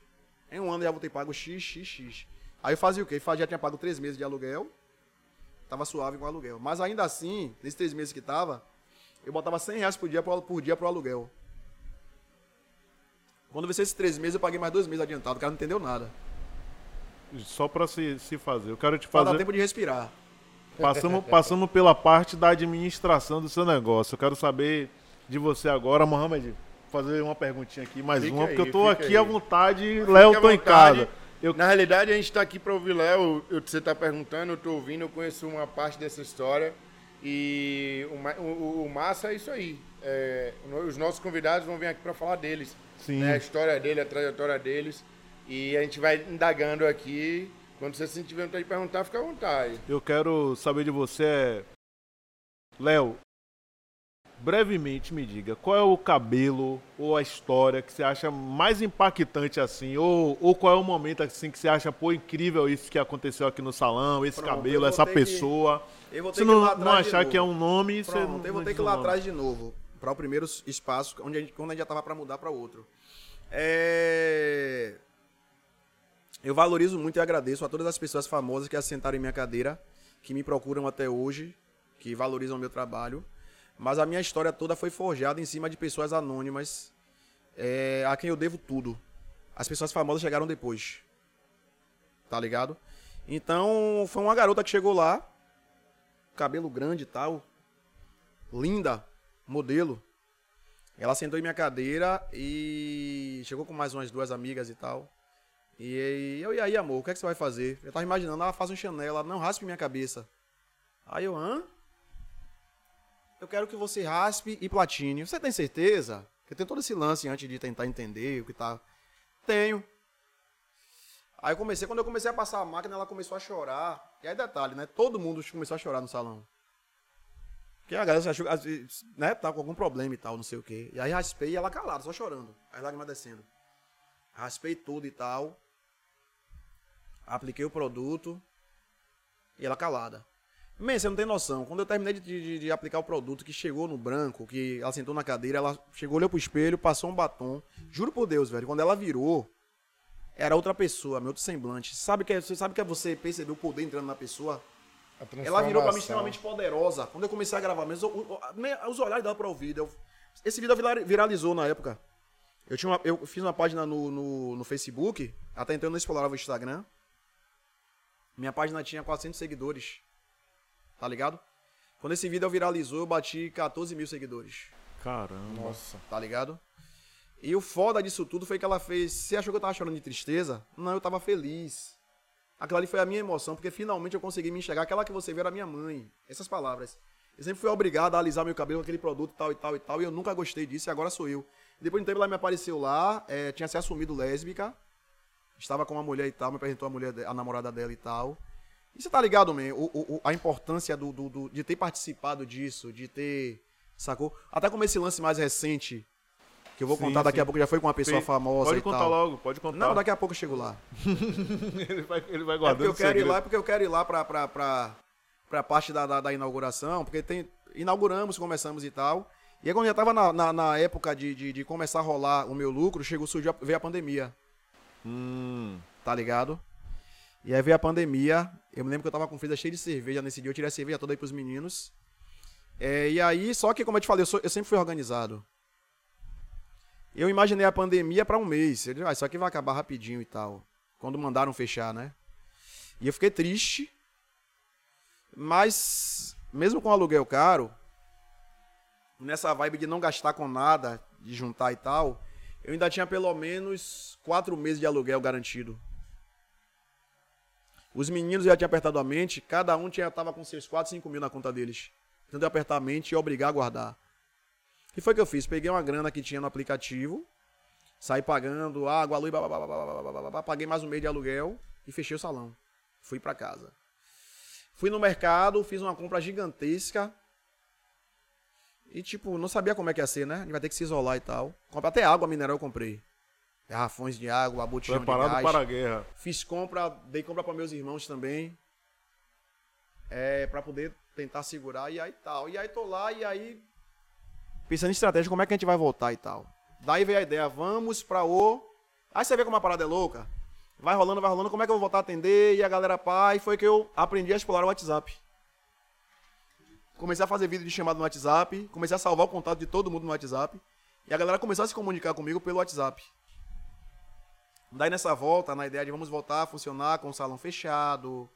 Speaker 4: Em um ano eu já vou ter pago X, X, X. Aí eu fazia o quê? Já tinha pago três meses de aluguel, tava suave com o aluguel. Mas ainda assim, nesses três meses que tava, eu botava 100 reais por dia pro, por dia pro aluguel. Quando venceu esses três meses, eu paguei mais dois meses adiantado. O cara não entendeu nada.
Speaker 3: Só pra se, se fazer. Eu quero te
Speaker 4: Pra dar
Speaker 3: fazer.
Speaker 4: tempo de respirar.
Speaker 3: Passamos, passamos pela parte da administração do seu negócio. Eu quero saber de você agora, Mohamed. Fazer uma perguntinha aqui, mais
Speaker 2: Fica
Speaker 3: uma,
Speaker 2: aí,
Speaker 3: porque eu tô aqui
Speaker 2: aí.
Speaker 3: à vontade. Léo, tô em casa. Eu,
Speaker 2: Na realidade, a gente está aqui para ouvir Léo. Você está perguntando, eu estou ouvindo, eu conheço uma parte dessa história. E o, o- o massa é isso aí. É, os nossos convidados vão vir aqui para falar deles. Né, a história dele, a trajetória deles. E a gente vai indagando aqui. Quando você se tiver vontade de perguntar, fica à vontade.
Speaker 3: eu quero saber de você. Léo, brevemente me diga, qual é o cabelo ou a história que você acha mais impactante assim? Ou, ou qual é o momento assim que você acha, pô, incrível isso que aconteceu aqui no salão, esse
Speaker 4: Pronto,
Speaker 3: cabelo, essa
Speaker 4: ter que-
Speaker 3: pessoa?
Speaker 4: Eu vou ter
Speaker 3: Se
Speaker 4: que
Speaker 3: não, não achar que é um nome, você
Speaker 4: Pronto,
Speaker 3: não
Speaker 4: eu vou ter que ir lá atrás de novo. Para o primeiro espaço, onde a gente, quando a gente já tava para mudar para outro. É... Eu valorizo muito e agradeço a todas as pessoas famosas que assentaram em minha cadeira, que me procuram até hoje, que valorizam o meu trabalho. Mas a minha história toda foi forjada em cima de pessoas anônimas, é, a quem eu devo tudo. As pessoas famosas chegaram depois. Tá ligado? Então, foi uma garota que chegou lá, cabelo grande e tal, linda, modelo. Ela sentou em minha cadeira e chegou com mais umas duas amigas e tal. E, eu, e aí, amor, o que é que você vai fazer? Eu tava imaginando, ela faz um Chanel, ela não raspe minha cabeça. Aí eu, hã? Eu quero que você raspe e platine. Você tem certeza? Porque tem todo esse lance antes de tentar entender o que tá. Tenho. Aí comecei, quando eu comecei a passar a máquina, ela começou a chorar. E aí detalhe, né? Todo mundo começou a chorar no salão. Porque a galera achou, né, tá com algum problema e tal, não sei o quê. E aí raspei e ela calada, só chorando. As lágrimas descendo. Raspei tudo e tal. Apliquei o produto. E ela calada. Man, você não tem noção. Quando eu terminei de, de- de aplicar o produto, que chegou no branco, que ela sentou na cadeira, ela chegou, olhou pro espelho, passou um batom. Juro por Deus, velho. Quando ela virou, era outra pessoa, meu outro semblante. Sabe que é, você sabe que é você perceber o poder entrando na pessoa? Ela virou pra mim extremamente poderosa. Quando eu comecei a gravar mesmo, os olhares dela pra ouvir. eu- esse vídeo vira- viralizou na época. Eu, tinha uma- eu fiz uma página no, no, no Facebook, até então eu não explorava o Instagram. Minha página tinha 400 seguidores. Tá ligado? Quando esse vídeo viralizou, eu bati 14 mil seguidores.
Speaker 3: Caramba.
Speaker 2: Nossa.
Speaker 4: Tá ligado? E o foda disso tudo foi que ela fez. Você achou que eu tava chorando de tristeza? Não, eu tava feliz. Aquela ali foi a minha emoção, porque finalmente eu consegui me enxergar. Aquela que você viu era minha mãe. Essas palavras. Eu sempre fui obrigado a alisar meu cabelo com aquele produto tal e tal e tal. E eu nunca gostei disso e agora sou eu. Depois de um tempo ela me apareceu lá, eh, tinha se assumido lésbica. Estava com uma mulher e tal, me apresentou a mulher, a namorada dela e tal. E você tá ligado, man? O, o- a importância do, do- do- de ter participado disso, de ter. Sacou? Até como esse lance mais recente, que eu vou
Speaker 3: Sim,
Speaker 4: contar daqui
Speaker 3: sim.
Speaker 4: a pouco, já foi com uma pessoa
Speaker 3: Sim.
Speaker 4: famosa
Speaker 3: Pode contar
Speaker 4: tal.
Speaker 3: logo, pode contar.
Speaker 4: Não, daqui a pouco eu chego lá.
Speaker 3: ele, vai, ele vai
Speaker 4: É porque
Speaker 3: guardando
Speaker 4: eu quero ir
Speaker 3: segredo.
Speaker 4: lá, é porque eu quero ir lá pra, pra, pra, pra parte da, da, da inauguração, porque tem. Inauguramos, começamos e tal. E aí quando já tava na, na, na época de, de, de começar a rolar o meu lucro, chegou, surgiu, veio a pandemia.
Speaker 3: Hum,
Speaker 4: tá ligado? E aí veio a pandemia. Eu me lembro que eu tava com freezer cheio de cerveja nesse dia. Eu tirei a cerveja toda aí pros meninos. É, e aí, só que como eu te falei, eu, sou- eu sempre fui organizado. Eu imaginei a pandemia pra um mês. Eu disse, ah, isso vai acabar rapidinho e tal. Quando mandaram fechar, né? E eu fiquei triste. Mas, mesmo com aluguel caro, nessa vibe de não gastar com nada, de juntar e tal, eu ainda tinha pelo menos quatro meses de aluguel garantido. Os meninos já tinham apertado a mente, cada um tinha, tava com seus 4, 5 mil na conta deles. Tentando apertar a mente e obrigar a guardar. E foi o que eu fiz? Peguei uma grana que tinha no aplicativo, saí pagando água, luz, blá, blá, blá, paguei mais um mês de aluguel e fechei o salão. Fui para casa. Fui no mercado, fiz uma compra gigantesca. E, tipo, não sabia como é que ia ser, né? A gente vai ter que se isolar e tal. Comprei até água mineral eu comprei. Garrafões de água, botijão de
Speaker 3: preparado
Speaker 4: gás.
Speaker 3: para a guerra.
Speaker 4: Fiz compra, dei compra para meus irmãos também. É, para poder tentar segurar e aí tal. E aí tô lá e aí pensando em estratégia, como é que a gente vai voltar e tal. Daí veio a ideia, vamos pra o Aí você vê como a parada é louca. Vai rolando, vai rolando, como é que eu vou voltar a atender? E a galera pá, e foi que eu aprendi a explorar o WhatsApp. Comecei a fazer vídeo de chamada no WhatsApp, comecei a salvar o contato de todo mundo no WhatsApp. E a galera começou a se comunicar comigo pelo WhatsApp. Daí nessa volta, na ideia de vamos voltar a funcionar com o salão fechado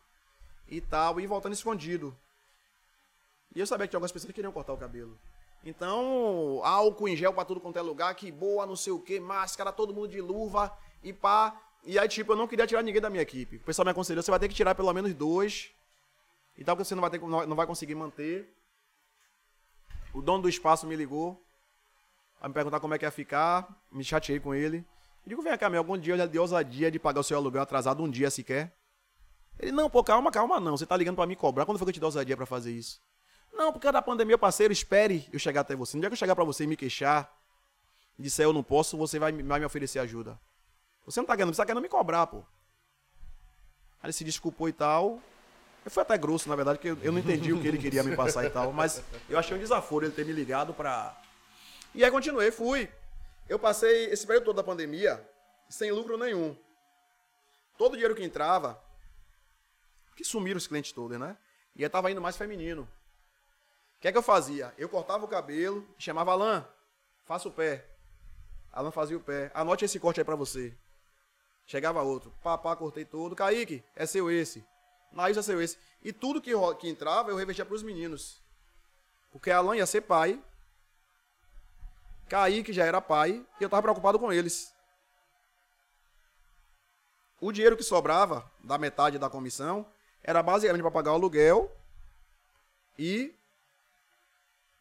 Speaker 4: e tal, e voltando escondido. E eu sabia que tinha algumas pessoas que queriam cortar o cabelo. Então, álcool em gel pra tudo quanto é lugar, que boa, não sei o que, máscara, todo mundo de luva e pá. E aí, tipo, eu não queria tirar ninguém da minha equipe. O pessoal me aconselhou, você vai ter que tirar pelo menos dois e tal, porque você não vai, ter, não vai conseguir manter. O dono do espaço me ligou, a me perguntar como é que ia ficar, me chateei com ele. Eu digo, vem cá, meu, algum dia eu já dei ousadia de pagar o seu aluguel atrasado um dia sequer. Ele, não, pô, calma, calma não, você tá ligando pra me cobrar, quando foi que eu te dei ousadia pra fazer isso? Não, porque da pandemia, parceiro, espere eu chegar até você. No dia que eu chegar pra você e me queixar, e disser eu não posso, você vai, vai me oferecer ajuda. Você não tá querendo, você tá querendo me cobrar, pô. Aí ele se desculpou e tal. Eu fui até grosso, na verdade, porque eu não entendi o que ele queria me passar e tal, mas eu achei um desaforo ele ter me ligado pra... E aí continuei, fui. Eu passei esse período todo da pandemia sem lucro nenhum. Todo o dinheiro que entrava, que sumiram os clientes todos, né? E aí tava indo mais feminino. O que é que eu fazia? Eu cortava o cabelo, chamava Alan, faça o pé. Alan fazia o pé. Anote esse corte aí pra você. Chegava outro. Pá, pá, cortei todo. Kaique, é seu esse. Naís é seu esse. E tudo que, que entrava eu revestia pros meninos. Porque Alan ia ser pai. Kaique já era pai. E eu tava preocupado com eles. O dinheiro que sobrava, da metade da comissão, era basicamente para pagar o aluguel e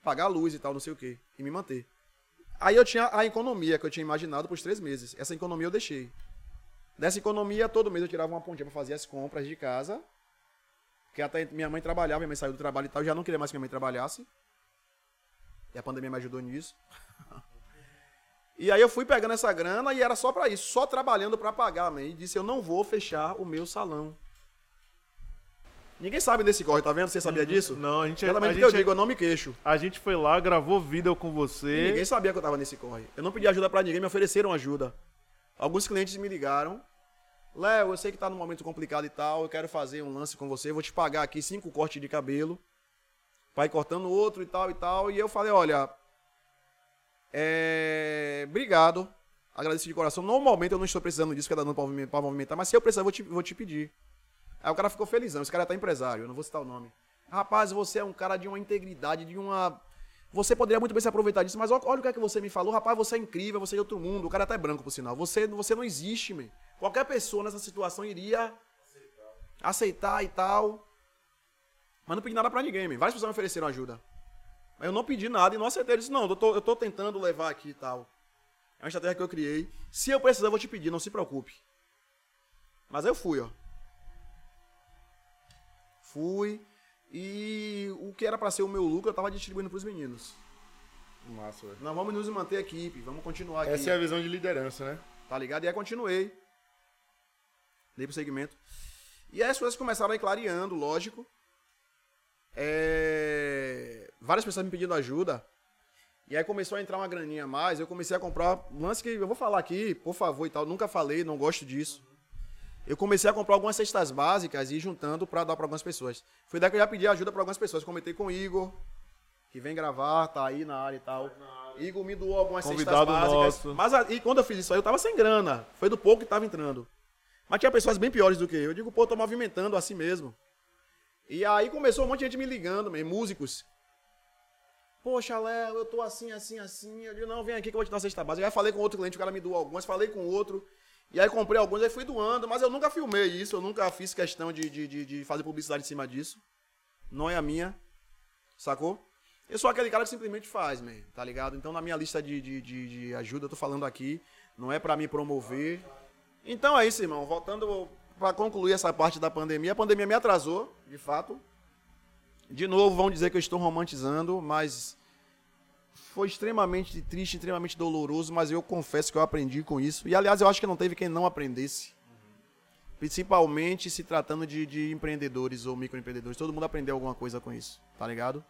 Speaker 4: pagar a luz e tal, não sei o quê, e me manter. Aí eu tinha a economia que eu tinha imaginado os três meses. Essa economia eu deixei. Dessa economia, todo mês eu tirava uma pontinha para fazer as compras de casa. Porque até minha mãe trabalhava, minha mãe saiu do trabalho e tal, eu já não queria mais que minha mãe trabalhasse. E a pandemia me ajudou nisso. e aí eu fui pegando essa grana e era só para isso, só trabalhando para pagar, man. E disse, eu não vou fechar o meu salão. Ninguém sabe desse corre, tá vendo? Você sabia disso?
Speaker 3: Não, a gente, a,
Speaker 4: Exatamente o
Speaker 3: gente,
Speaker 4: que eu digo, eu não me queixo.
Speaker 3: a gente foi lá, gravou vídeo com
Speaker 4: E
Speaker 3: você.
Speaker 4: ninguém sabia que eu tava nesse corre. Eu não pedi ajuda pra ninguém, me ofereceram ajuda. Alguns clientes me ligaram. Léo, eu sei que tá num momento complicado e tal, eu quero fazer um lance com você, eu vou te pagar aqui cinco cortes de cabelo. Vai cortando outro e tal e tal. E eu falei, olha. É. Obrigado. Agradeci de coração. Normalmente eu não estou precisando disso, que é dando pra movimentar, mas se eu precisar, eu vou te, vou te pedir. Aí o cara ficou felizão. Esse cara tá empresário, eu não vou citar o nome. Rapaz, você é um cara de uma integridade, de uma. Você poderia muito bem se aproveitar disso, mas olha, o que é que você me falou. Rapaz, você é incrível, você é de outro mundo. O cara até é branco, por sinal. Você, você não existe, man. Qualquer pessoa nessa situação iria aceitar e tal. Mas não pedi nada pra ninguém, man. Várias pessoas me ofereceram ajuda. Mas eu não pedi nada e não aceitei. Eu disse, não, eu tô, eu tô tentando levar aqui e tal. É uma estratégia que eu criei. Se eu precisar, eu vou te pedir, não se preocupe. Mas eu fui, ó. Fui. E o que era pra ser o meu lucro, eu tava distribuindo pros meninos.
Speaker 2: Massa, velho.
Speaker 4: Nós vamos nos manter equipe, vamos continuar aqui.
Speaker 2: Essa é a visão de liderança, né?
Speaker 4: Tá ligado? E aí continuei. Dei pro segmento. E aí as coisas começaram a ir clareando, lógico. É, Várias pessoas me pedindo ajuda. E aí começou a entrar uma graninha a mais. Eu comecei a comprar lance que eu vou falar aqui, por favor e tal. Nunca falei, não gosto disso. Eu comecei a comprar algumas cestas básicas e ir juntando pra dar pra algumas pessoas. Foi daí que eu já pedi ajuda pra algumas pessoas. Comentei com o Igor, que vem gravar, tá aí na área e tal. Igor me doou algumas
Speaker 3: Convidado
Speaker 4: cestas básicas.
Speaker 3: nosso.
Speaker 4: Mas e quando eu fiz isso aí, eu tava sem grana. Foi do pouco que tava entrando. Mas tinha pessoas bem piores do que eu. Eu digo, pô, tô movimentando assim mesmo. E aí começou um monte de gente me ligando, man, músicos. Poxa, Léo, eu tô assim, assim, assim. Eu digo, não, vem aqui que eu vou te dar uma cesta básica. Aí falei com outro cliente, o cara me doou algumas, falei com outro. E aí comprei alguns, aí fui doando, mas eu nunca filmei isso, eu nunca fiz questão de, de, de, de fazer publicidade em cima disso. Não é a minha, sacou? Eu sou aquele cara que simplesmente faz, man, tá ligado? Então na minha lista de, de, de, de ajuda, eu tô falando aqui, não é pra me promover. Então é isso, irmão. Voltando pra concluir essa parte da pandemia, a pandemia me atrasou, de fato. De novo, vão dizer que eu estou romantizando, mas foi extremamente triste, extremamente doloroso, mas eu confesso que eu aprendi com isso. E aliás, eu acho que não teve quem não aprendesse. Principalmente se tratando de, de empreendedores ou microempreendedores. Todo mundo aprendeu alguma coisa com isso, tá ligado?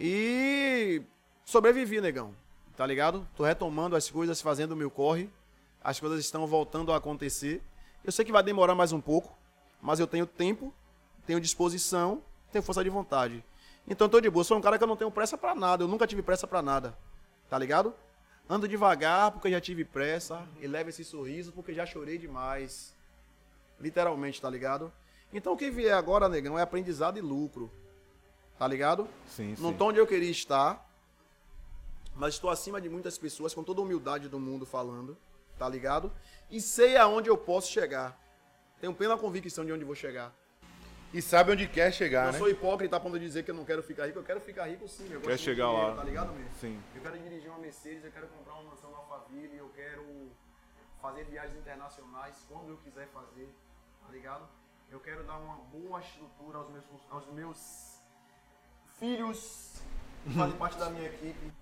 Speaker 4: E sobrevivi, negão. Tá ligado? Tô retomando as coisas, fazendo o meu corre. As coisas estão voltando a acontecer. Eu sei que vai demorar mais um pouco, mas eu tenho tempo, tenho disposição, tenho força de vontade. Então eu tô de boa. Sou um cara que eu não tenho pressa pra nada. Eu nunca tive pressa pra nada. Tá ligado? Ando devagar porque já tive pressa. E levo esse sorriso porque já chorei demais. Literalmente, tá ligado? Então o que vier agora, negão, é aprendizado e lucro. Tá ligado?
Speaker 3: Sim,
Speaker 4: Não
Speaker 3: sim.
Speaker 4: tô onde eu queria estar. Mas estou acima de muitas pessoas, com toda a humildade do mundo falando. Tá ligado? E sei aonde eu posso chegar. Tenho plena convicção de onde vou chegar.
Speaker 2: E sabe onde quer chegar,
Speaker 4: não
Speaker 2: né?
Speaker 4: sou hipócrita a ponto de dizer que eu não quero ficar rico. Eu quero ficar rico sim. Eu
Speaker 3: Quer chegar
Speaker 4: dinheiro,
Speaker 3: lá.
Speaker 4: Tá ligado, mesmo?
Speaker 3: Sim.
Speaker 4: Eu quero dirigir uma Mercedes, eu quero comprar uma mansão Alphaville, eu quero fazer viagens internacionais quando eu quiser fazer, tá ligado? Eu quero dar uma boa estrutura aos meus, aos meus filhos que fazem parte da minha equipe.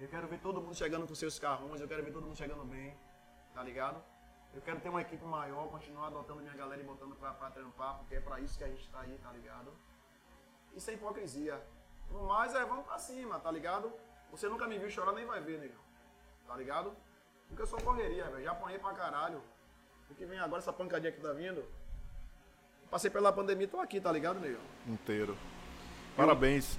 Speaker 4: Eu quero ver todo mundo chegando com seus carrões, eu quero ver todo mundo chegando bem, tá ligado? Eu quero ter uma equipe maior, continuar adotando minha galera e botando pra, pra trampar, porque é pra isso que a gente tá aí, tá ligado? Isso é hipocrisia. No mais, é vamos pra cima, tá ligado? Você nunca me viu chorar, nem vai ver, negão. Tá ligado? Porque eu sou correria, velho. Já apanhei pra caralho. O que vem agora, essa pancadinha que tá vindo. Passei pela pandemia, tô aqui, tá ligado, negão?
Speaker 3: Inteiro. Parabéns.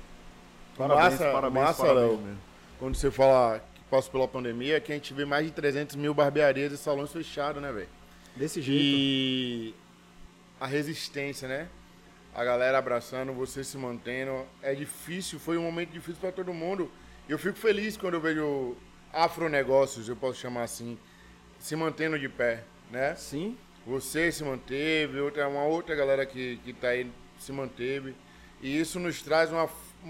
Speaker 2: Massa,
Speaker 3: parabéns,
Speaker 2: massa,
Speaker 3: parabéns
Speaker 2: Léo. Quando você fala passou pela pandemia, que a gente vê mais de 300 mil barbearias e salões fechados, né, velho?
Speaker 4: Desse
Speaker 2: E a resistência, né? A galera abraçando, você se mantendo. É difícil, foi um momento difícil pra todo mundo. E eu fico feliz quando eu vejo afronegócios, eu posso chamar assim, se mantendo de pé, né?
Speaker 4: Sim.
Speaker 2: Você se manteve, outra, uma outra galera que, que tá aí se manteve. E isso nos traz uma,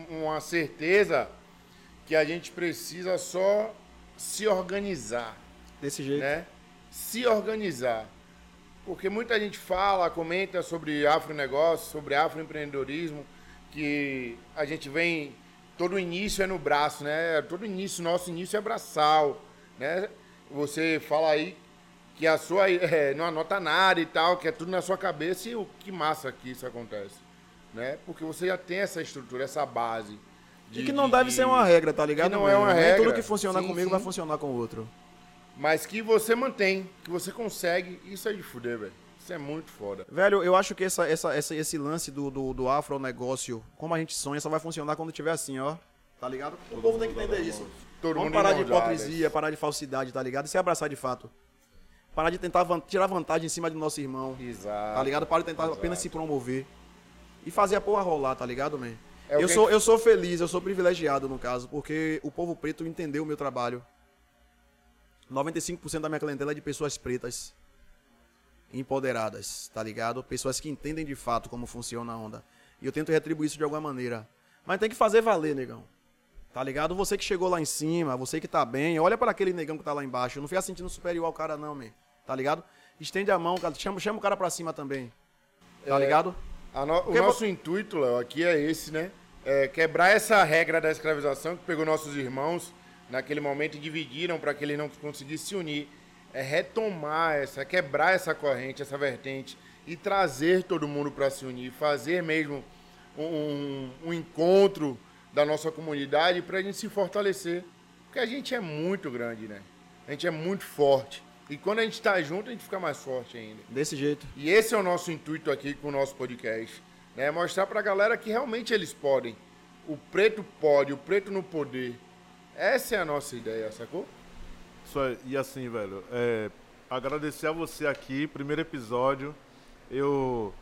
Speaker 2: uma certeza que a gente precisa só se organizar,
Speaker 4: Desse jeito.
Speaker 2: né? Se organizar. Porque muita gente fala, comenta sobre afronegócio, sobre afroempreendedorismo, que a gente vem. Todo início é no braço, né? Todo início, nosso início é braçal, né? Você fala aí que a sua é, não anota nada e tal, que é tudo na sua cabeça e o que massa que isso acontece, né? Porque você já tem essa estrutura, essa base.
Speaker 4: E
Speaker 2: de-
Speaker 4: que não
Speaker 2: de-
Speaker 4: deve
Speaker 2: de-
Speaker 4: ser uma regra, tá ligado?
Speaker 2: Que não é uma?
Speaker 4: Nem
Speaker 2: regra.
Speaker 4: tudo que funciona
Speaker 2: Sim,
Speaker 4: comigo
Speaker 2: sim.
Speaker 4: vai funcionar com o outro.
Speaker 2: Mas que você mantém, que você consegue, isso é de fuder, velho. Isso é muito foda.
Speaker 4: Velho, eu acho que essa, essa, essa- esse lance do, do, do afronegócio, como a gente sonha, só vai funcionar quando tiver assim, ó. Tá ligado? O povo tem que entender isso.
Speaker 2: Todo
Speaker 4: Vamos parar de hipocrisia, parar de falsidade, tá ligado? E se abraçar de fato. Parar de tentar van- tirar vantagem em cima do nosso irmão.
Speaker 2: Exato.
Speaker 4: Tá ligado? Para de tentar apenas se promover. E fazer a porra rolar, tá ligado, man?
Speaker 2: É
Speaker 4: eu, sou, eu sou feliz, eu sou privilegiado no caso, porque o povo preto entendeu o meu trabalho. 95% da minha clientela é de pessoas pretas empoderadas, tá ligado? Pessoas que entendem de fato como funciona a onda. E eu tento retribuir isso de alguma maneira. Mas tem que fazer valer, negão. Tá ligado? Você que chegou lá em cima, você que tá bem, olha para aquele negão que tá lá embaixo. Não fica sentindo superior ao cara, não, man. Tá ligado? Estende a mão, cara. Chama, chama o cara pra cima também. Tá ligado?
Speaker 2: A no- o
Speaker 4: Porque
Speaker 2: nosso intuito, Léo, aqui é esse, né? É quebrar essa regra da escravização que pegou nossos irmãos naquele momento e dividiram para que eles não conseguissem se unir. É retomar essa, quebrar essa corrente, essa vertente e trazer todo mundo para se unir, fazer mesmo um, um encontro da nossa comunidade para a gente se fortalecer. Porque a gente é muito grande, né? A gente é muito forte. E quando a gente está junto, a gente fica mais forte ainda.
Speaker 4: Desse jeito.
Speaker 2: E esse é o nosso intuito aqui com o nosso podcast. Né? Mostrar pra galera que realmente eles podem. O preto pode, o preto no poder. Essa é a nossa ideia, sacou?
Speaker 3: Isso aí, e assim, velho, é, agradecer a você aqui, primeiro episódio. Eu,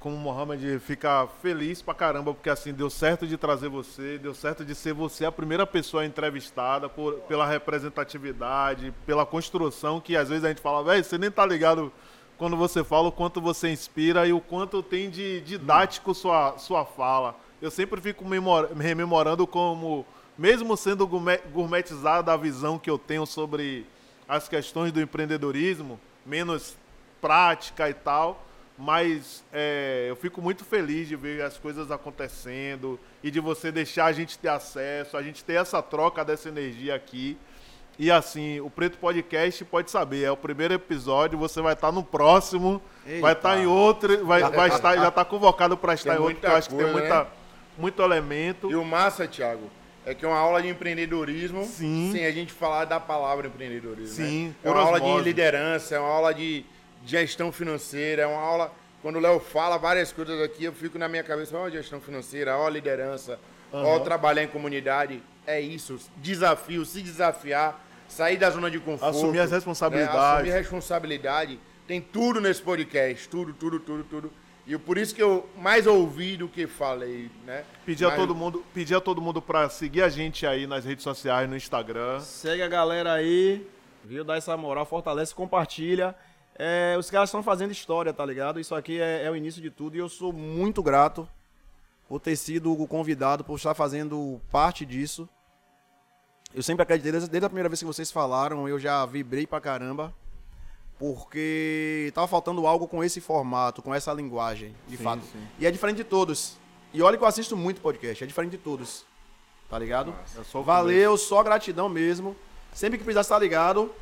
Speaker 3: como Mohamed, fica feliz pra caramba, porque assim, deu certo de trazer você, deu certo de ser você a primeira pessoa entrevistada por, pela representatividade, pela construção, que às vezes a gente fala, velho, você nem tá ligado quando você fala o quanto você inspira e o quanto tem de didático sua, sua fala. Eu sempre fico memor- rememorando como, mesmo sendo gourmet- gourmetizada a visão que eu tenho sobre as questões do empreendedorismo, menos prática e tal, mas é, eu fico muito feliz de ver as coisas acontecendo e de você deixar a gente ter acesso, a gente ter essa troca dessa energia aqui. E assim, o Preto Podcast pode saber, é o primeiro episódio, você vai estar no próximo,
Speaker 4: Eita.
Speaker 3: vai estar em outro, vai, vai estar, já está convocado para estar
Speaker 2: Tem
Speaker 3: em outro, porque eu acho que tem muita,
Speaker 2: né?
Speaker 3: muito elemento.
Speaker 2: E o massa, Thiago, é que é uma aula de empreendedorismo
Speaker 3: Sim.
Speaker 2: sem a gente falar da palavra empreendedorismo.
Speaker 3: Sim,
Speaker 2: né? É uma aula de liderança, é uma aula de gestão financeira, é uma aula. Quando o Léo fala várias coisas aqui, eu fico na minha cabeça, ó, gestão financeira, ó, liderança, ó, trabalhar em comunidade. É isso. Desafio, se desafiar, sair da zona de conforto.
Speaker 3: Assumir as
Speaker 2: né?
Speaker 3: responsabilidades.
Speaker 2: Assumir responsabilidade. Tem tudo nesse podcast. Tudo, tudo, tudo, tudo. E por isso que eu mais ouvi do que falei, né?
Speaker 3: Pedir a
Speaker 2: Mas-
Speaker 3: todo mundo, pedir a todo mundo para seguir a gente aí nas redes sociais, no Instagram.
Speaker 4: Segue a galera aí, viu? Dá essa moral, fortalece, compartilha. É, os caras estão fazendo história, tá ligado? Isso aqui é, é o início de tudo e eu sou muito grato por ter sido o convidado, por estar fazendo parte disso. Eu sempre acreditei, desde, desde a primeira vez que vocês falaram, eu já vibrei pra caramba. Porque tava faltando algo com esse formato, com essa linguagem, de
Speaker 3: Sim,
Speaker 4: fato.
Speaker 3: sim.
Speaker 4: E é diferente de todos. E olha que eu assisto muito podcast, é diferente de todos. Tá ligado?
Speaker 3: É só
Speaker 4: Valeu, só gratidão mesmo. Sempre que precisar estar ligado,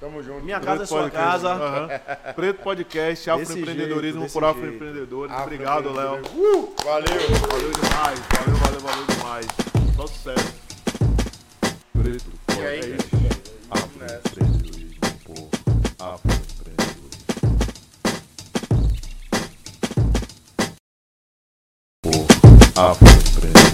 Speaker 2: Tamo junto.
Speaker 4: minha
Speaker 3: Preto
Speaker 4: casa é sua
Speaker 3: Podcast,
Speaker 4: casa.
Speaker 3: aham. Preto Podcast, afroempreendedorismo por afroempreendedores.
Speaker 2: Afro-
Speaker 3: Obrigado, Léo.
Speaker 2: Uh, valeu.
Speaker 3: Valeu demais, valeu, valeu, valeu demais. Só sucesso.
Speaker 1: Preto? Podcast. Afroempreendedorismo por afroempreendedorismo. Por afroempreendedorismo.